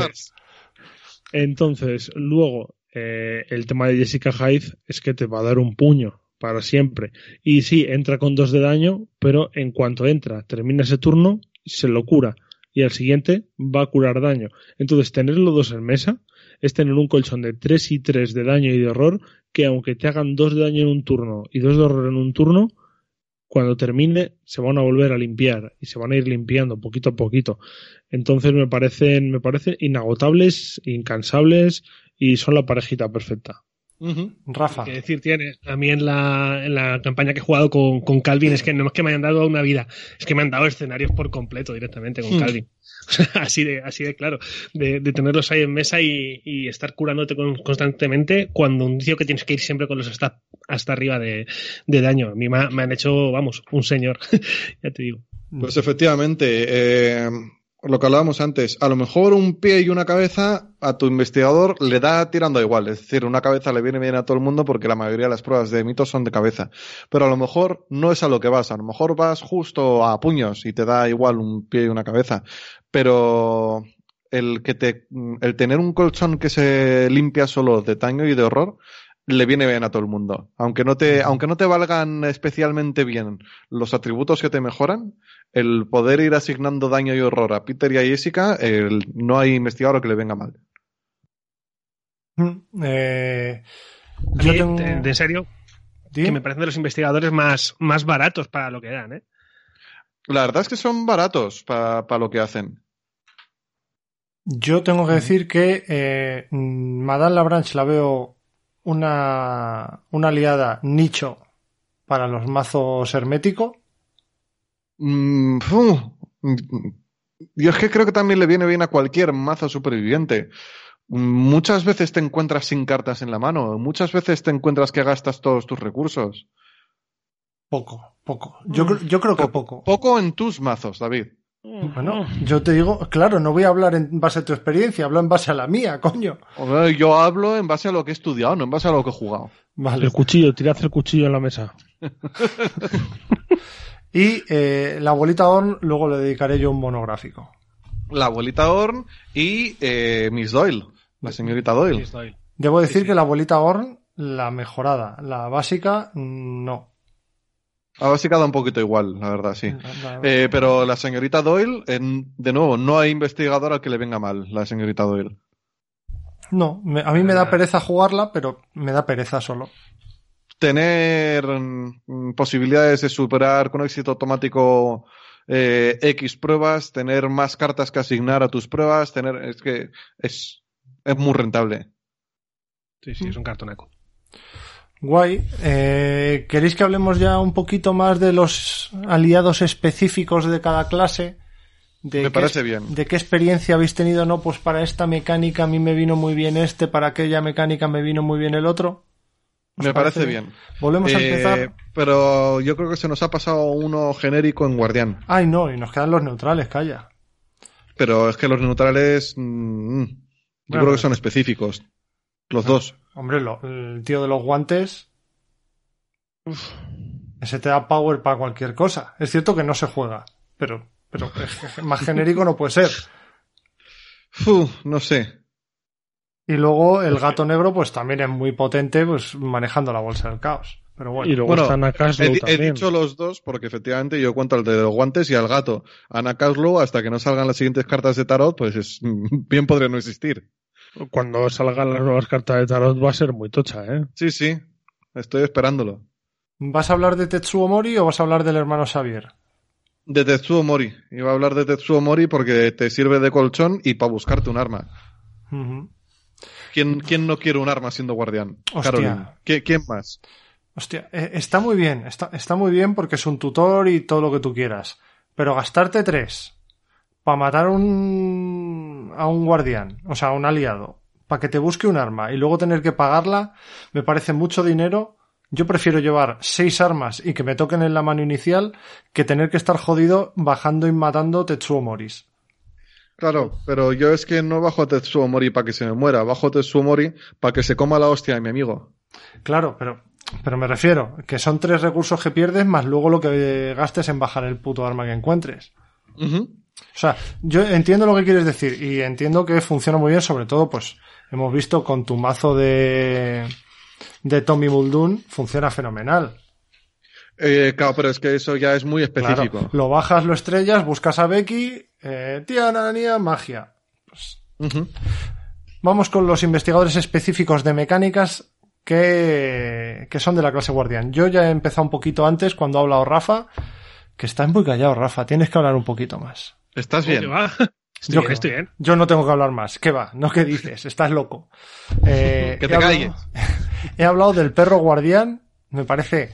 Entonces, luego, eh, el tema de Jessica Hyde es que te va a dar un puño para siempre. Y sí, entra con dos de daño, pero en cuanto entra, termina ese turno, se lo cura. Y al siguiente va a curar daño. Entonces, tener los dos en mesa es tener un colchón de 3 y 3 de daño y de horror, que aunque te hagan dos de daño en un turno y dos de horror en un turno, cuando termine se van a volver a limpiar y se van a ir limpiando poquito a poquito. Entonces me parecen, me parecen inagotables, incansables y son la parejita perfecta. Rafa. que decir tiene. A mí en la, en la campaña que he jugado con, con Calvin es que no es que me hayan dado una vida, es que me han dado escenarios por completo directamente con Hmm. Calvin. así de, así de claro. De, de tenerlos ahí en mesa y, y estar curándote con- constantemente cuando un tío que tienes que ir siempre con los stats hasta arriba de, de daño. A mí me han hecho, vamos, un señor. ya te digo. Pues efectivamente, eh, lo que hablábamos antes, a lo mejor un pie y una cabeza a tu investigador le da tirando igual, es decir, una cabeza le viene bien a todo el mundo porque la mayoría de las pruebas de mitos son de cabeza, pero a lo mejor no es a lo que vas, a lo mejor vas justo a puños y te da igual un pie y una cabeza, pero el que te, el tener un colchón que se limpia solo de daño y de horror le viene bien a todo el mundo. Aunque no te, aunque no te valgan especialmente bien los atributos que te mejoran, el poder ir asignando daño y horror a Peter y a Jessica, el- no hay investigador que le venga mal. Eh, Yo mí, tengo- de, de serio, que me parecen de los investigadores más, más baratos para lo que dan, ¿eh? La verdad es que son baratos para lo que hacen. Yo tengo que decir que eh, mm, Madame Labranche la veo una, una aliada nicho para los mazos herméticos. Mm. Yo es que creo que también le viene bien a cualquier mazo superviviente. Muchas veces te encuentras sin cartas en la mano, muchas veces te encuentras que gastas todos tus recursos. Poco, poco. Yo, yo creo que poco. Poco en tus mazos, David. Bueno, yo te digo, claro, no voy a hablar en base a tu experiencia, hablo en base a la mía, coño. Hombre, Yo hablo en base a lo que he estudiado, no en base a lo que he jugado. Vale. El cuchillo, tirad el cuchillo en la mesa. Y eh, la abuelita Orn, luego le dedicaré yo un monográfico. La abuelita Orn y eh, Miss Doyle, la señorita Doyle. Debo decir que la abuelita Orn, la mejorada, la básica, mm, no. A ver si queda un poquito igual, la verdad, sí. La- Eh, pero la señorita Doyle, en- de nuevo, no hay investigador al que le venga mal, la señorita Doyle. No, me- a mí me da pereza jugarla, pero me da pereza solo. Tener mm, posibilidades de superar con éxito automático eh, X pruebas, tener más cartas que asignar a tus pruebas, tener. Es que es, es muy rentable. Sí, sí, es un cartonaco. Guay. Eh, ¿Queréis que hablemos ya un poquito más de los aliados específicos de cada clase? De Me qué parece bien. ¿De qué experiencia habéis tenido? No, pues para esta mecánica a mí me vino muy bien este, para aquella mecánica me vino muy bien el otro. ¿Os Me parece bien. Volvemos a Eh, empezar. Pero yo creo que se nos ha pasado uno genérico en Guardián. Ay, no, y nos quedan los neutrales, calla. Pero es que los neutrales. mm, yo Bueno, creo que son específicos. Los dos. Hombre, lo- el tío de los guantes. Ese te da power para cualquier cosa. Es cierto que no se juega, pero, pero es que más genérico no puede ser. Fu, no sé. Y luego el gato negro, pues también es muy potente, pues manejando la bolsa del caos. Pero bueno. Y luego Bueno, está He, he dicho los dos porque efectivamente yo cuento al de los guantes y al gato. Ana Caslow, hasta que no salgan las siguientes cartas de tarot, pues es, bien podría no existir. Cuando salgan las nuevas cartas de tarot va a ser muy tocha, ¿eh? Sí, sí. Estoy esperándolo. ¿Vas a hablar de Tetsuo Mori o vas a hablar del hermano Xavier? De Tetsuo Mori. Iba a hablar de Tetsuo Mori porque te sirve de colchón y para buscarte un arma. ¿Quién, quién no quiere un arma siendo guardián? ¿Qui- ¿Quién más? Hostia, eh, está muy bien, está, está muy bien porque es un tutor y todo lo que tú quieras. Pero gastarte tres para matar un, a un guardián, o sea, a un aliado, para que te busque un arma y luego tener que pagarla, me parece mucho dinero. Yo prefiero llevar seis armas y que me toquen en la mano inicial que tener que estar jodido bajando y matando Tetsuo Moris. Claro, pero yo es que no bajo a Tetsuo Mori para que se me muera, bajo a Tetsuo Mori para que se coma la hostia de mi amigo. Claro, pero, pero me refiero que son tres recursos que pierdes más luego lo que gastes en bajar el puto arma que encuentres. O sea, yo entiendo lo que quieres decir y entiendo que funciona muy bien, sobre todo, pues, hemos visto con tu mazo de, de Tommy Muldoon, funciona fenomenal. Eh, claro, pero es que eso ya es muy específico. Claro, lo bajas, lo estrellas, buscas a Becky, eh, tía Anania, magia. Ujú. Vamos con los investigadores específicos de mecánicas que, que son de la clase guardián. Yo ya he empezado un poquito antes cuando ha hablado Rafa, que estás muy callado, Rafa, tienes que hablar un poquito más. ¿Estás ¿Cómo bien? que va? Estoy Yo bien, que- estoy bien. Yo no tengo que hablar más. ¿Qué va? ¿No qué dices? Estás loco. Eh, Que he te hablado- calles. He hablado del perro guardián. Me parece,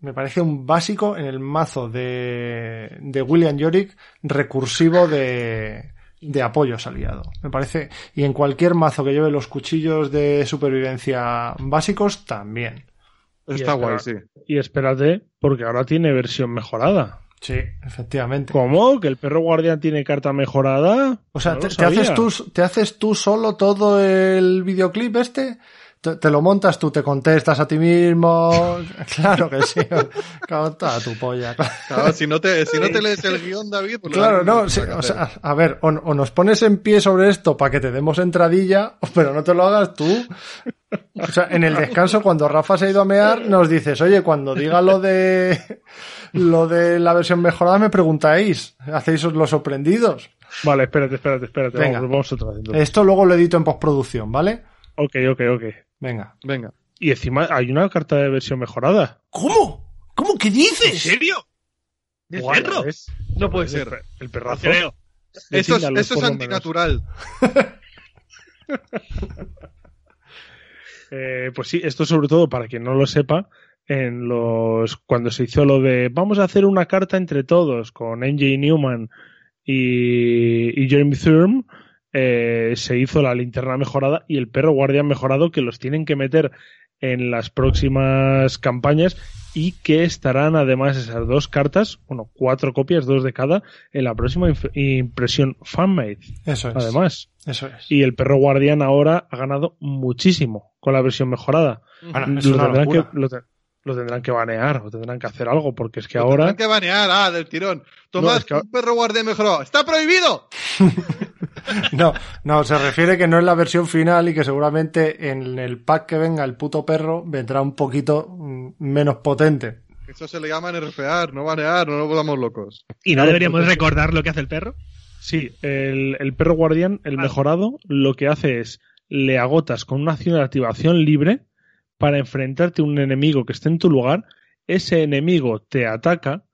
me parece un básico en el mazo de, de William Yorick recursivo de, de apoyos aliado. Me parece, y en cualquier mazo que lleve los cuchillos de supervivencia básicos también. Está guay, sí. Y espérate, porque ahora tiene versión mejorada. Sí, efectivamente. ¿Cómo? ¿Que el perro guardián tiene carta mejorada? O sea, No te, haces tú, ¿te haces tú solo todo el videoclip este? Te, te lo montas tú, te contestas a ti mismo. Claro que sí. Canta tu polla. Claro, si no te, si no te lees el guion, David, pues Claro, no, sí, para o sea, a ver, o, o nos pones en pie sobre esto para que te demos entradilla, pero no te lo hagas tú. O sea, en el descanso, cuando Rafa se ha ido a mear, nos dices, oye, cuando diga lo de lo de la versión mejorada, me preguntáis, hacéis los sorprendidos. Vale, espérate, espérate, espérate. Venga. Vamos, vamos otra vez. Esto luego lo edito en postproducción, ¿vale? Ok, ok, ok. Venga. Venga. Y encima hay una carta de versión mejorada. ¿Cómo? ¿Cómo que ¿En dices? serio? ¿De perro? No puede ser. per- El No perrazo. creo. Eso es, eso es antinatural. Eh, pues sí, esto sobre todo para quien no lo sepa, en los cuando se hizo lo de vamos a hacer una carta entre todos con NJ Newman y, y Jeremy Thurm, eh, se hizo la linterna mejorada y el perro guardián mejorado que los tienen que meter en las próximas campañas y que estarán además esas dos cartas, bueno, cuatro copias, dos de cada, en la próxima impresión fanmade, Eso es. además. Eso es. Y el perro guardián ahora ha ganado muchísimo con la versión mejorada. Bueno, es lo, una tendrán que, lo, te- lo tendrán que banear o tendrán que hacer algo, porque es que Lo ahora. tendrán que banear, ah, del tirón. Tomás, No, es que- un perro guardián mejorado. ¡Está prohibido! No, no, se refiere que no es la versión final y que seguramente en el pack que venga el puto perro vendrá un poquito mm, menos potente. Eso se le llama nerfear, no banear, no nos volvamos locos. ¿Y no deberíamos porque- recordar lo que hace el perro? Sí, el, el perro guardián, el Ah. mejorado, lo que hace es le agotas con una acción de activación libre para enfrentarte a un enemigo que esté en tu lugar. Ese enemigo te ataca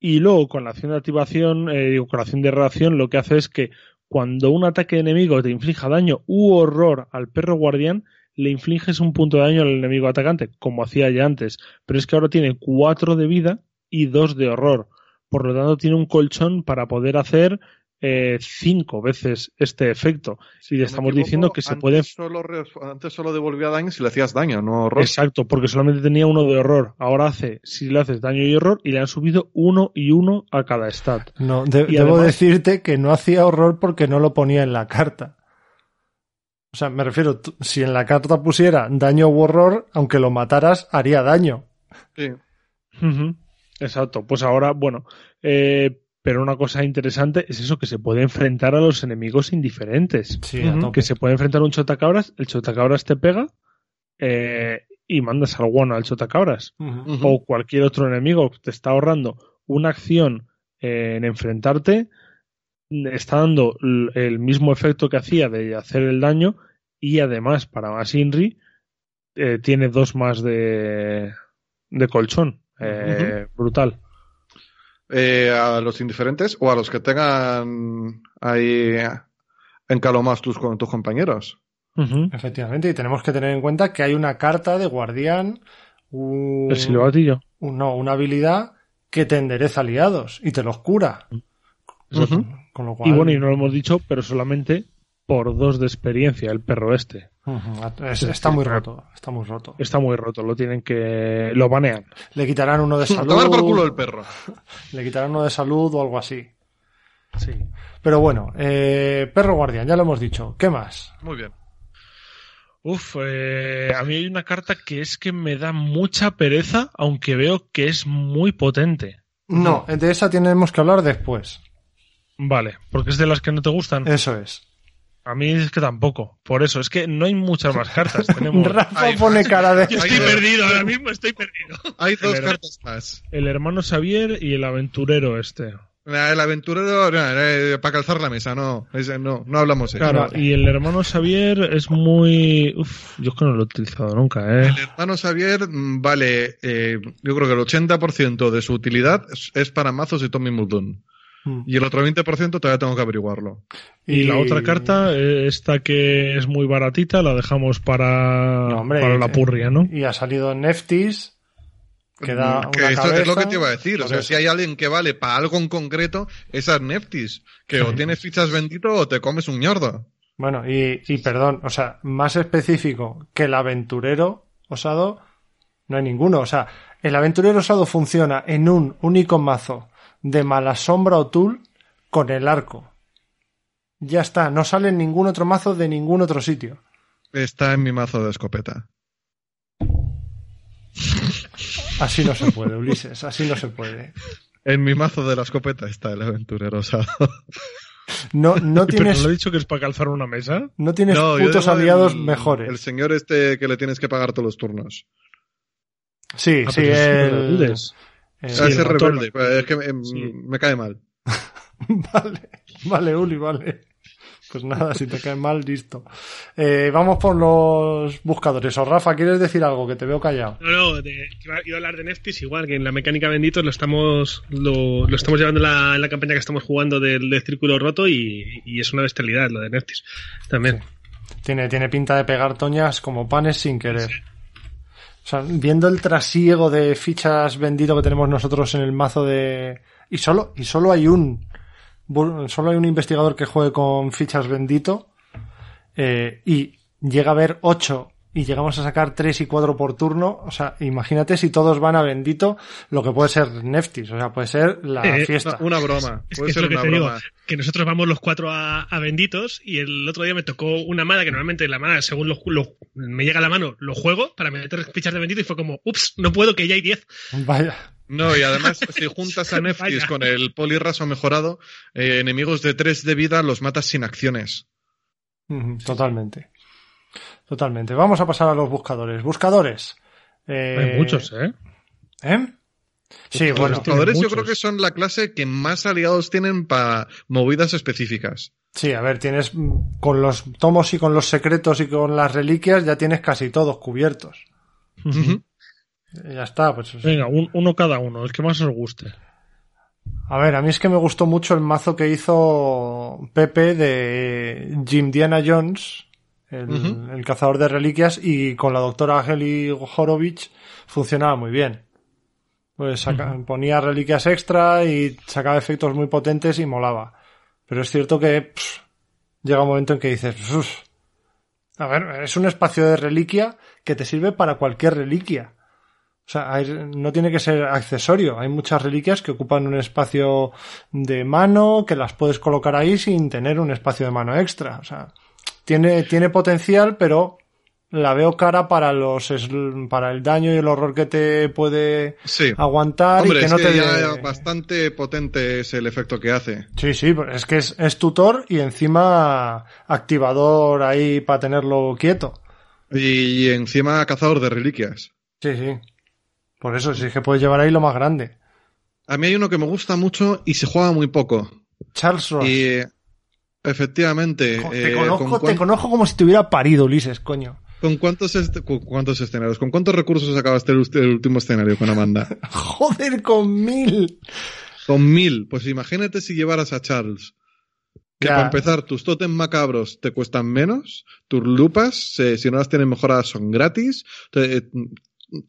y luego con la acción de activación, eh, digo, con la acción de reacción, lo que hace es que cuando un ataque enemigo te inflija daño u horror al perro guardián, le infliges un punto de daño al enemigo atacante, como hacía ya antes. Pero es que ahora tiene cuatro de vida y dos de horror. Por lo tanto, tiene un colchón para poder hacer eh, cinco veces este efecto. y le no me estamos equivoco, diciendo que se antes puede. Solo re- antes solo devolvía daño si le hacías daño, no horror. Exacto, porque solamente tenía uno de horror. Ahora hace, si le haces daño y horror, y le han subido uno y uno a cada stat. No, de- Y debo además- decirte que no hacía horror porque no lo ponía en la carta. O sea, me refiero, si en la carta pusiera daño u horror, aunque lo mataras, haría daño. Sí. Exacto, pues ahora, bueno, eh, pero una cosa interesante es eso, que se puede enfrentar a los enemigos indiferentes. Sí, que se puede enfrentar a un chotacabras, el chotacabras te pega eh, y mandas al guano al chotacabras. Ujú. o cualquier otro enemigo que te está ahorrando una acción eh, en enfrentarte, está dando el mismo efecto que hacía de hacer el daño y además para más Inri eh, tiene dos más de, de colchón. Eh, Brutal. Eh, a los indiferentes o a los que tengan ahí encalomados tus, con tus compañeros. Efectivamente, y tenemos que tener en cuenta que hay una carta de guardián, un- El silbatillo. un- no, una habilidad que te endereza aliados y te los cura. Exacto. Con lo cual, Y bueno, y no lo hemos dicho, pero solamente por dos de experiencia, el perro este. Es- está muy roto, está muy roto. Está muy roto, lo tienen que. lo banean. Le quitarán uno de A tomar por culo el salud, perro. le quitarán uno de salud o algo así. Sí. Pero bueno, eh, perro guardián, ya lo hemos dicho. ¿Qué más? Muy bien. Uf, eh, a mí hay una carta que es que me da mucha pereza, aunque veo que es muy potente. No, de esa tenemos que hablar después. Vale, porque es de las que no te gustan. Eso es. A mí es que tampoco. Por eso, es que no hay muchas más cartas. Tenemos Rafa pone cara de... Yo estoy perdido, ahora mismo estoy perdido. Hay dos cartas más. el hermano Xavier y el aventurero este. El aventurero, no, eh, para calzar la mesa, no, ese no, no hablamos de eso. Claro, y el hermano Xavier es muy... Uf, yo es que no lo he utilizado nunca, ¿eh? El hermano Xavier mm, vale, eh, yo creo que el 80% de su utilidad es, es para mazos y Tommy Muldoon. Mm. Y el otro 20% todavía tengo que averiguarlo. Y, la otra carta, eh, esta que es muy baratita, la dejamos para, No, hombre, para y- la purria, ¿no? Y ha salido Neftis, que da Mm, que una esto cabeza. es lo que te iba a decir. O sea, eso. si hay alguien que vale para algo en concreto, esas Neftis. Que o tienes fichas bendito o te comes un ñordo. Bueno, y, y perdón, o sea, más específico que el aventurero osado, no hay ninguno. O sea, el aventurero osado funciona en un único mazo de mala sombra o tul con el arco. Ya está, no sale en ningún otro mazo de ningún otro sitio. Está en mi mazo de escopeta. Así no se puede, Ulises, así no se puede. En mi mazo de la escopeta está el aventurero osado. No, no Pero tienes, no le he dicho que es para calzar una mesa. no tienes No, putos aliados el- mejores. El señor este que le tienes que pagar todos los turnos. Sí, Ah, sí, pero es el, el- Sí, Ah, ratón. rebelde. Es que me, Sí. me cae mal. Vale, vale, Uli, vale. Pues nada, si te cae mal, listo. Eh, vamos por los buscadores. O Rafa, ¿quieres decir algo? Que te veo callado. No, no, de, iba iba a hablar de Neftis igual, que en la mecánica benditos lo estamos lo, lo estamos llevando en la, en la campaña que estamos jugando del, del círculo roto y, y es una bestialidad lo de Neftis también. Tiene, tiene pinta de pegar toñas como panes sin querer. O sea, viendo el trasiego de fichas vendido que tenemos nosotros en el mazo de... Y solo, y solo hay un... Solo hay un investigador que juegue con fichas bendito. eh, y llega a haber ocho y llegamos a sacar tres y cuatro por turno. O sea, imagínate si todos van a bendito, lo que puede ser Neftis. O sea, puede ser la Eh, fiesta. Una broma. Es Puede que es ser lo que una te digo, que nosotros vamos los cuatro a, a benditos y el otro día me tocó una mala que normalmente la mala, según lo, lo- me llega a la mano, lo juego para meter fichas de bendito y fue como, ups, no puedo, que ya hay 10. Vaya. No, y además, si juntas a Neftis con el polirraso mejorado, eh, enemigos de 3 de vida los matas sin acciones. Totalmente. Totalmente. Vamos a pasar a los buscadores. Buscadores. Eh, Hay muchos, ¿eh? ¿Eh? Sí, Los bueno. buscadores yo creo que son la clase que más aliados tienen para movidas específicas. Sí, a ver, tienes mm, con los tomos y con los secretos y con las reliquias ya tienes casi todos cubiertos. Y Ya está, pues. Venga, un- uno cada uno, el que más os guste. A ver, a mí es que me gustó mucho el mazo que hizo Pepe de Jim Diana Jones, el, cazador de reliquias, y con la doctora Angeli Horovich funcionaba muy bien. Pues saca- ponía reliquias extra y sacaba efectos muy potentes y molaba. Pero es cierto que pff, llega un momento en que dices, "Uf". a ver, es un espacio de reliquia que te sirve para cualquier reliquia. O sea, hay- no tiene que ser accesorio. Hay muchas reliquias que ocupan un espacio de mano, que las puedes colocar ahí sin tener un espacio de mano extra. O sea, tiene, tiene potencial, pero la veo cara para los para el daño y el horror que te puede Sí. aguantar Hombre, y que es no que te ya bastante potente es el efecto que hace. Sí, sí, es que es, es tutor y encima activador ahí para tenerlo quieto. Y, y encima cazador de reliquias. Sí, sí. Por eso, sí que puedes llevar ahí lo más grande. A mí hay uno que me gusta mucho y se juega muy poco. Charles Ross. Y efectivamente. Co- te, eh, conozco, ¿con, te conozco como si te hubiera parido, Ulises, coño. con cuántos, cu- cuántos escenarios? ¿Con cuántos recursos acabaste el, el último escenario con Amanda? Joder, con mil. con mil. Pues imagínate si llevaras a Charles. Que Ya. para empezar, tus totem macabros te cuestan menos, tus lupas, eh, si no las tienes mejoradas, son gratis. te- eh,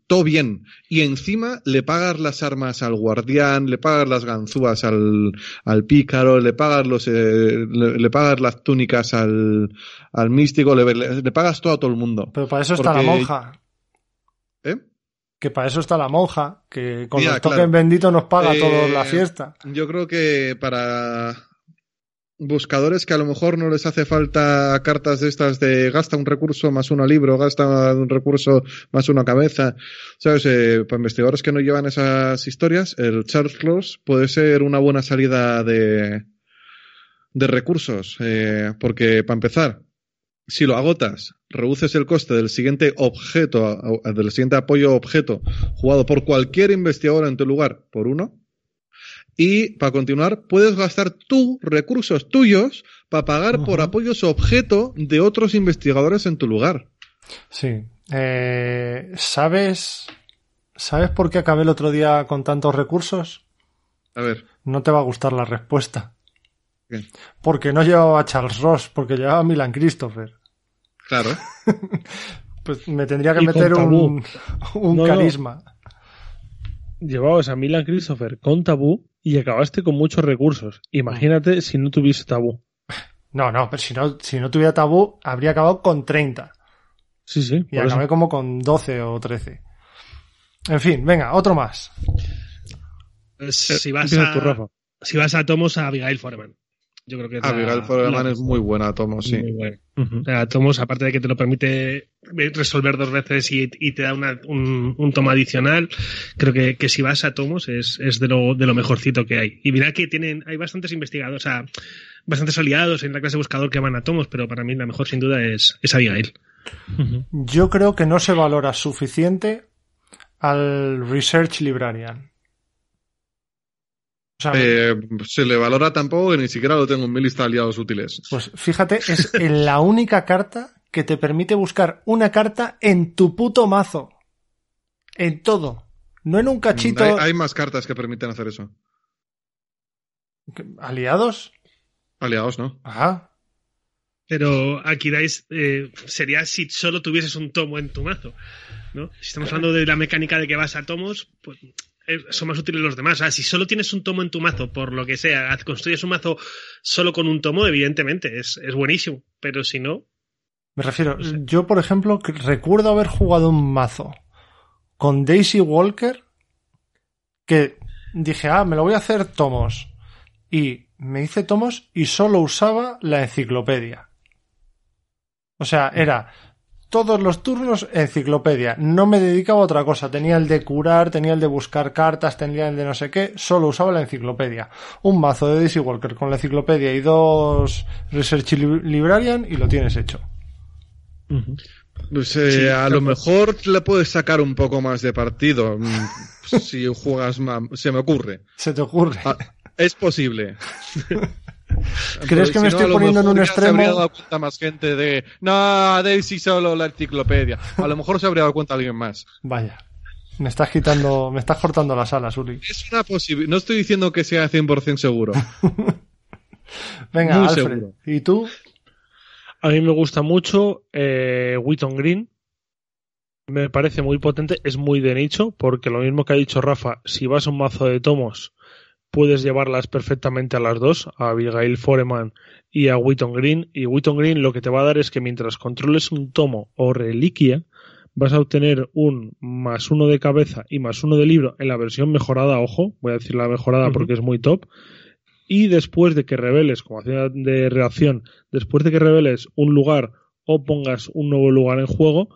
todo bien. Y encima le pagas las armas al guardián, le pagas las ganzúas al, al pícaro, le pagas los, eh, le, le pagas las túnicas al, al místico, le, le- le pagas todo a todo el mundo. Pero para eso está la monja. ¿Eh? Que para eso está la monja. Que con Ya, los tokens claro. benditos nos paga Eh, todos la fiesta. Yo creo que para buscadores que a lo mejor no les hace falta cartas de estas de gasta un recurso más uno libro, gasta un recurso más una cabeza, ¿sabes? Eh, para investigadores que no llevan esas historias, el Charles puede ser una buena salida de, de recursos, eh, porque para empezar, si lo agotas, reduces el coste del siguiente objeto, del siguiente apoyo objeto jugado por cualquier investigador en tu lugar por uno. Y para continuar, puedes gastar tú recursos tuyos para pagar por apoyos objeto de otros investigadores en tu lugar. Sí. Eh, ¿Sabes? ¿Sabes por qué acabé el otro día con tantos recursos? A ver, No te va a gustar la respuesta. ¿Qué? Porque no llevaba a Charles Ross, porque llevaba a Milan Christopher. claro. Pues me tendría que Y meter un, un No, no. Llevabas a Milan Christopher con tabú y acabaste con muchos recursos. Imagínate si no tuviese tabú. No, no, pero si no, si no tuviera tabú, habría acabado con 30. Sí, sí. Y eso. acabé como con 12 o 13. En fin, venga, otro más. Pues, si, vas a, tú, Rafa. si vas a Tomos, a Abigail Foreman. Yo creo que es la- Abigail Foreman la- es muy buena, Tomo, sí. muy buena. Ujú. O sea, Tomos, aparte de que te lo permite resolver dos veces y, y te da una- un, un tomo adicional, creo que, que si vas a Tomos es, es de, lo, de lo mejorcito que hay. Y mira que tienen, hay bastantes investigadores, o sea, bastantes aliados en la clase buscador que van a Tomos, pero para mí la mejor sin duda es, es Abigail. Yo creo que no se valora suficiente al Research Librarian. O sea, Eh, se le valora tampoco que ni siquiera lo tengo en mi lista de aliados útiles. pues fíjate, es la única carta que te permite buscar una carta en tu puto mazo. En todo. No en un cachito. Hay, hay más cartas que permiten hacer eso. ¿Aliados? Aliados, ¿no? Ah, Pero aquí dais, eh, sería si solo tuvieses un tomo en tu mazo. ¿no? Si estamos hablando de la mecánica de que vas a tomos, pues eh, son más útiles los demás. O sea, si solo tienes un tomo en tu mazo, por lo que sea, construyes un mazo solo con un tomo, evidentemente, es, es buenísimo. Pero si no, me refiero. Yo, por ejemplo, recuerdo haber jugado un mazo con Daisy Walker que dije, ah, me lo voy a hacer tomos. Y me hice tomos y solo usaba la enciclopedia. O sea, era todos los turnos enciclopedia. No me dedicaba a otra cosa. Tenía el de curar, tenía el de buscar cartas, tenía el de no sé qué. Solo usaba la enciclopedia. Un mazo de Daisy Walker con la enciclopedia y dos Research Lib- Librarian y lo tienes hecho. Pues, eh, a lo mejor le puedes sacar un poco más de partido mm, si juegas más. Se me ocurre. Se te ocurre. Ah, es posible. ¿Crees que me estoy a lo poniendo en mejor un ya Se habría extremo? dado cuenta más gente de. No, Daisy solo la enciclopedia. A lo mejor se habría dado cuenta alguien más. Vaya. Me estás quitando, me estás cortando las alas, Uri. Es una posibilidad. No estoy diciendo que sea 100% seguro. Venga, Muy Alfred. seguro. ¿Y tú? A mí me gusta mucho eh, Wheaton Green. Me parece muy potente, es muy de nicho, porque lo mismo que ha dicho Rafa, si vas a un mazo de tomos, puedes llevarlas perfectamente a las dos, a Abigail Foreman y a Wheaton Green. Y Wheaton Green lo que te va a dar es que mientras controles un tomo o reliquia, vas a obtener un más uno de cabeza y más uno de libro en la versión mejorada, ojo, voy a decir la mejorada porque es muy top. Y después de que reveles, como acción de reacción, después de que reveles un lugar o pongas un nuevo lugar en juego,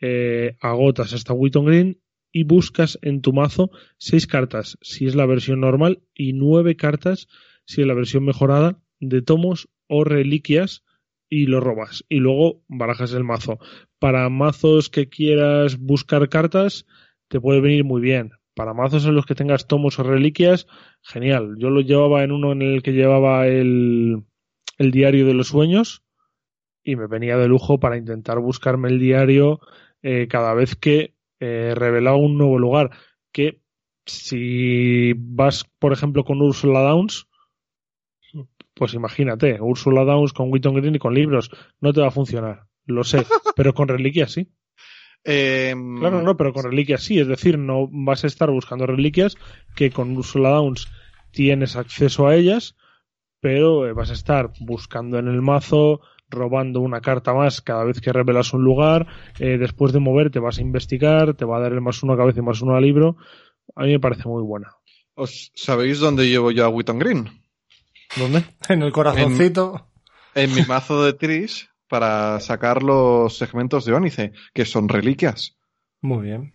eh, agotas hasta Wheaton Green y buscas en tu mazo seis cartas si es la versión normal y nueve cartas si es la versión mejorada de tomos o reliquias y lo robas y luego barajas el mazo. Para mazos que quieras buscar cartas te puede venir muy bien. Para mazos en los que tengas tomos o reliquias, genial. Yo lo llevaba en uno en el que llevaba el, el diario de los sueños y me venía de lujo para intentar buscarme el diario eh, cada vez que eh, revelaba un nuevo lugar. Que si vas, por ejemplo, con Ursula Downs, pues imagínate, Ursula Downs con Wheaton Green y con libros, no te va a funcionar. Lo sé, pero con reliquias sí. Eh, Claro, no, pero con reliquias sí. Es decir, no vas a estar buscando reliquias que con Ursula Downs tienes acceso a ellas, pero eh, vas a estar buscando en el mazo, robando una carta más cada vez que revelas un lugar. eh, después de moverte vas a investigar, te va a dar el más uno a cabeza y más uno al libro. A mí me parece muy buena. ¿Os sabéis dónde llevo yo a Wheaton Green? ¿Dónde? En el corazoncito. En mi mazo de Tris para sacar los segmentos de Ónice, que son reliquias. Muy bien.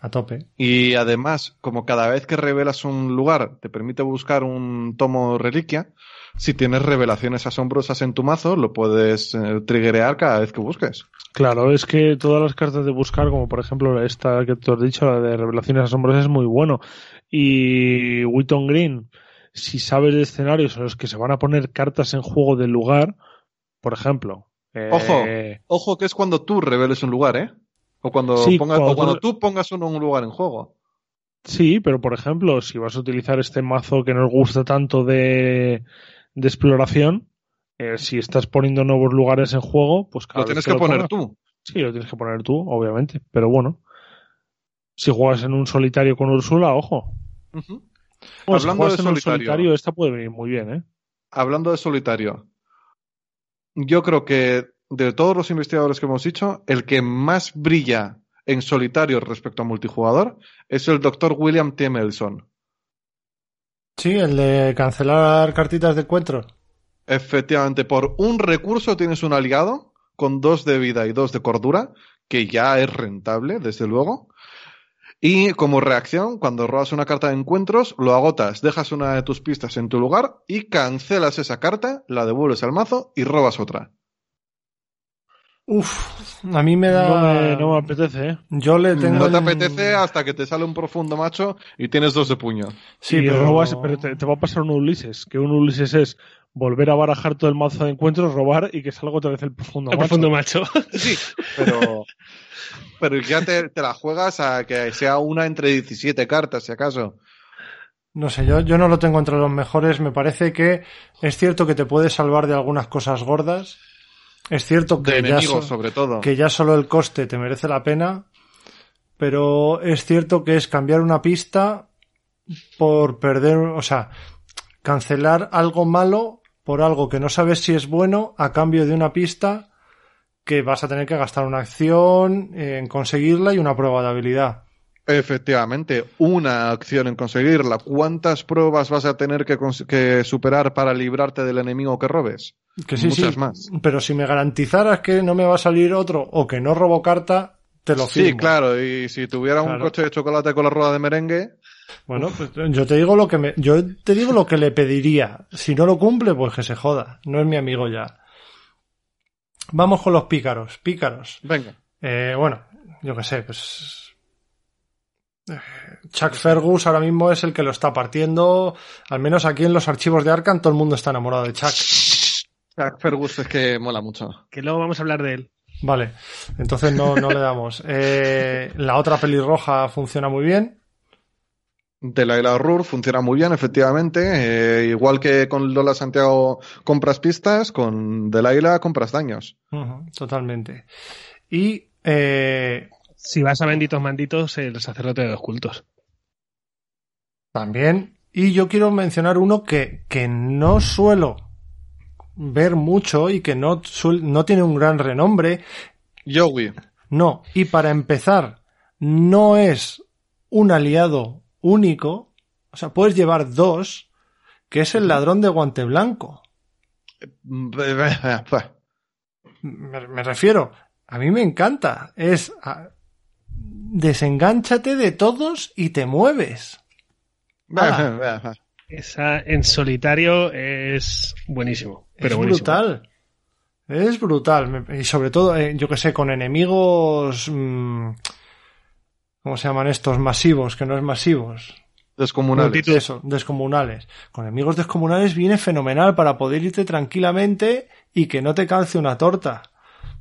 A tope. Y además, como cada vez que revelas un lugar te permite buscar un tomo reliquia, si tienes revelaciones asombrosas en tu mazo, lo puedes eh, triggerear cada vez que busques. Claro, es que todas las cartas de buscar, como por ejemplo esta que te has dicho, la de revelaciones asombrosas, es muy bueno. Y Wheaton Green, si sabes de escenarios en los que se van a poner cartas en juego del lugar, por ejemplo. eh, Ojo. Ojo que es cuando tú reveles un lugar, ¿eh? O cuando, Sí, pongas, cuando o cuando tú- tú pongas uno un lugar en juego. Sí, pero por ejemplo, si vas a utilizar este mazo que nos gusta tanto de, de exploración, eh, si estás poniendo nuevos lugares en juego, pues cada Lo tienes que, poner pongas- tú. Sí, lo tienes que poner tú, obviamente. Pero bueno, si juegas en un solitario con Úrsula, ojo. Bueno, si Hablando juegas de en un solitario. solitario, esta puede venir muy bien, ¿eh? Hablando de solitario, yo creo que de todos los investigadores que hemos dicho, el que más brilla en solitario respecto a multijugador es el doctor William T. Melson. Sí, el de cancelar cartitas de encuentro. Efectivamente, por un recurso tienes un aliado con dos de vida y dos de cordura, que ya es rentable, desde luego. Y como reacción, cuando robas una carta de encuentros, lo agotas, dejas una de tus pistas en tu lugar y cancelas esa carta, la devuelves al mazo y robas otra. Uf, a mí me No da... me, no me apetece, ¿eh? Yo le tengo... No te apetece hasta que te sale un profundo macho y tienes dos de puño. Sí, y pero... robas, pero te, te va a pasar un Ulises, que un Ulises es volver a barajar todo el mazo de encuentros, robar y que salga otra vez el profundo. El macho. profundo macho. sí. Pero, pero ya te, te la juegas a que sea una entre 17 cartas, si acaso. No sé, yo, yo no lo tengo entre los mejores. Me parece que es cierto que te puede salvar de algunas cosas gordas. Es cierto que, De enemigos, sobre todo. que ya solo el coste te merece la pena. Pero es cierto que es cambiar una pista por perder, o sea, cancelar algo malo por algo que no sabes si es bueno a cambio de una pista que vas a tener que gastar una acción en conseguirla y una prueba de habilidad. Efectivamente, una acción en conseguirla. ¿Cuántas pruebas vas a tener que, superar para librarte del enemigo que robes? Que sí, Muchas sí. más. Pero si me garantizaras que no me va a salir otro o que no robo carta, te lo firmo. Sí, claro, y si tuviera un coche de chocolate con la rueda de merengue, Bueno, pues yo te digo lo que me, yo te digo lo que le pediría. Si no lo cumple, pues que se joda. No es mi amigo ya. Vamos con los pícaros. Pícaros. venga. Eh, bueno, yo qué sé, pues. Chuck Fergus ahora mismo es el que lo está partiendo. Al menos aquí en los archivos de Arkham todo el mundo está enamorado de Chuck. Jack Fergus es que mola mucho. Que luego vamos a hablar de él. Vale, entonces no, no le damos. Eh, la otra pelirroja funciona muy bien. De la Isla Rur funciona muy bien, efectivamente. Eh, igual que con Lola Santiago compras pistas, con Delaila compras daños. Totalmente. Y eh, Si vas a benditos manditos, el sacerdote de los cultos. también, y yo quiero mencionar uno que, que no suelo ver mucho y que no, suel- no tiene un gran renombre. Yowie. No, y para empezar, no es un aliado único. O sea, puedes llevar dos, que es el ladrón de guante blanco. Me, me refiero, a mí me encanta. Es a- desengánchate de todos y te mueves. Esa en solitario es buenísimo. Pero es buenísimo. brutal. Es brutal. Y sobre todo, eh, yo que sé, con enemigos. mm, ¿Cómo se llaman estos? Masivos, que no es masivos. Descomunales. Eso, descomunales. Con enemigos descomunales viene fenomenal para poder irte tranquilamente y que no te calce una torta.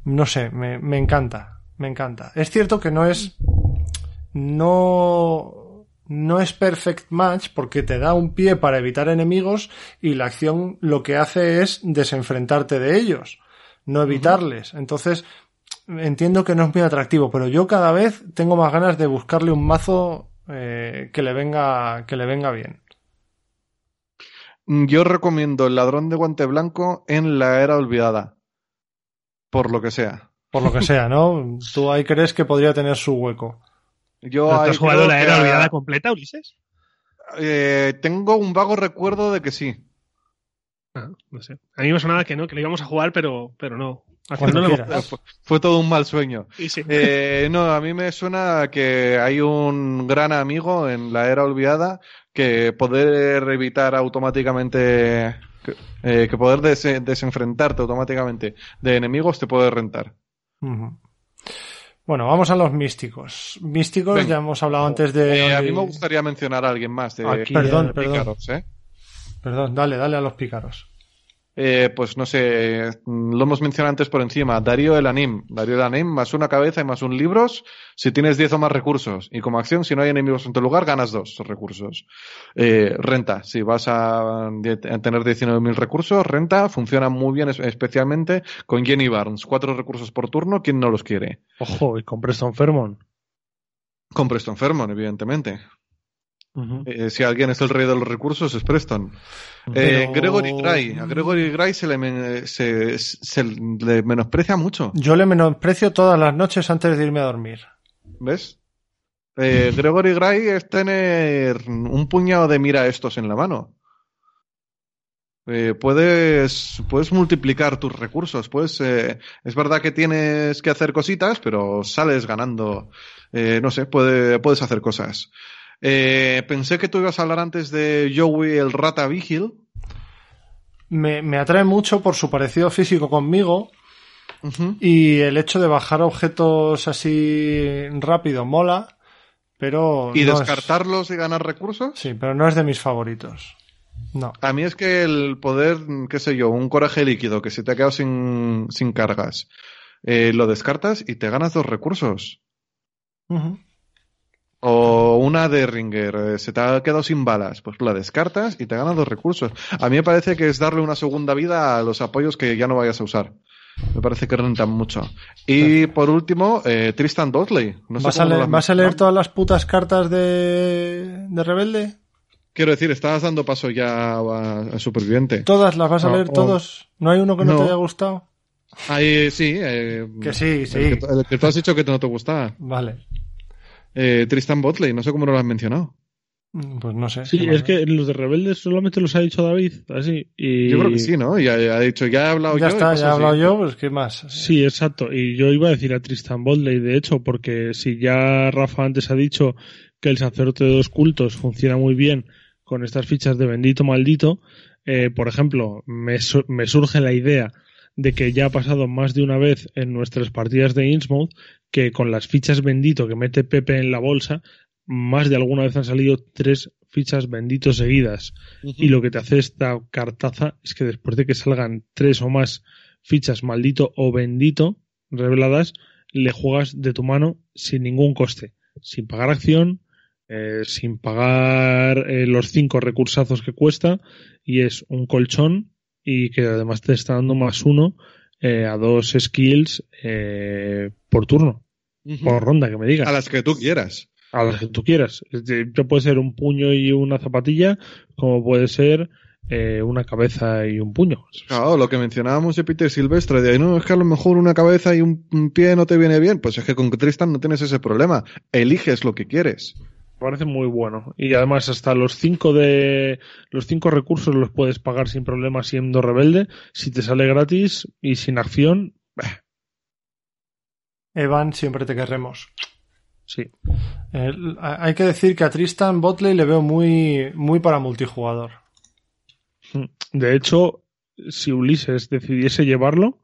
No sé, me, me encanta. Me encanta. Es cierto que no es. No. No es perfect match porque te da un pie para evitar enemigos y la acción lo que hace es desenfrentarte de ellos, no evitarles. Entonces, entiendo que no es muy atractivo, pero yo cada vez tengo más ganas de buscarle un mazo eh, que le venga que le venga bien. Yo recomiendo el ladrón de guante blanco en la era olvidada. Por lo que sea. Por lo que sea, ¿no? Tú ahí crees que podría tener su hueco. Yo ¿No has jugado la que, era olvidada completa, Ulises? eh, tengo un vago recuerdo de que sí. Ah, no sé. A mí me sonaba que no, que lo íbamos a jugar, pero, pero no. Cuando lo Fue, fue todo un mal sueño. sí. Eh, no, a mí me suena que hay un gran amigo en la era olvidada que poder evitar automáticamente, que, eh, que poder des- desenfrentarte automáticamente de enemigos te puede rentar. Bueno, vamos a los místicos. Místicos, Venga. ya hemos hablado antes de... Eh, a mí me gustaría mencionar a alguien más de Aquí, Perdón, perdón. Pícaros, ¿eh? Perdón, dale, dale a los pícaros. Eh, pues no sé, lo hemos mencionado antes por encima. Darío el Anim. Darío el Anim, más una cabeza y más un libros si tienes 10 o más recursos. Y como acción, si no hay enemigos en tu lugar, ganas dos recursos. Eh, renta. Si vas a, de- a tener 19.000 recursos, renta funciona muy bien, es- especialmente con Jenny Barnes. Cuatro recursos por turno, ¿quién no los quiere? Ojo, y con Preston Fairmont. Con Preston Fairmont, evidentemente. Eh, si alguien es el rey de los recursos, es Preston. Eh, Pero- Gregory Gray. A Gregory Gray se le, men- se- se le menosprecia mucho. Yo le menosprecio todas las noches antes de irme a dormir. ¿Ves? Eh, Gregory Gray es tener un puñado de mira estos en la mano. Eh, puedes, puedes multiplicar tus recursos. Puedes, eh, es verdad que tienes que hacer cositas, pero sales ganando. Eh, no sé, puede, puedes hacer cosas. Eh, pensé que tú ibas a hablar antes de Joey el Rata Vigil. Me, me atrae mucho por su parecido físico conmigo. Y el hecho de bajar objetos así rápido mola, pero. ¿Y no es- descartarlos y ganar recursos? Sí, pero no es de mis favoritos. No. A mí es que el poder, qué sé yo, un coraje líquido que se te ha quedado sin, sin cargas, eh, lo descartas y te ganas dos recursos. O una de Ringer, eh, se te ha quedado sin balas, pues la descartas y te ganas dos recursos. A mí me parece que es darle una segunda vida a los apoyos que ya no vayas a usar. Me parece que rentan mucho. Y por último, eh, Tristan Dudley. No ¿Vas, a leer, vas a todas las putas cartas de, de Rebelde? Quiero decir, estabas dando paso ya a, a Superviviente. ¿Todas las vas a No, leer o- todos? ¿No hay uno que no, No. te haya gustado? Ahí sí. eh, Que sí, sí. El que, el que tú has dicho que no te gustaba. Vale. Eh, Tristan Botley, no sé cómo no lo has mencionado. Mm, Pues no sé. Sí, es que los de Rebeldes solamente los ha dicho David, así. Y... Yo creo que sí, ¿no? Ya, ya ha dicho, ya he hablado Ya yo. y está, ya he hablado yo, pues ¿qué más? Sí, exacto. Y yo iba a decir a Tristan Bodley, de hecho, porque si ya Rafa antes ha dicho que el sacerdote de dos cultos funciona muy bien con estas fichas de bendito maldito, eh, por ejemplo, me, su- me surge la idea de que ya ha pasado más de una vez en nuestras partidas de Innsmouth que con las fichas bendito que mete Pepe en la bolsa, más de alguna vez han salido tres fichas bendito seguidas. Y lo que te hace esta cartaza es que después de que salgan tres o más fichas maldito o bendito reveladas, le juegas de tu mano sin ningún coste, sin pagar acción, eh, sin pagar eh, los cinco recursazos que cuesta, y es un colchón y que además te está dando más uno eh, a dos skills eh, por turno, por ronda, que me digas A las que tú quieras. a las que tú quieras. Te puede ser un puño y una zapatilla, como puede ser eh, una cabeza y un puño. Claro, lo que mencionábamos de Peter Silvestre, de no, es que a lo mejor una cabeza y un, un pie no te viene bien. Pues es que con Tristan no tienes ese problema. Eliges lo que quieres. Me parece muy bueno. Y además hasta los cinco de los cinco recursos los puedes pagar sin problema siendo rebelde. Si te sale gratis y sin acción, bah, Evan, siempre te querremos. sí. Eh, hay que decir que a Tristan Botley le veo muy, muy para multijugador. De hecho, si Ulises decidiese llevarlo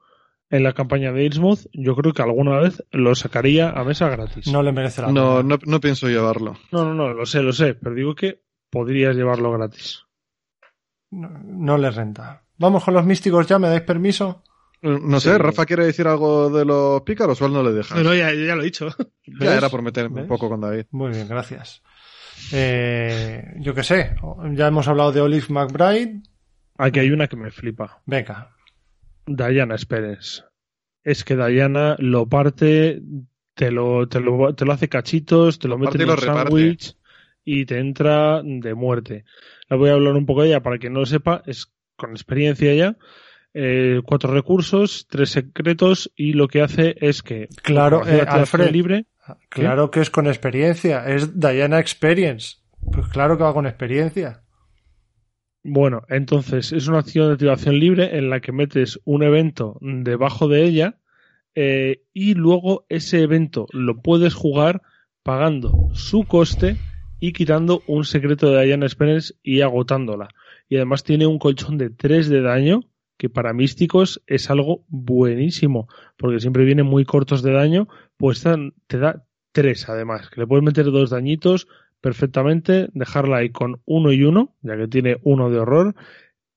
en la campaña de Innsmouth, yo creo que alguna vez lo sacaría a mesa gratis. No le merece la No, pena. no, no pienso llevarlo. no, no, no, lo sé, lo sé, pero digo que podrías llevarlo gratis. No, no le renta. Vamos con los místicos ya, ¿me dais permiso? No sé, Rafa quiere decir algo de los pícaros o él no le dejas. No, no, ya, ya lo he dicho. ya era por meterme ¿Ves? un poco con David. Muy bien, gracias. Eh, yo qué sé, ya hemos hablado de Olive McBride. Aquí hay una que me flipa. Venga, Diana Spence. Es que Diana lo parte, te lo, te lo, te lo hace cachitos, te lo, Lo mete en un sándwich y te entra de muerte. La voy a hablar un poco de ella para quien no lo sepa, es con experiencia ya. Eh, cuatro recursos, tres secretos y lo que hace es que Claro, eh, Alfred. libre claro que es con experiencia, es Diana Experience. Pues claro que va con experiencia. Bueno, entonces es una acción de activación libre en la que metes un evento debajo de ella eh, y luego ese evento lo puedes jugar pagando su coste y quitando un secreto de Diana Spence y agotándola. Y además tiene un colchón de 3 de daño que para místicos es algo buenísimo porque siempre vienen muy cortos de daño, pues te da 3 además, que le puedes meter dos dañitos perfectamente, dejarla ahí con uno y uno, ya que tiene uno de horror.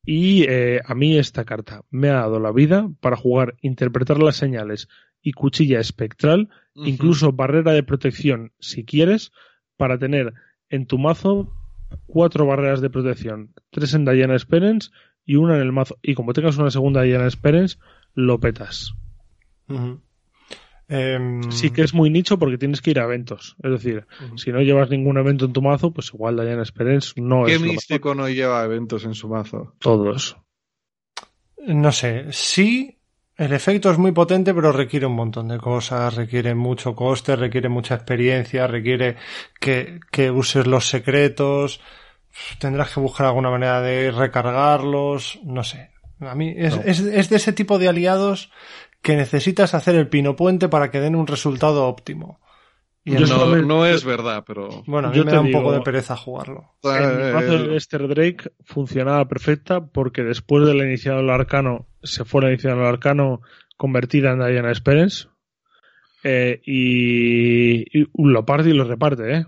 Y eh, a mí esta carta me ha dado la vida para jugar interpretar las señales y cuchilla espectral, incluso barrera de protección si quieres, para tener en tu mazo cuatro barreras de protección, tres en Diana Experience y una en el mazo. Y como tengas una segunda Diana Experience, lo petas. Em, Sí que es muy nicho porque tienes que ir a eventos. Es decir, si no llevas ningún evento en tu mazo, pues igual Diana Experience no ¿Qué es mejor. místico no lleva eventos en su mazo? Todos. No sé, sí, el efecto es muy potente, pero requiere un montón de cosas, requiere mucho coste, requiere mucha experiencia, requiere que, que uses los secretos, tendrás que buscar alguna manera de recargarlos, no sé. A mí es, No. es, es de ese tipo de aliados que necesitas hacer el pino puente para que den un resultado óptimo. Y no, es verdad, pero. bueno, a mí yo me da un digo- poco de pereza jugarlo. En mi Eh, mazo eh, de Lester Drake funcionaba perfecta porque después del iniciado del arcano se fue el iniciado del arcano convertida en Diana Experience. Eh, y, y lo parte y lo reparte, ¿eh?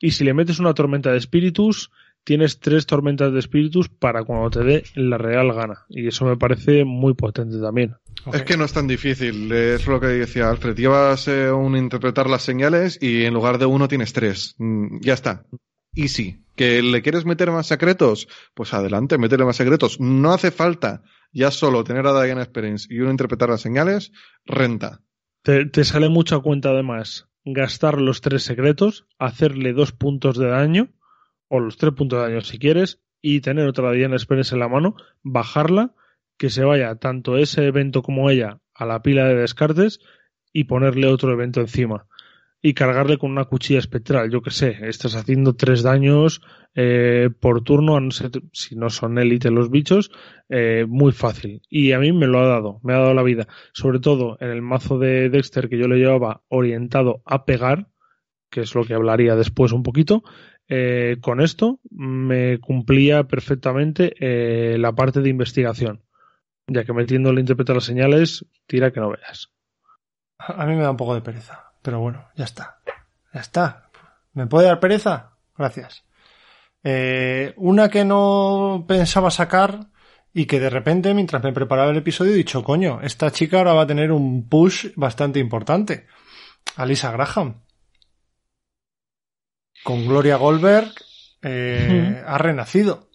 Y si le metes una tormenta de espíritus, tienes tres tormentas de espíritus para cuando te dé la real gana. Y eso me parece muy potente también. Es que no es tan difícil, es lo que decía Alfred. Llevas eh, un interpretar las señales y en lugar de uno tienes tres. Mm, ya está. Easy. ¿Que le quieres meter más secretos? Pues adelante, métele más secretos. No hace falta ya solo tener a Diana Experience y uno interpretar las señales, renta. Te, te sale mucho a cuenta además gastar los tres secretos, hacerle dos puntos de daño, o los tres puntos de daño si quieres, y tener otra Diana Experience en la mano, bajarla, que se vaya tanto ese evento como ella a la pila de descartes y ponerle otro evento encima. Y cargarle con una cuchilla espectral, yo que sé, estás haciendo tres daños eh, por turno, a no ser si no son élite los bichos, eh, muy fácil. Y a mí me lo ha dado, me ha dado la vida. Sobre todo en el mazo de Dexter que yo le llevaba orientado a pegar, que es lo que hablaría después un poquito, eh, con esto me cumplía perfectamente eh, la parte de investigación. Ya que metiendo el interpretar las señales, tira que no veas. A mí me da un poco de pereza, pero bueno, ya está. Ya está. ¿Me puede dar pereza? Gracias. Eh, una que no pensaba sacar y que de repente, mientras me preparaba el episodio, he dicho, coño, esta chica ahora va a tener un push bastante importante. Alisa Graham. Con Gloria Goldberg eh, ha renacido.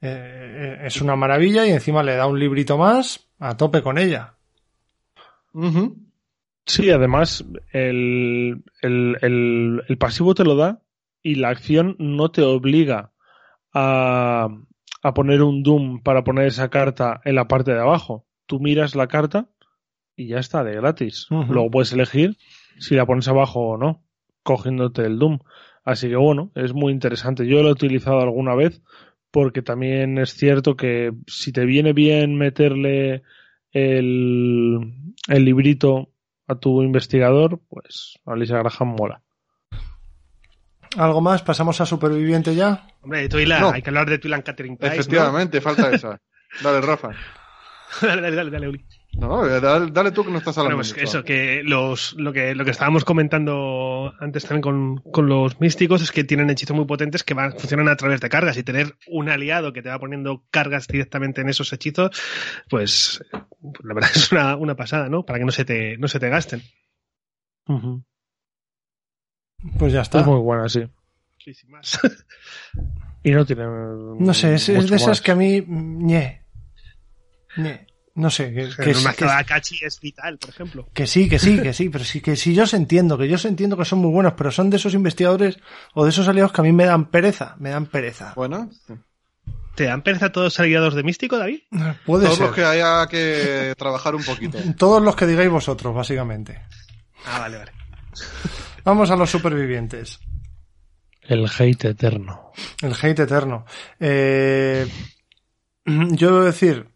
Eh, es una maravilla y encima le da un librito más a tope con ella. Sí, además, el, el, el, el pasivo te lo da y la acción no te obliga a, a poner un Doom para poner esa carta en la parte de abajo. Tú miras la carta y ya está, de gratis. Luego puedes elegir si la pones abajo o no, cogiéndote el Doom. Así que bueno, es muy interesante. Yo lo he utilizado alguna vez porque también es cierto que si te viene bien meterle el, el librito a tu investigador, pues Alisa Graham mola. ¿Algo más? ¿Pasamos a Superviviente ya? Hombre, Twilan, No. hay que hablar de Twilan Catering Price. Efectivamente, falta esa. Dale, Rafa. dale, dale, dale, dale, Uli. No, eh, dale, dale tú que no estás Bueno, hablando. pues mucho. eso, que los, lo que lo que estábamos comentando antes también con, con los místicos es que tienen hechizos muy potentes que van, funcionan a través de cargas y tener un aliado que te va poniendo cargas directamente en esos hechizos, pues, pues la verdad es una, una pasada, ¿no? Para que no se te, no se te gasten. Pues ya está. Es muy buena, sí. Sí, sin más. Y no tiene. No sé, es, es de esas más. que a mí. ñe. ñe. No sé, que, que, es- mazo que de es- Akachi es vital, por ejemplo. que sí, que sí, que sí, pero sí, que sí yo os entiendo, que yo os entiendo que son muy buenos, pero son de esos investigadores o de esos aliados que a mí me dan pereza, me dan pereza. Bueno, ¿Te dan pereza todos los aliados de místico, David? Puede todos ser. los que haya que trabajar un poquito. Todos los que digáis vosotros, básicamente. Ah, vale, vale. Vamos a los supervivientes. El hate eterno. El hate eterno. Eh, yo debo decir,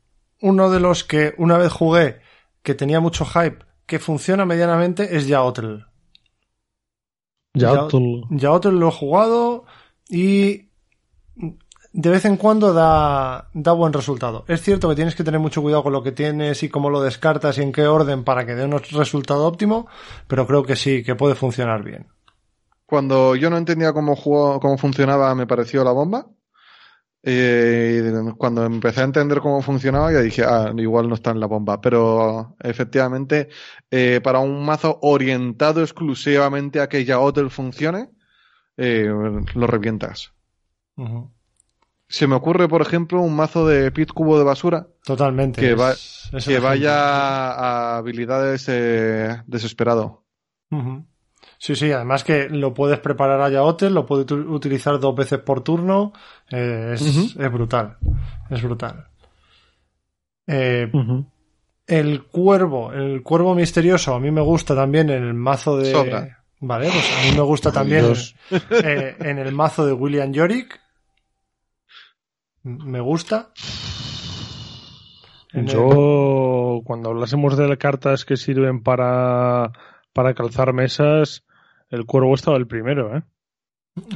uno de los que una vez jugué que tenía mucho hype, que funciona medianamente, es Yaotl. Yaotl. Yaotl lo he jugado y de vez en cuando da, da buen resultado. Es cierto que tienes que tener mucho cuidado con lo que tienes y cómo lo descartas y en qué orden para que dé un resultado óptimo, pero creo que sí, que puede funcionar bien. Cuando yo no entendía cómo, jugó, cómo funcionaba, me pareció la bomba. Eh, cuando empecé a entender cómo funcionaba, ya dije, ah, igual no está en la bomba. Pero efectivamente, eh, para un mazo orientado exclusivamente a que ya hotel funcione, eh, lo revientas. Se me ocurre, por ejemplo, un mazo de pit cubo de basura Totalmente. Que va- es- vaya a habilidades eh, desesperado. Sí, sí, además que lo puedes preparar a Yaotel, lo puedes utilizar dos veces por turno, eh, es, brutal, es brutal. Eh, el cuervo, el cuervo misterioso, a mí me gusta también en el mazo de... Sobra. Vale, pues a mí me gusta también eh, en el mazo de William Yorick. Me gusta. En el- Yo, cuando hablásemos de cartas que sirven para, para calzar mesas, el cuervo estaba el primero, ¿eh?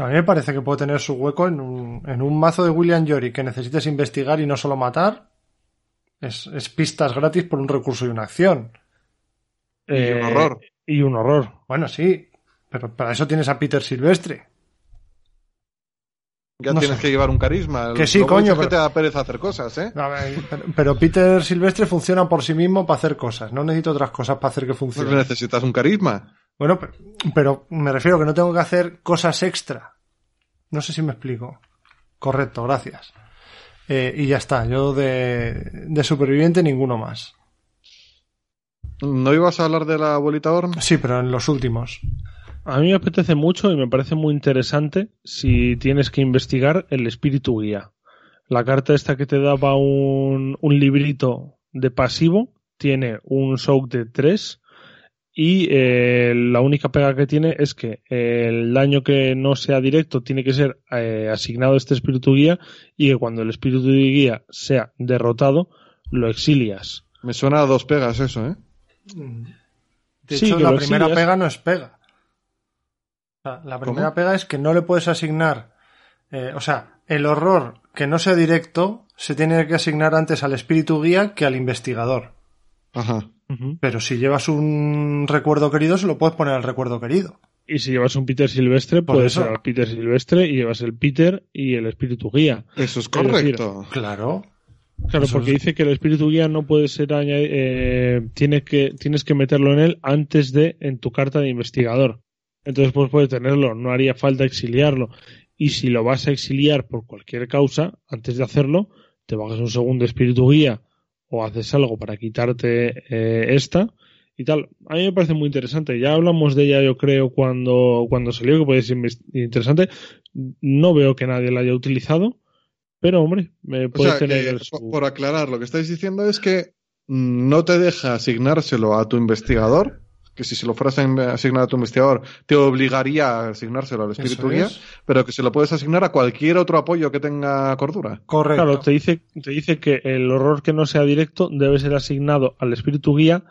A mí me parece que puede tener su hueco en un, en un mazo de William Yorick que necesites investigar y no solo matar. Es, es pistas gratis por un recurso y una acción. Y un Eh, horror. Y un horror. Bueno, sí, pero para eso tienes a Peter Silvestre. Ya no tienes sé. que llevar un carisma. Que sí, Luego coño, que te da pereza hacer cosas, ¿eh? A ver, pero, pero Peter Silvestre funciona por sí mismo para hacer cosas. No necesito otras cosas para hacer que Pues funcione. necesitas un carisma. Bueno, pe- pero me refiero que no tengo que hacer cosas extra. No sé si me explico. Correcto, gracias. Eh, y ya está, yo de, de superviviente ninguno más. ¿No ibas a hablar de la abuelita Orm? Sí, pero en los últimos. A mí me apetece mucho y me parece muy interesante si tienes que investigar el espíritu guía. La carta esta que te daba un, un librito de pasivo tiene un soak de 3 y eh, la única pega que tiene es que el daño que no sea directo tiene que ser eh, asignado a este espíritu guía y que cuando el espíritu guía sea derrotado lo exilias. Me suena a dos pegas eso, ¿eh? De Sí, hecho, la primera exilias. pega no es pega. O sea, la primera ¿Cómo? pega es que no le puedes asignar. eh, o sea, el horror que no sea directo se tiene que asignar antes al espíritu guía que al investigador. Ajá. Pero si llevas un recuerdo querido, se lo puedes poner al recuerdo querido. Y si llevas un Peter Silvestre, Por puede eso. ser al Peter Silvestre y llevas el Peter y el espíritu guía. Eso es decir, correcto. Claro. Claro, Eso porque es- dice que el espíritu guía no puede ser añadi- eh, tiene que, tienes que meterlo en él antes de en tu carta de investigador. Entonces, pues puede tenerlo, no haría falta exiliarlo. Y si lo vas a exiliar por cualquier causa, antes de hacerlo, te bajas un segundo espíritu guía o haces algo para quitarte eh, esta y tal. A mí me parece muy interesante. Ya hablamos de ella, yo creo, cuando, cuando salió, que puede ser interesante. No veo que nadie la haya utilizado, pero hombre, me O puede sea, tener que, el su- por- aclarar, lo que estáis diciendo es que no te deja asignárselo a tu investigador, que si se lo fueras a asignar a tu investigador, te obligaría a asignárselo al espíritu guía, es. pero que se lo puedes asignar a cualquier otro apoyo que tenga cordura. Correcto. Claro, te dice, te dice que el horror que no sea directo debe ser asignado al espíritu guía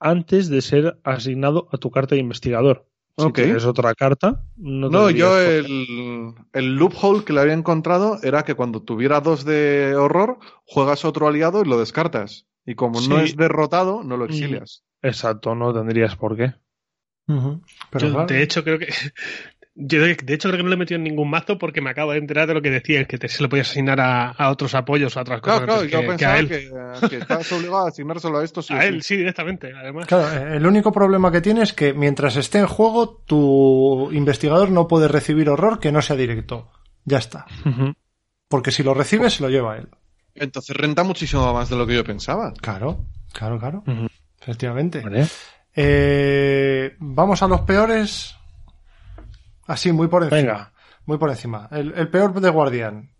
antes de ser asignado a tu carta de investigador. Si Ok. tienes otra carta, no, yo el, el loophole que le había encontrado era que cuando tuviera dos de horror, juegas otro aliado y lo descartas. Y como no es derrotado, no lo exilias. Exacto, no tendrías por qué. Ujú. Pero Yo, claro, de hecho, creo que. Yo, de de hecho, creo que no lo he metido en ningún mazo porque me acabo de enterar de lo que decía, que te, se lo podías asignar a, a otros apoyos o a otras cosas. Claro, yo que, que pensaba a él. que, que estás obligado a asignárselo a esto sí a sí. él, sí, directamente, además. Claro, eh, el único problema que tiene es que mientras esté en juego, tu investigador no puede recibir horror que no sea directo. Ya está. Porque si lo recibe, se lo lleva él. Entonces renta muchísimo más de lo que yo pensaba. Claro, claro, claro. Efectivamente. Vale. Eh, vamos a los peores. Así, muy por encima. Venga. Muy por encima. El, el peor de Guardián.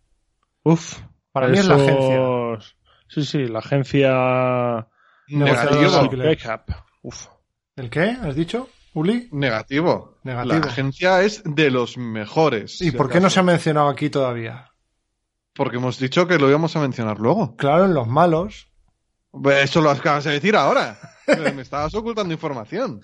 Uf. Para mí es la agencia. Sí, sí, la agencia. Negociador de Negativo. Uf. ¿El qué? ¿Has dicho? ¿Uli? Negativo. Negativo. La agencia es de los mejores. ¿Y si por qué no se ha mencionado aquí todavía? Porque hemos dicho que lo íbamos a mencionar luego. Claro, en los malos. Eso lo acabas de decir ahora. Me estabas ocultando información.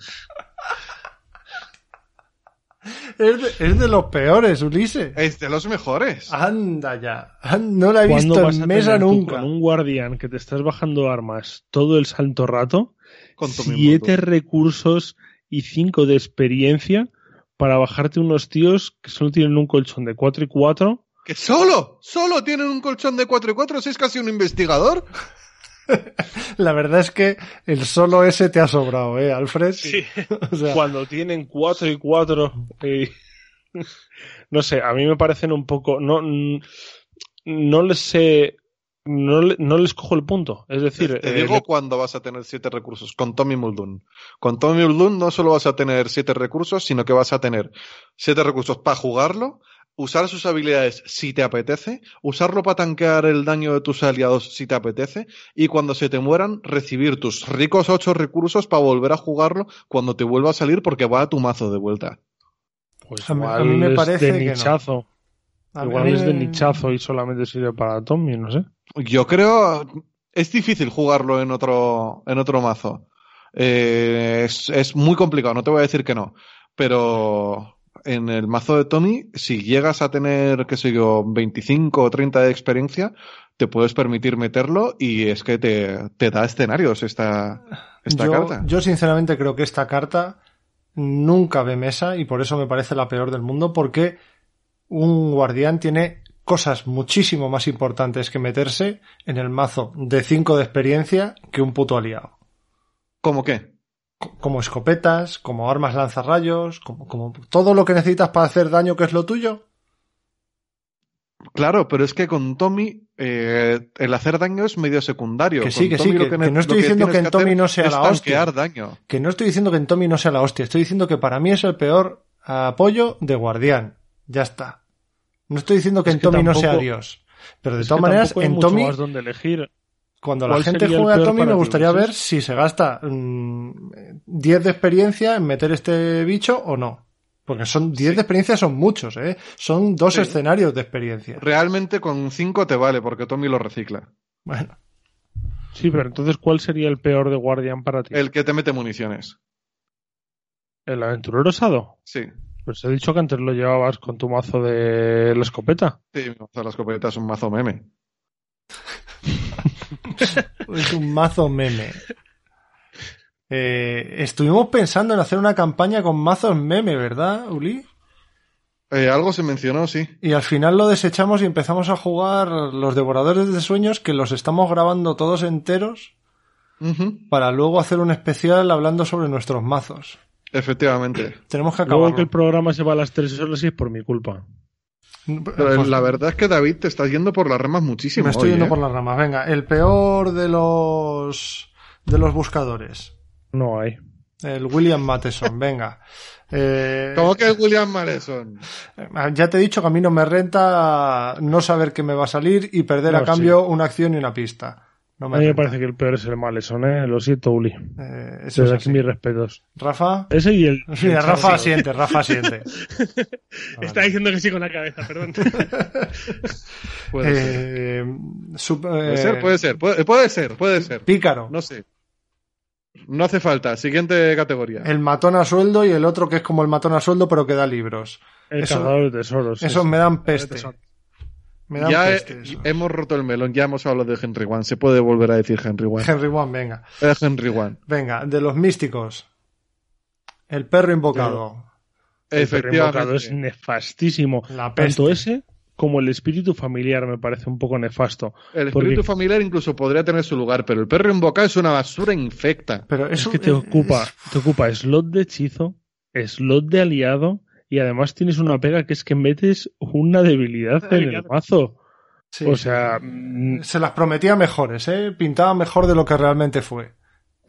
Es de, es de los peores, Ulises. Es de los mejores. Anda ya. No la he ¿Cuándo visto en mesa nunca. con un guardián que te estás bajando armas todo el santo rato? Con siete recursos y cinco de experiencia para bajarte unos tíos que solo tienen un colchón de 4 y 4. Que solo, solo tienen un colchón de 4 y 4, si es casi un investigador. La verdad es que el solo ese te ha sobrado, ¿eh, Alfred? Sí. O sea, Cuando tienen 4 y 4. no sé, a mí me parecen un poco. No, no les sé. No, no les cojo el punto. Es decir, Te eh, digo le- cuándo vas a tener 7 recursos. Con Tommy Muldoon. Con Tommy Muldoon no solo vas a tener 7 recursos, sino que vas a tener 7 recursos para jugarlo, usar sus habilidades si te apetece, usarlo para tanquear el daño de tus aliados si te apetece, y cuando se te mueran, recibir tus ricos 8 recursos para volver a jugarlo cuando te vuelva a salir porque va a tu mazo de vuelta. pues A igual a mí me es parece de que no. nichazo. mí- Igual a mí es de nichazo y solamente sirve para Tommy, no sé. Yo creo es difícil jugarlo en otro en otro mazo. Eh, es, es muy complicado, no te voy a decir que no, pero en el mazo de Tommy, si llegas a tener, qué sé yo, 25 o 30 de experiencia, te puedes permitir meterlo y es que te, te da escenarios esta, esta yo, carta. yo sinceramente creo que esta carta nunca ve mesa y por eso me parece la peor del mundo porque un guardián tiene cosas muchísimo más importantes que meterse en el mazo de 5 de experiencia que un puto aliado. ¿Cómo qué? Co- Como escopetas, como armas lanzarrayos, como, como todo lo que necesitas para hacer daño que es lo tuyo. Claro, pero es que con Tommy eh, el hacer daño es medio secundario. Que sí, Con que sí, Tommy que- que no estoy diciendo que en Tommy no sea la hostia. daño. Que no estoy diciendo que en Tommy no sea la hostia, estoy diciendo que para mí es el peor apoyo de guardián. Ya está. No estoy diciendo que Es en que Tommy no sea Dios. Pero de todas maneras, en mucho Tommy, más donde elegir. Cuando la ¿Cuál gente juega a Tommy, me gustaría ver si se gasta mm, 10 de experiencia en meter este bicho o no. Porque son 10 de experiencia son muchos, ¿eh? Son dos Sí. escenarios de experiencia. Realmente con 5 te vale porque Tommy lo recicla. Bueno, Sí, pero entonces, ¿cuál sería el peor de Guardian para ti? El que te mete municiones. ¿El aventurero osado? Sí. Pues he dicho que antes lo llevabas con tu mazo de la escopeta. Sí, mi mazo de la escopeta es un mazo meme. es un mazo meme. Eh, estuvimos pensando en hacer una campaña con mazos meme, ¿verdad, Uli? Eh, algo se mencionó, sí. Y al final lo desechamos y empezamos a jugar los devoradores de sueños que los estamos grabando todos enteros para luego hacer un especial hablando sobre nuestros mazos. Efectivamente. Tenemos que Luego acabar. que el programa se va a las 3 horas y es por mi culpa. Pero la verdad es que David te estás yendo por las ramas muchísimo. Me estoy hoy, yendo ¿eh? por las ramas. Venga, el peor de los de los buscadores. No hay. El William Matheson, venga. Eh, ¿Cómo que es William Mareson? ya te he dicho que a mí no me renta no saber qué me va a salir y perder No, a cambio una acción y una pista. No A mí me parece que el peor es el Maleson, ¿eh? Lo siento, Uli. Eh, eso es Desde así. aquí mis respetos. Rafa. Ese y el... El Rafa asiente, Rafa asiente. Está diciendo que sí con la cabeza, perdón. Puede ser. Eh, sup- Puede eh, ser, puede ser, puede, puede ser, puede ser. Pícaro. No sé. No hace falta. Siguiente categoría. El matón a sueldo y el otro que es como el matón a sueldo pero que da libros. El Eso- cazador de tesoros. Esos me dan peste. Me Ya peste. he- eso. hemos roto el melón, ya hemos hablado de Henry One. Se puede volver a decir Henry One. Henry One, venga. Eh, Henry One. Venga, de los místicos. El perro invocado. El perro invocado es nefastísimo. La peste. Tanto ese como el espíritu familiar me parece un poco nefasto. El Porque- espíritu familiar incluso podría tener su lugar, pero el perro invocado es una basura infecta. Pero Es que te ocupa, te ocupa slot de hechizo, slot de aliado y además tienes una pega que es que metes una debilidad en el mazo. sí. O sea, mm, se las prometía mejores, ¿eh? Pintaba mejor de lo que realmente fue.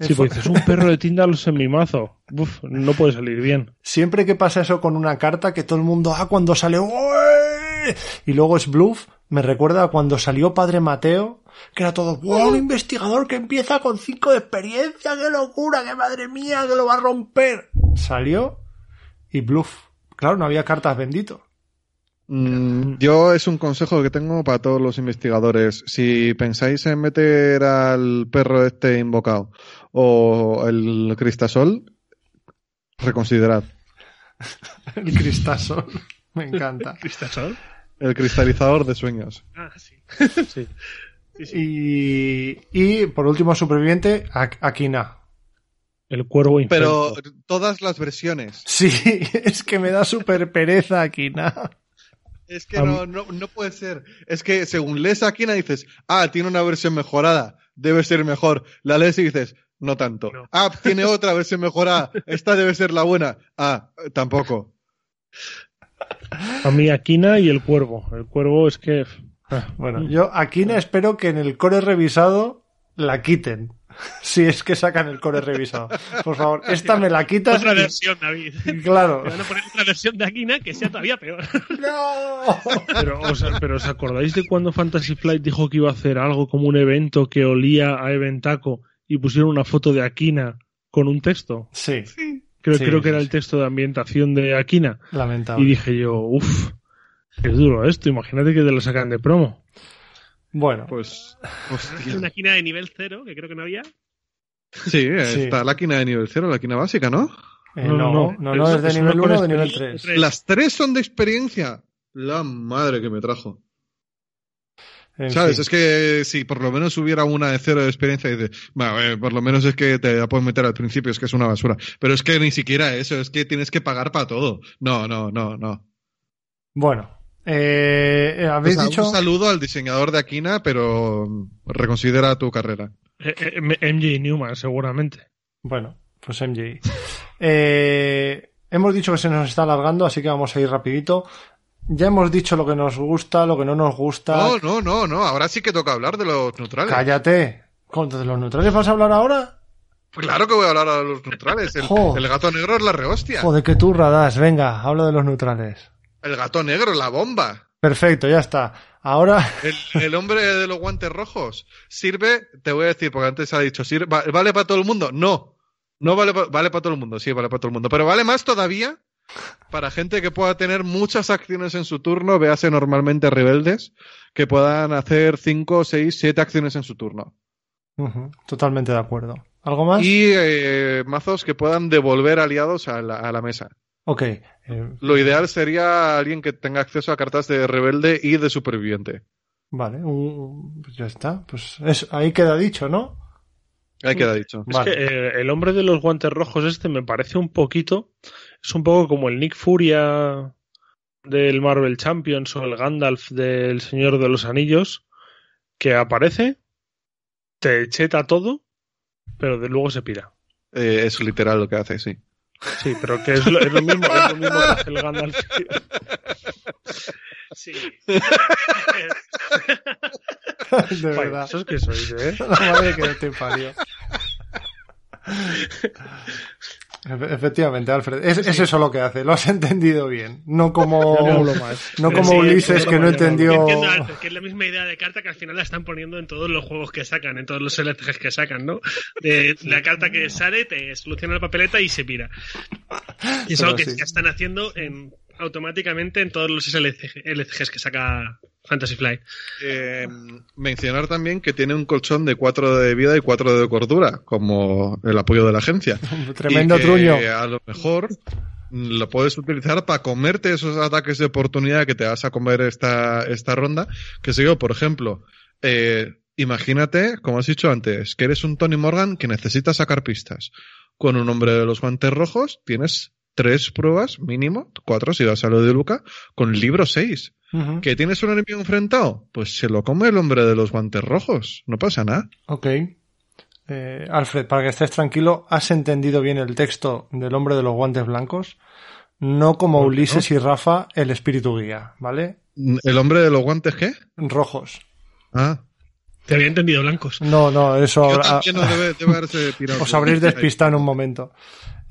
si Fue- pues dices un perro de Tíndalos en mi mazo, uf, no puede salir bien. Siempre que pasa eso con una carta, que todo el mundo, ah, cuando sale, "Ué", y luego es bluff, me recuerda a cuando salió Padre Mateo, que era todo, ¡wow! Un investigador que empieza con cinco de experiencia, qué locura, qué madre mía, que lo va a romper. Salió y bluff. Claro, no había cartas bendito. Mm, yo es un consejo que tengo para todos los investigadores. Si pensáis en meter al perro este invocado o el cristasol, reconsiderad. El cristasol. Me encanta. ¿Cristasol? El cristalizador de sueños. Ah, sí. Sí. Sí, sí. Y, y por último, superviviente, Ak- Akina. El cuervo Pero infecto. todas las versiones. Sí, es que me da súper pereza Akina. Es que no, no, no puede ser. Es que según lees aquí dices, ah, tiene una versión mejorada, debe ser mejor. La lees y dices, no tanto. No. Ah, tiene otra versión mejorada, esta debe ser la buena. Ah, tampoco. A mí Aquina y el cuervo. El cuervo es que... ah, Bueno, yo Akina espero que en el core revisado la quiten. Si es que sacan el core revisado. Por favor, esta me la quitas. Otra y- versión, David. claro. Te van a poner otra versión de Aquina que sea todavía peor. ¡No! Pero, os, pero ¿os acordáis de cuando Fantasy Flight dijo que iba a hacer algo como un evento que olía a Eventaco y pusieron una foto de Aquina con un texto? Sí, Creo, Sí, creo sí, que era sí. el texto de ambientación de Aquina. lamentable. Y dije yo, uff, es duro esto. Imagínate que te lo sacan de promo. Bueno, Pues, Una Aquina de nivel cero, que creo que no había. sí, Sí. está la quina de nivel cero, la quina básica, ¿no? Eh, No, no, no, no, no. no, Es- de es nivel uno con 1 o de nivel experiencia. 3. Las tres son de experiencia. La madre que me trajo. En ¿Sabes? fin. Es que si por lo menos hubiera una de cero de experiencia, dices, bueno, eh, por lo menos es que te la puedes meter al principio, es que es una basura. Pero es que ni siquiera eso, es que tienes que pagar para todo. No, no, no, no. Bueno, eh, O habéis sea, dicho... Un saludo al diseñador de Aquina, pero reconsidera tu carrera. Eh, eh, MJ Newman, seguramente. Bueno, pues MJ. Eh, hemos dicho que se nos está alargando, así que vamos a ir rapidito. Ya hemos dicho lo que nos gusta, lo que no nos gusta. No, no, no, no. Ahora sí que toca hablar de los neutrales. Cállate. ¿Contra de los neutrales vas a hablar ahora? Pues claro que voy a hablar de los neutrales. El, gato negro es la rehostia. Joder, que tú radas. Venga, hablo de los neutrales. El gato negro, la bomba. Perfecto, ya está. Ahora, El, el hombre de los guantes rojos. Sirve, te voy a decir, porque antes ha dicho, sirve, va- ¿vale para todo el mundo? No. No vale, pa- vale para todo el mundo, sí, vale para todo el mundo. Pero vale más todavía para gente que pueda tener muchas acciones en su turno, véase normalmente rebeldes, que puedan hacer 5, 6, 7 acciones en su turno. Totalmente de acuerdo. ¿Algo más? Y eh, mazos que puedan devolver aliados a la, a la mesa. Ok. eh, Lo ideal sería alguien que tenga acceso a cartas de rebelde y de superviviente. vale, un- pues ya está. Pues es, ahí queda dicho, ¿no? Ahí queda dicho. Es Vale. que eh, el hombre de los guantes rojos este me parece un poquito, es un poco como el Nick Furia del Marvel Champions o el Gandalf del Señor de los Anillos, que aparece, te cheta todo, pero de luego se pira. Eh, es literal lo que hace, sí. Sí, pero que es lo, es lo mismo, es lo mismo que hace el Gandalf. Sí. de verdad. Eso es que sois, ¿eh? La madre que te parió. Efe- Efectivamente, Alfred. Es, es eso lo que hace. Lo has entendido bien. No como, no como Sí, Ulises sí, que no entendió. Entiendo, Alfred, que es la misma idea de carta que al final la están poniendo en todos los juegos que sacan, en todos los LCGs que sacan, ¿no? De la carta que sale, te soluciona la papeleta y se pira. Y es Pero algo que sí. ya están haciendo en, automáticamente en todos los LCG LCGs que saca Fantasy Flight. Eh, mencionar también que tiene un colchón de 4 de vida y 4 de cordura, como el apoyo de la agencia. Tremendo Y que truño. A lo mejor lo puedes utilizar para comerte esos ataques de oportunidad que te vas a comer esta, esta ronda. Que sé yo, por ejemplo, eh, imagínate, como has dicho antes, que eres un Tony Morgan que necesita sacar pistas. Con un hombre de los guantes rojos tienes tres pruebas mínimo, cuatro si vas a lo de Luca, con libro 6. Ujú. ¿Que tienes un enemigo enfrentado? Pues se lo come el hombre de los guantes rojos. No pasa nada. Ok. Eh, Alfred, para que estés tranquilo, ¿has entendido bien el texto del hombre de los guantes blancos? No como Ulises y Rafa, el espíritu guía, ¿vale? ¿El hombre de los guantes qué? Rojos. Ah. Te había entendido blancos. No, no, eso Yo también no debe, debe haberse pirado. os habréis despistado en un momento.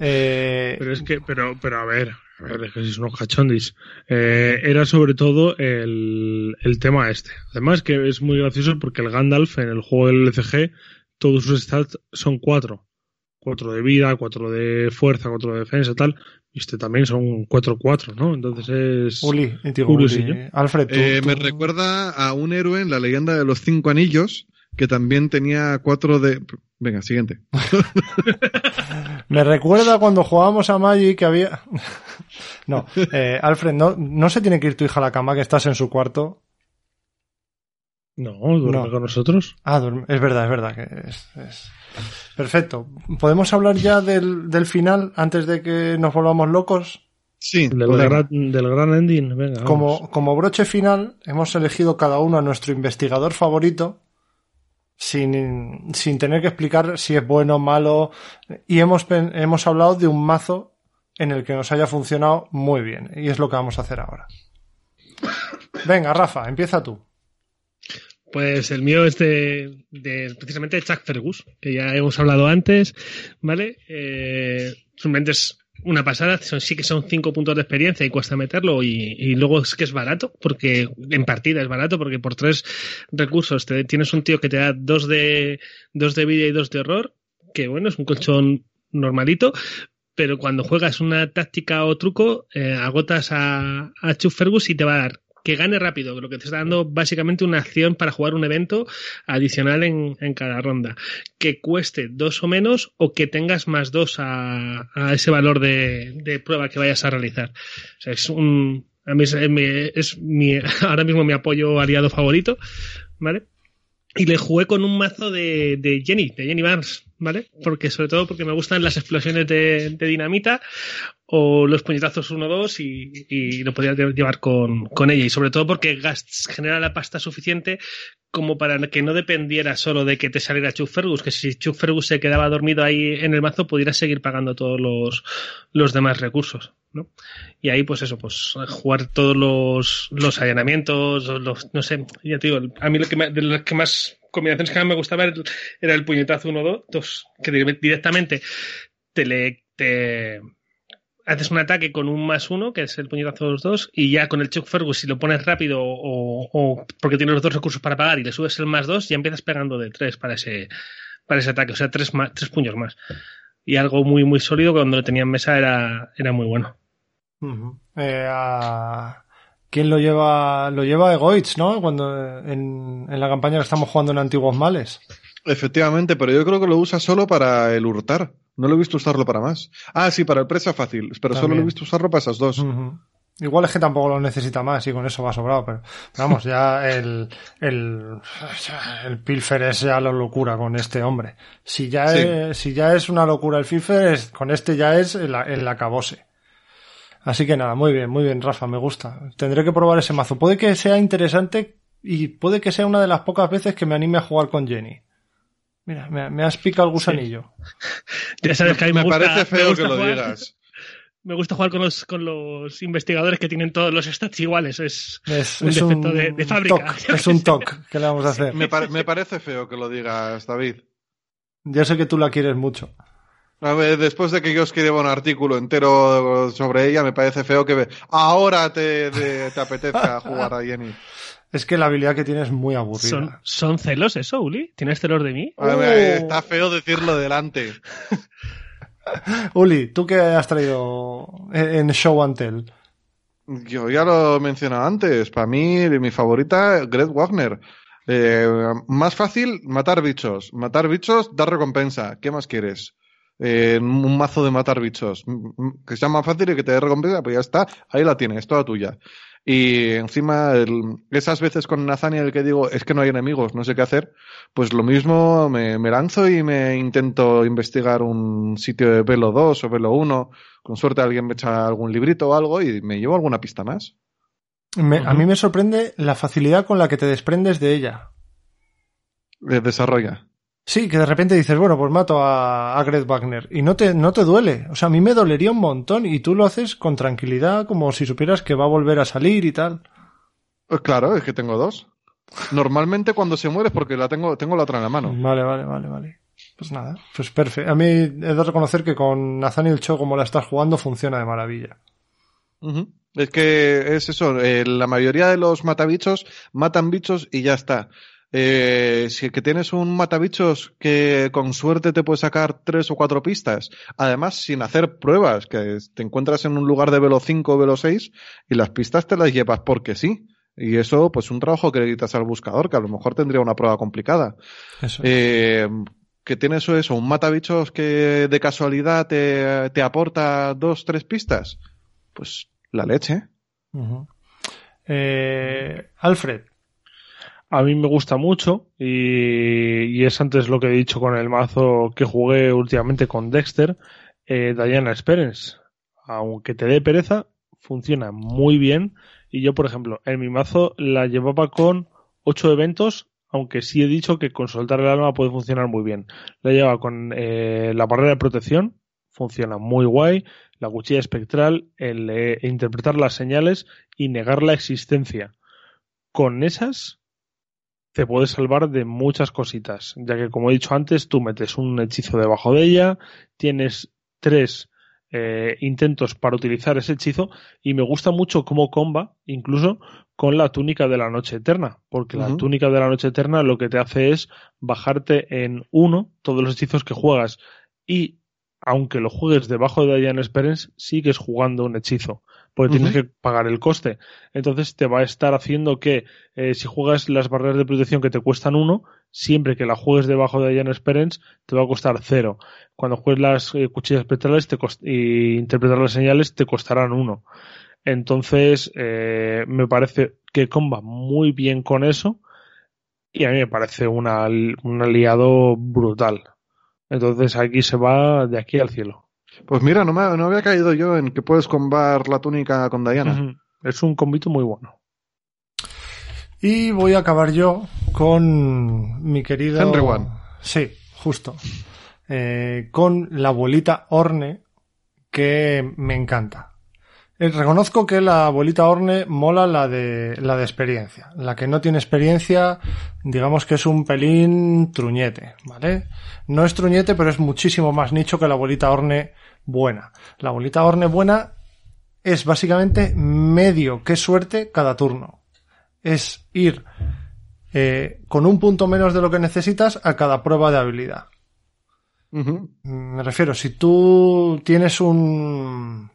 Eh, Pero es que, pero, pero a ver, a ver, es que sois unos cachondis. Eh, era sobre todo el, el tema este. Además que es muy gracioso porque el Gandalf en el juego del LCG, todos sus stats son cuatro. Cuatro de vida, cuatro de fuerza, cuatro de defensa, tal. Y este también son cuatro cuatro, ¿no? Entonces es... Uli, curiosillo. Uli, Alfred, tú, Eh, tú- Me recuerda a un héroe en la leyenda de los cinco anillos que también tenía cuatro de. Venga, siguiente. Me recuerda cuando jugábamos a Magic que había. no, eh, Alfred, no, no se tiene que ir tu hija a la cama, que estás en su cuarto. No, duerme No. con nosotros. Ah, duerme- es verdad, es verdad. que es, es- Perfecto. ¿Podemos hablar ya del, del final antes de que nos volvamos locos? Sí, Del, gran, del gran ending, venga. Como, como broche final, hemos elegido cada uno a nuestro investigador favorito, sin, sin tener que explicar si es bueno o malo, y hemos, hemos hablado de un mazo en el que nos haya funcionado muy bien, y es lo que vamos a hacer ahora. Venga, Rafa, empieza tú. Pues el mío es de, de precisamente Chuck Fergus, que ya hemos hablado antes, ¿vale? Eh, simplemente es una pasada, sí que son cinco puntos de experiencia y cuesta meterlo y, y luego es que es barato, porque en partida es barato, porque por tres recursos te, tienes un tío que te da dos de, dos de vida y dos de horror, que bueno, es un colchón normalito, pero cuando juegas una táctica o truco, eh, agotas a, a y te va a dar que gane rápido, lo que te está dando básicamente una acción para jugar un evento adicional en, en cada ronda. Que cueste dos o menos o que tengas más dos a, a ese valor de, de prueba que vayas a realizar. O sea, es un, a mí es, mi, ahora mismo mi apoyo aliado favorito, ¿vale? Y le jugué con un mazo de, de Jenny, de Jenny Barnes, ¿vale? Porque sobre todo porque me gustan las explosiones de, de dinamita o los puñetazos 1-2 y, y, lo podía llevar con, con, ella. Y sobre todo porque Gast genera la pasta suficiente como para que no dependiera solo de que te saliera Chuck Fergus, que si Chuck Fergus se quedaba dormido ahí en el mazo, pudieras seguir pagando todos los, los demás recursos. ¿no? Y ahí, pues eso, pues jugar todos los, los allanamientos, los, no sé, ya te digo, a mí lo que me, de las que más combinaciones que más me gustaba era el puñetazo 1-2, que directamente te le, te, haces un ataque con un más uno, que es el puñetazo de los dos, y ya con el Chuck Fergus, si lo pones rápido o, o, porque tienes los dos recursos para pagar y le subes el más dos, ya empiezas pegando de tres para ese, para ese ataque, o sea, tres, más, tres puños más. Y algo muy, muy sólido que cuando lo tenía en mesa era, era muy bueno. Uh -huh. eh, a... ¿Quién lo lleva? Lo lleva Egoitz, ¿no? Cuando en, en la campaña que estamos jugando en Antiguos Males. Efectivamente, pero yo creo que lo usa solo para el hurtar. No lo he visto usarlo para más. Ah, sí, para el presa fácil, pero También. solo lo he visto usarlo para esas dos. Uh -huh. Igual es que tampoco lo necesita más y con eso va sobrado, pero, pero vamos, ya el, el, el Pilfer es ya la locura con este hombre. Si ya, sí. es, si ya es una locura el Pilfer, es, con este ya es el, el acabose. Así que nada, muy bien, muy bien, Rafa, me gusta. Tendré que probar ese mazo. Puede que sea interesante y puede que sea una de las pocas veces que me anime a jugar con Jenny. Mira, me, me has picado el gusanillo. Sí. Ya sabes que a mí me, me gusta, parece feo me que lo jugar, digas. Me gusta jugar con los, con los investigadores que tienen todos los stats iguales. Es, es un es defecto un de, de, fábrica. Toc, es un toque que le vamos a hacer. Me, par me, parece feo que lo digas, David. Yo sé que tú la quieres mucho. A ver, después de que yo escriba un artículo entero sobre ella, me parece feo que ahora te, te, te apetezca jugar a Jenny. Es que la habilidad que tiene es muy aburrida. ¿Son, son celos eso, Uli? ¿Tienes celos de mí? Ver, oh. Está feo decirlo delante. Uli, ¿tú qué has traído en Show and Tell? Yo ya lo he mencionado antes. Para mí, mi favorita, Greg Wagner. Eh, más fácil, matar bichos. Matar bichos, dar recompensa. ¿Qué más quieres? Eh, un mazo de matar bichos. Que sea más fácil y que te dé recompensa, pues ya está. Ahí la tienes, toda tuya. Y encima, el, esas veces con Nathaniel que digo, es que no hay enemigos, no sé qué hacer, pues lo mismo me, me lanzo y me intento investigar un sitio de velo 2 o velo 1. Con suerte alguien me echa algún librito o algo y me llevo alguna pista más. Me, uh -huh. A mí me sorprende la facilidad con la que te desprendes de ella. Eh, desarrolla. Sí, que de repente dices, bueno, pues mato a, a Greg Wagner y no te, no te duele. O sea, a mí me dolería un montón y tú lo haces con tranquilidad, como si supieras que va a volver a salir y tal. Pues claro, es que tengo dos. Normalmente cuando se muere es porque la tengo, tengo la otra en la mano. Vale, vale, vale, vale. Pues nada, pues perfecto. A mí he de reconocer que con Nathaniel Cho, como la estás jugando, funciona de maravilla. Uh -huh. Es que es eso, eh, la mayoría de los matabichos matan bichos y ya está. Eh, si que tienes un matabichos que con suerte te puede sacar tres o cuatro pistas, además sin hacer pruebas, que te encuentras en un lugar de velo 5 o velo 6 y las pistas te las llevas porque sí. Y eso, pues un trabajo que le quitas al buscador, que a lo mejor tendría una prueba complicada. Eso. Eh, que tienes eso, eso, un matabichos que de casualidad te, te aporta dos, tres pistas. Pues la leche. Uh -huh. eh, Alfred, a mí me gusta mucho y, y, es antes lo que he dicho con el mazo que jugué últimamente con Dexter, eh, Diana Experience. Aunque te dé pereza, funciona muy bien. Y yo, por ejemplo, en mi mazo la llevaba con ocho eventos, aunque sí he dicho que con soltar el alma puede funcionar muy bien. La llevaba con eh, la barrera de protección, funciona muy guay. La cuchilla espectral, el eh, interpretar las señales y negar la existencia. Con esas te puedes salvar de muchas cositas, ya que como he dicho antes, tú metes un hechizo debajo de ella, tienes tres eh, intentos para utilizar ese hechizo y me gusta mucho cómo comba, incluso con la túnica de la noche eterna, porque uh -huh. la túnica de la noche eterna lo que te hace es bajarte en uno todos los hechizos que juegas y aunque lo juegues debajo de Diane Experience, sigues jugando un hechizo. Porque tienes Ujú. que pagar el coste. Entonces te va a estar haciendo que eh, si juegas las barreras de protección que te cuestan uno, siempre que la juegues debajo de Ian Experience te va a costar cero. Cuando juegues las eh, cuchillas espectrales te interpretar las señales te costarán uno. Entonces eh, me parece que comba muy bien con eso y a mí me parece una- un aliado brutal. Entonces aquí se va de aquí al cielo. Pues mira, no, me, no había caído yo en que puedes combar la túnica con Diana. Es un combito muy bueno. Y voy a acabar yo con mi querido. Henry One. Sí, justo. Eh, con la abuelita Orne, que me encanta. Eh, reconozco que la abuelita Orne mola la de, la de experiencia. La que no tiene experiencia, digamos que es un pelín truñete, ¿vale? No es truñete, pero es muchísimo más nicho que la abuelita Orne buena. La abuelita Orne buena es básicamente medio qué suerte cada turno es ir eh, con un punto menos de lo que necesitas a cada prueba de habilidad. Ujú. Me refiero, si tú tienes un...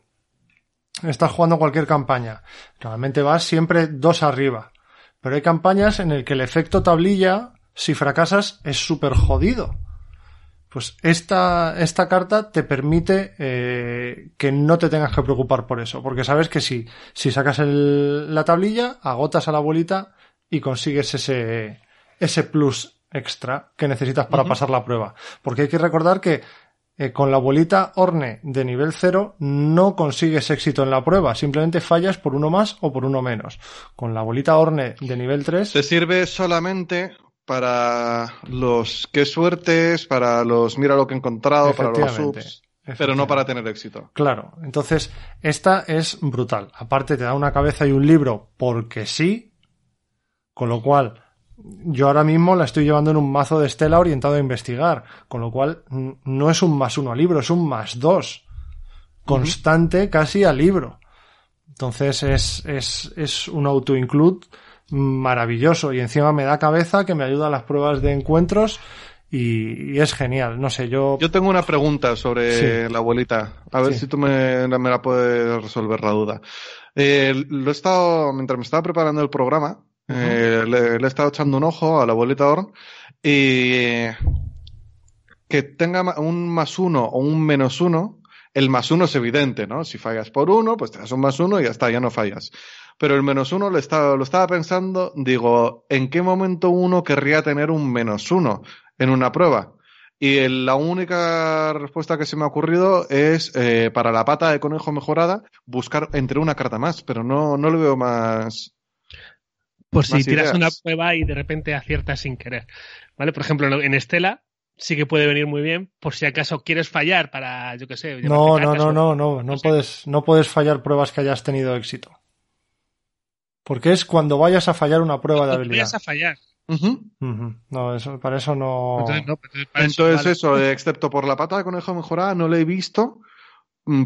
Estás jugando cualquier campaña, normalmente vas siempre dos arriba, pero hay campañas en el que el efecto tablilla, si fracasas, es súper jodido. Pues esta, esta carta te permite eh, que no te tengas que preocupar por eso, porque sabes que si, si sacas el- la tablilla, agotas a la abuelita y consigues ese, ese plus extra que necesitas para pasar la prueba. Porque hay que recordar que eh, con la abuelita Orne de nivel 0 no consigues éxito en la prueba, simplemente fallas por uno más o por uno menos. Con la abuelita Orne de nivel 3 Te sirve solamente para los qué suertes, para los mira lo que he encontrado, para los subs, pero no para tener éxito. Claro, entonces esta es brutal. Aparte te da una cabeza y un libro porque sí, con lo cual yo ahora mismo la estoy llevando en un mazo de Estela orientado a investigar, con lo cual no es un más uno al libro, es un más dos, constante casi al libro. Entonces es, es, es un auto-include maravilloso y encima me da cabeza que me ayuda a las pruebas de encuentros y, y es genial. No sé, yo... Yo tengo una pregunta sobre Sí. la abuelita. A ver Sí. si tú me, me la puedes resolver la duda. Eh, lo he estado, mientras me estaba preparando el programa, eh, le, le he estado echando un ojo a la Orn y que tenga un más uno o un menos uno, el más uno es evidente, ¿no? Si fallas por uno, pues te das un más uno y ya está, ya no fallas. Pero el menos uno lo estaba, lo estaba pensando, digo, ¿en qué momento uno querría tener un menos uno en una prueba? Y la única respuesta que se me ha ocurrido es eh, para la pata de conejo mejorada buscar entre una carta más, pero no, no le veo más. Por si tiras ideas. una prueba y de repente aciertas sin querer. ¿Vale? Por ejemplo, en Estela sí que puede venir muy bien por si acaso quieres fallar para, yo qué sé. No, no, no, o- no, no, no sé. puedes, no puedes fallar pruebas que hayas tenido éxito. Porque es cuando vayas a fallar una prueba de Cuando habilidad. vayas a fallar. No, eso, para eso no. Entonces, no, entonces, para Entonces vale. eso, excepto por la pata de conejo mejorada, no le he visto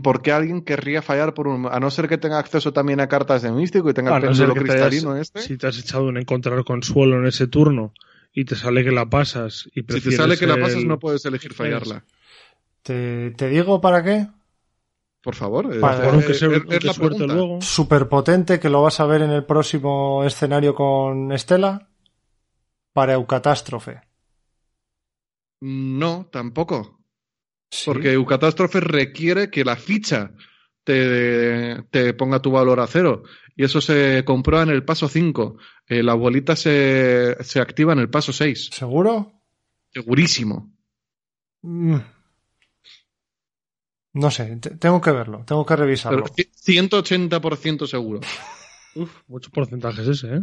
por qué alguien querría fallar por un... A no ser que tenga acceso también a cartas de místico y tenga A el no ser que te hayas- cristalino este. Si te has echado un encontrar consuelo en ese turno y te sale que la pasas y Si te sale que la el- pasas no puedes elegir fallarla. ¿Te, te digo para qué? Por favor. eh, Vale. eh, Bueno, que eh, es- la suerte pregunta. luego. Súper potente que lo vas a ver en el próximo escenario con Estela. Para Eucatástrofe. No, tampoco. Sí. Porque Eucatástrofe requiere que la ficha te, te ponga tu valor a cero. Y eso se comprueba en el paso 5. Eh, la bolita se, se activa en el paso 6. ¿Seguro? Segurísimo. Mm. No sé, te- tengo que verlo, tengo que revisarlo. Pero ci- 180% seguro. Uf, mucho porcentaje es ese, ¿eh?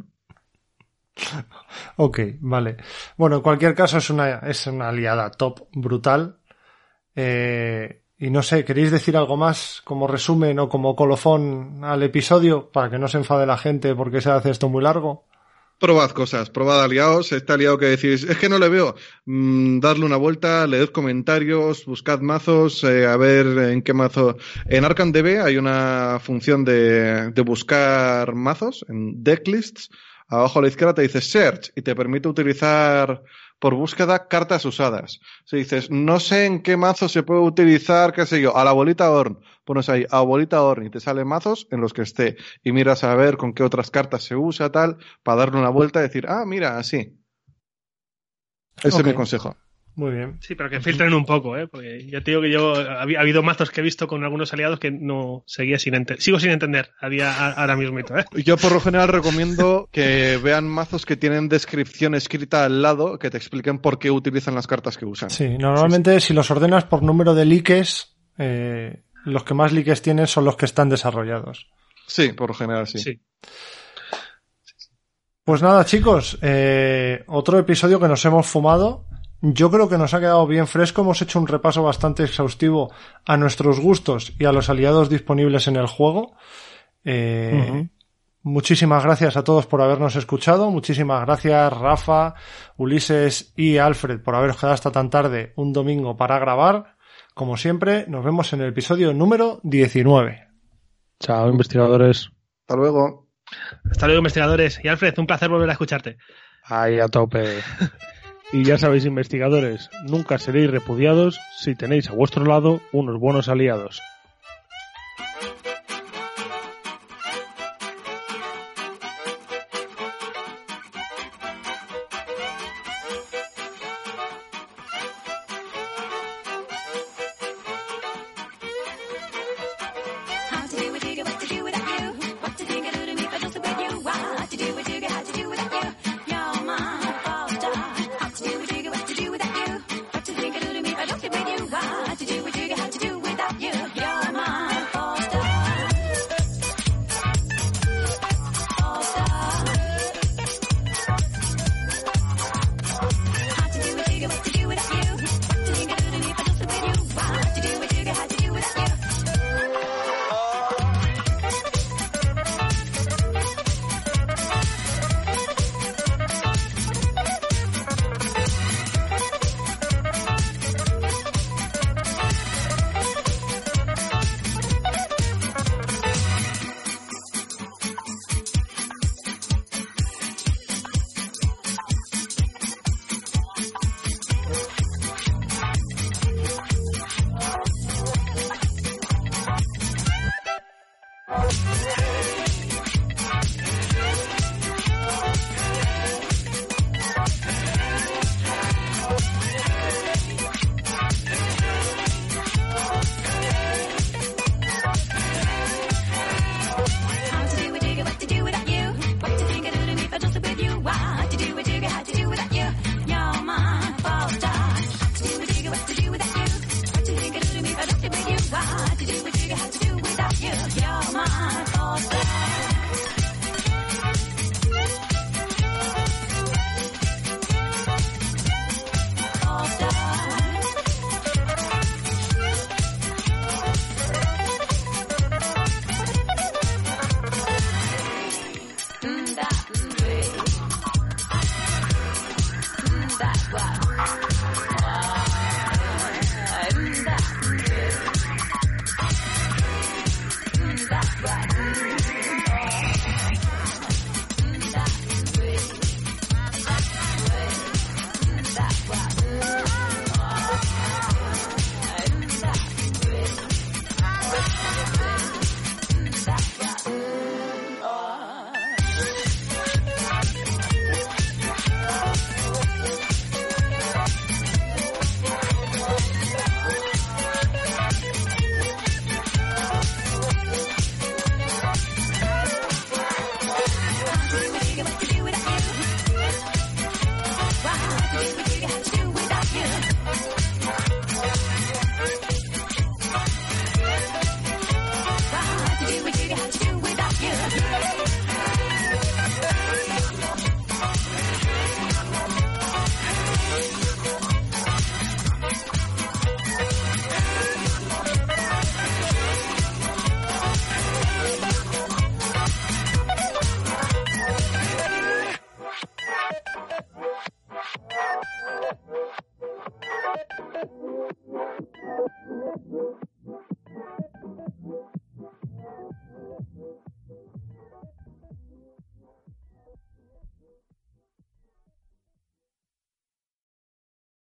Ok, vale. Bueno, en cualquier caso es una, es una aliada top brutal. Eh, y no sé, ¿queréis decir algo más como resumen o como colofón al episodio para que no se enfade la gente porque se hace esto muy largo? Probad cosas, probad aliados. Este aliado que decís, es que no le veo. Mm, darle una vuelta, leed comentarios, buscad mazos, eh, a ver en qué mazo. En Arkham DB hay una función de, de buscar mazos, en decklists. Abajo a la izquierda te dice Search y te permite utilizar por búsqueda cartas usadas. Si dices, no sé en qué mazo se puede utilizar, qué sé yo, a la bolita Orn, pones ahí a bolita Orn y te salen mazos en los que esté y miras a ver con qué otras cartas se usa, tal, para darle una vuelta y decir, ah, mira, así. Ese es mi consejo. Muy bien. Sí, pero que filtren un poco, ¿eh? Porque ya te digo que yo ha, habi- ha habido mazos que he visto con algunos aliados que no seguía sin entender. Sigo sin entender a día, a- ahora mismo, ¿eh? Yo por lo general recomiendo que vean mazos que tienen descripción escrita al lado que te expliquen por qué utilizan las cartas que usan. Sí, normalmente si los ordenas por número de likes, eh, los que más likes tienen son los que están desarrollados. Sí, por lo general sí. Sí. Pues nada, chicos, eh, otro episodio que nos hemos fumado. Yo creo que nos ha quedado bien fresco. Hemos hecho un repaso bastante exhaustivo a nuestros gustos y a los aliados disponibles en el juego. Eh. Muchísimas gracias a todos por habernos escuchado. Muchísimas gracias, Rafa, Ulises y Alfred, por haberos quedado hasta tan tarde un domingo para grabar. Como siempre, nos vemos en el episodio número 19. Chao, investigadores. Hasta luego. Hasta luego, investigadores. Y Alfred, un placer volver a escucharte. Ahí a tope. Y ya sabéis, investigadores, nunca seréis repudiados si tenéis a vuestro lado unos buenos aliados.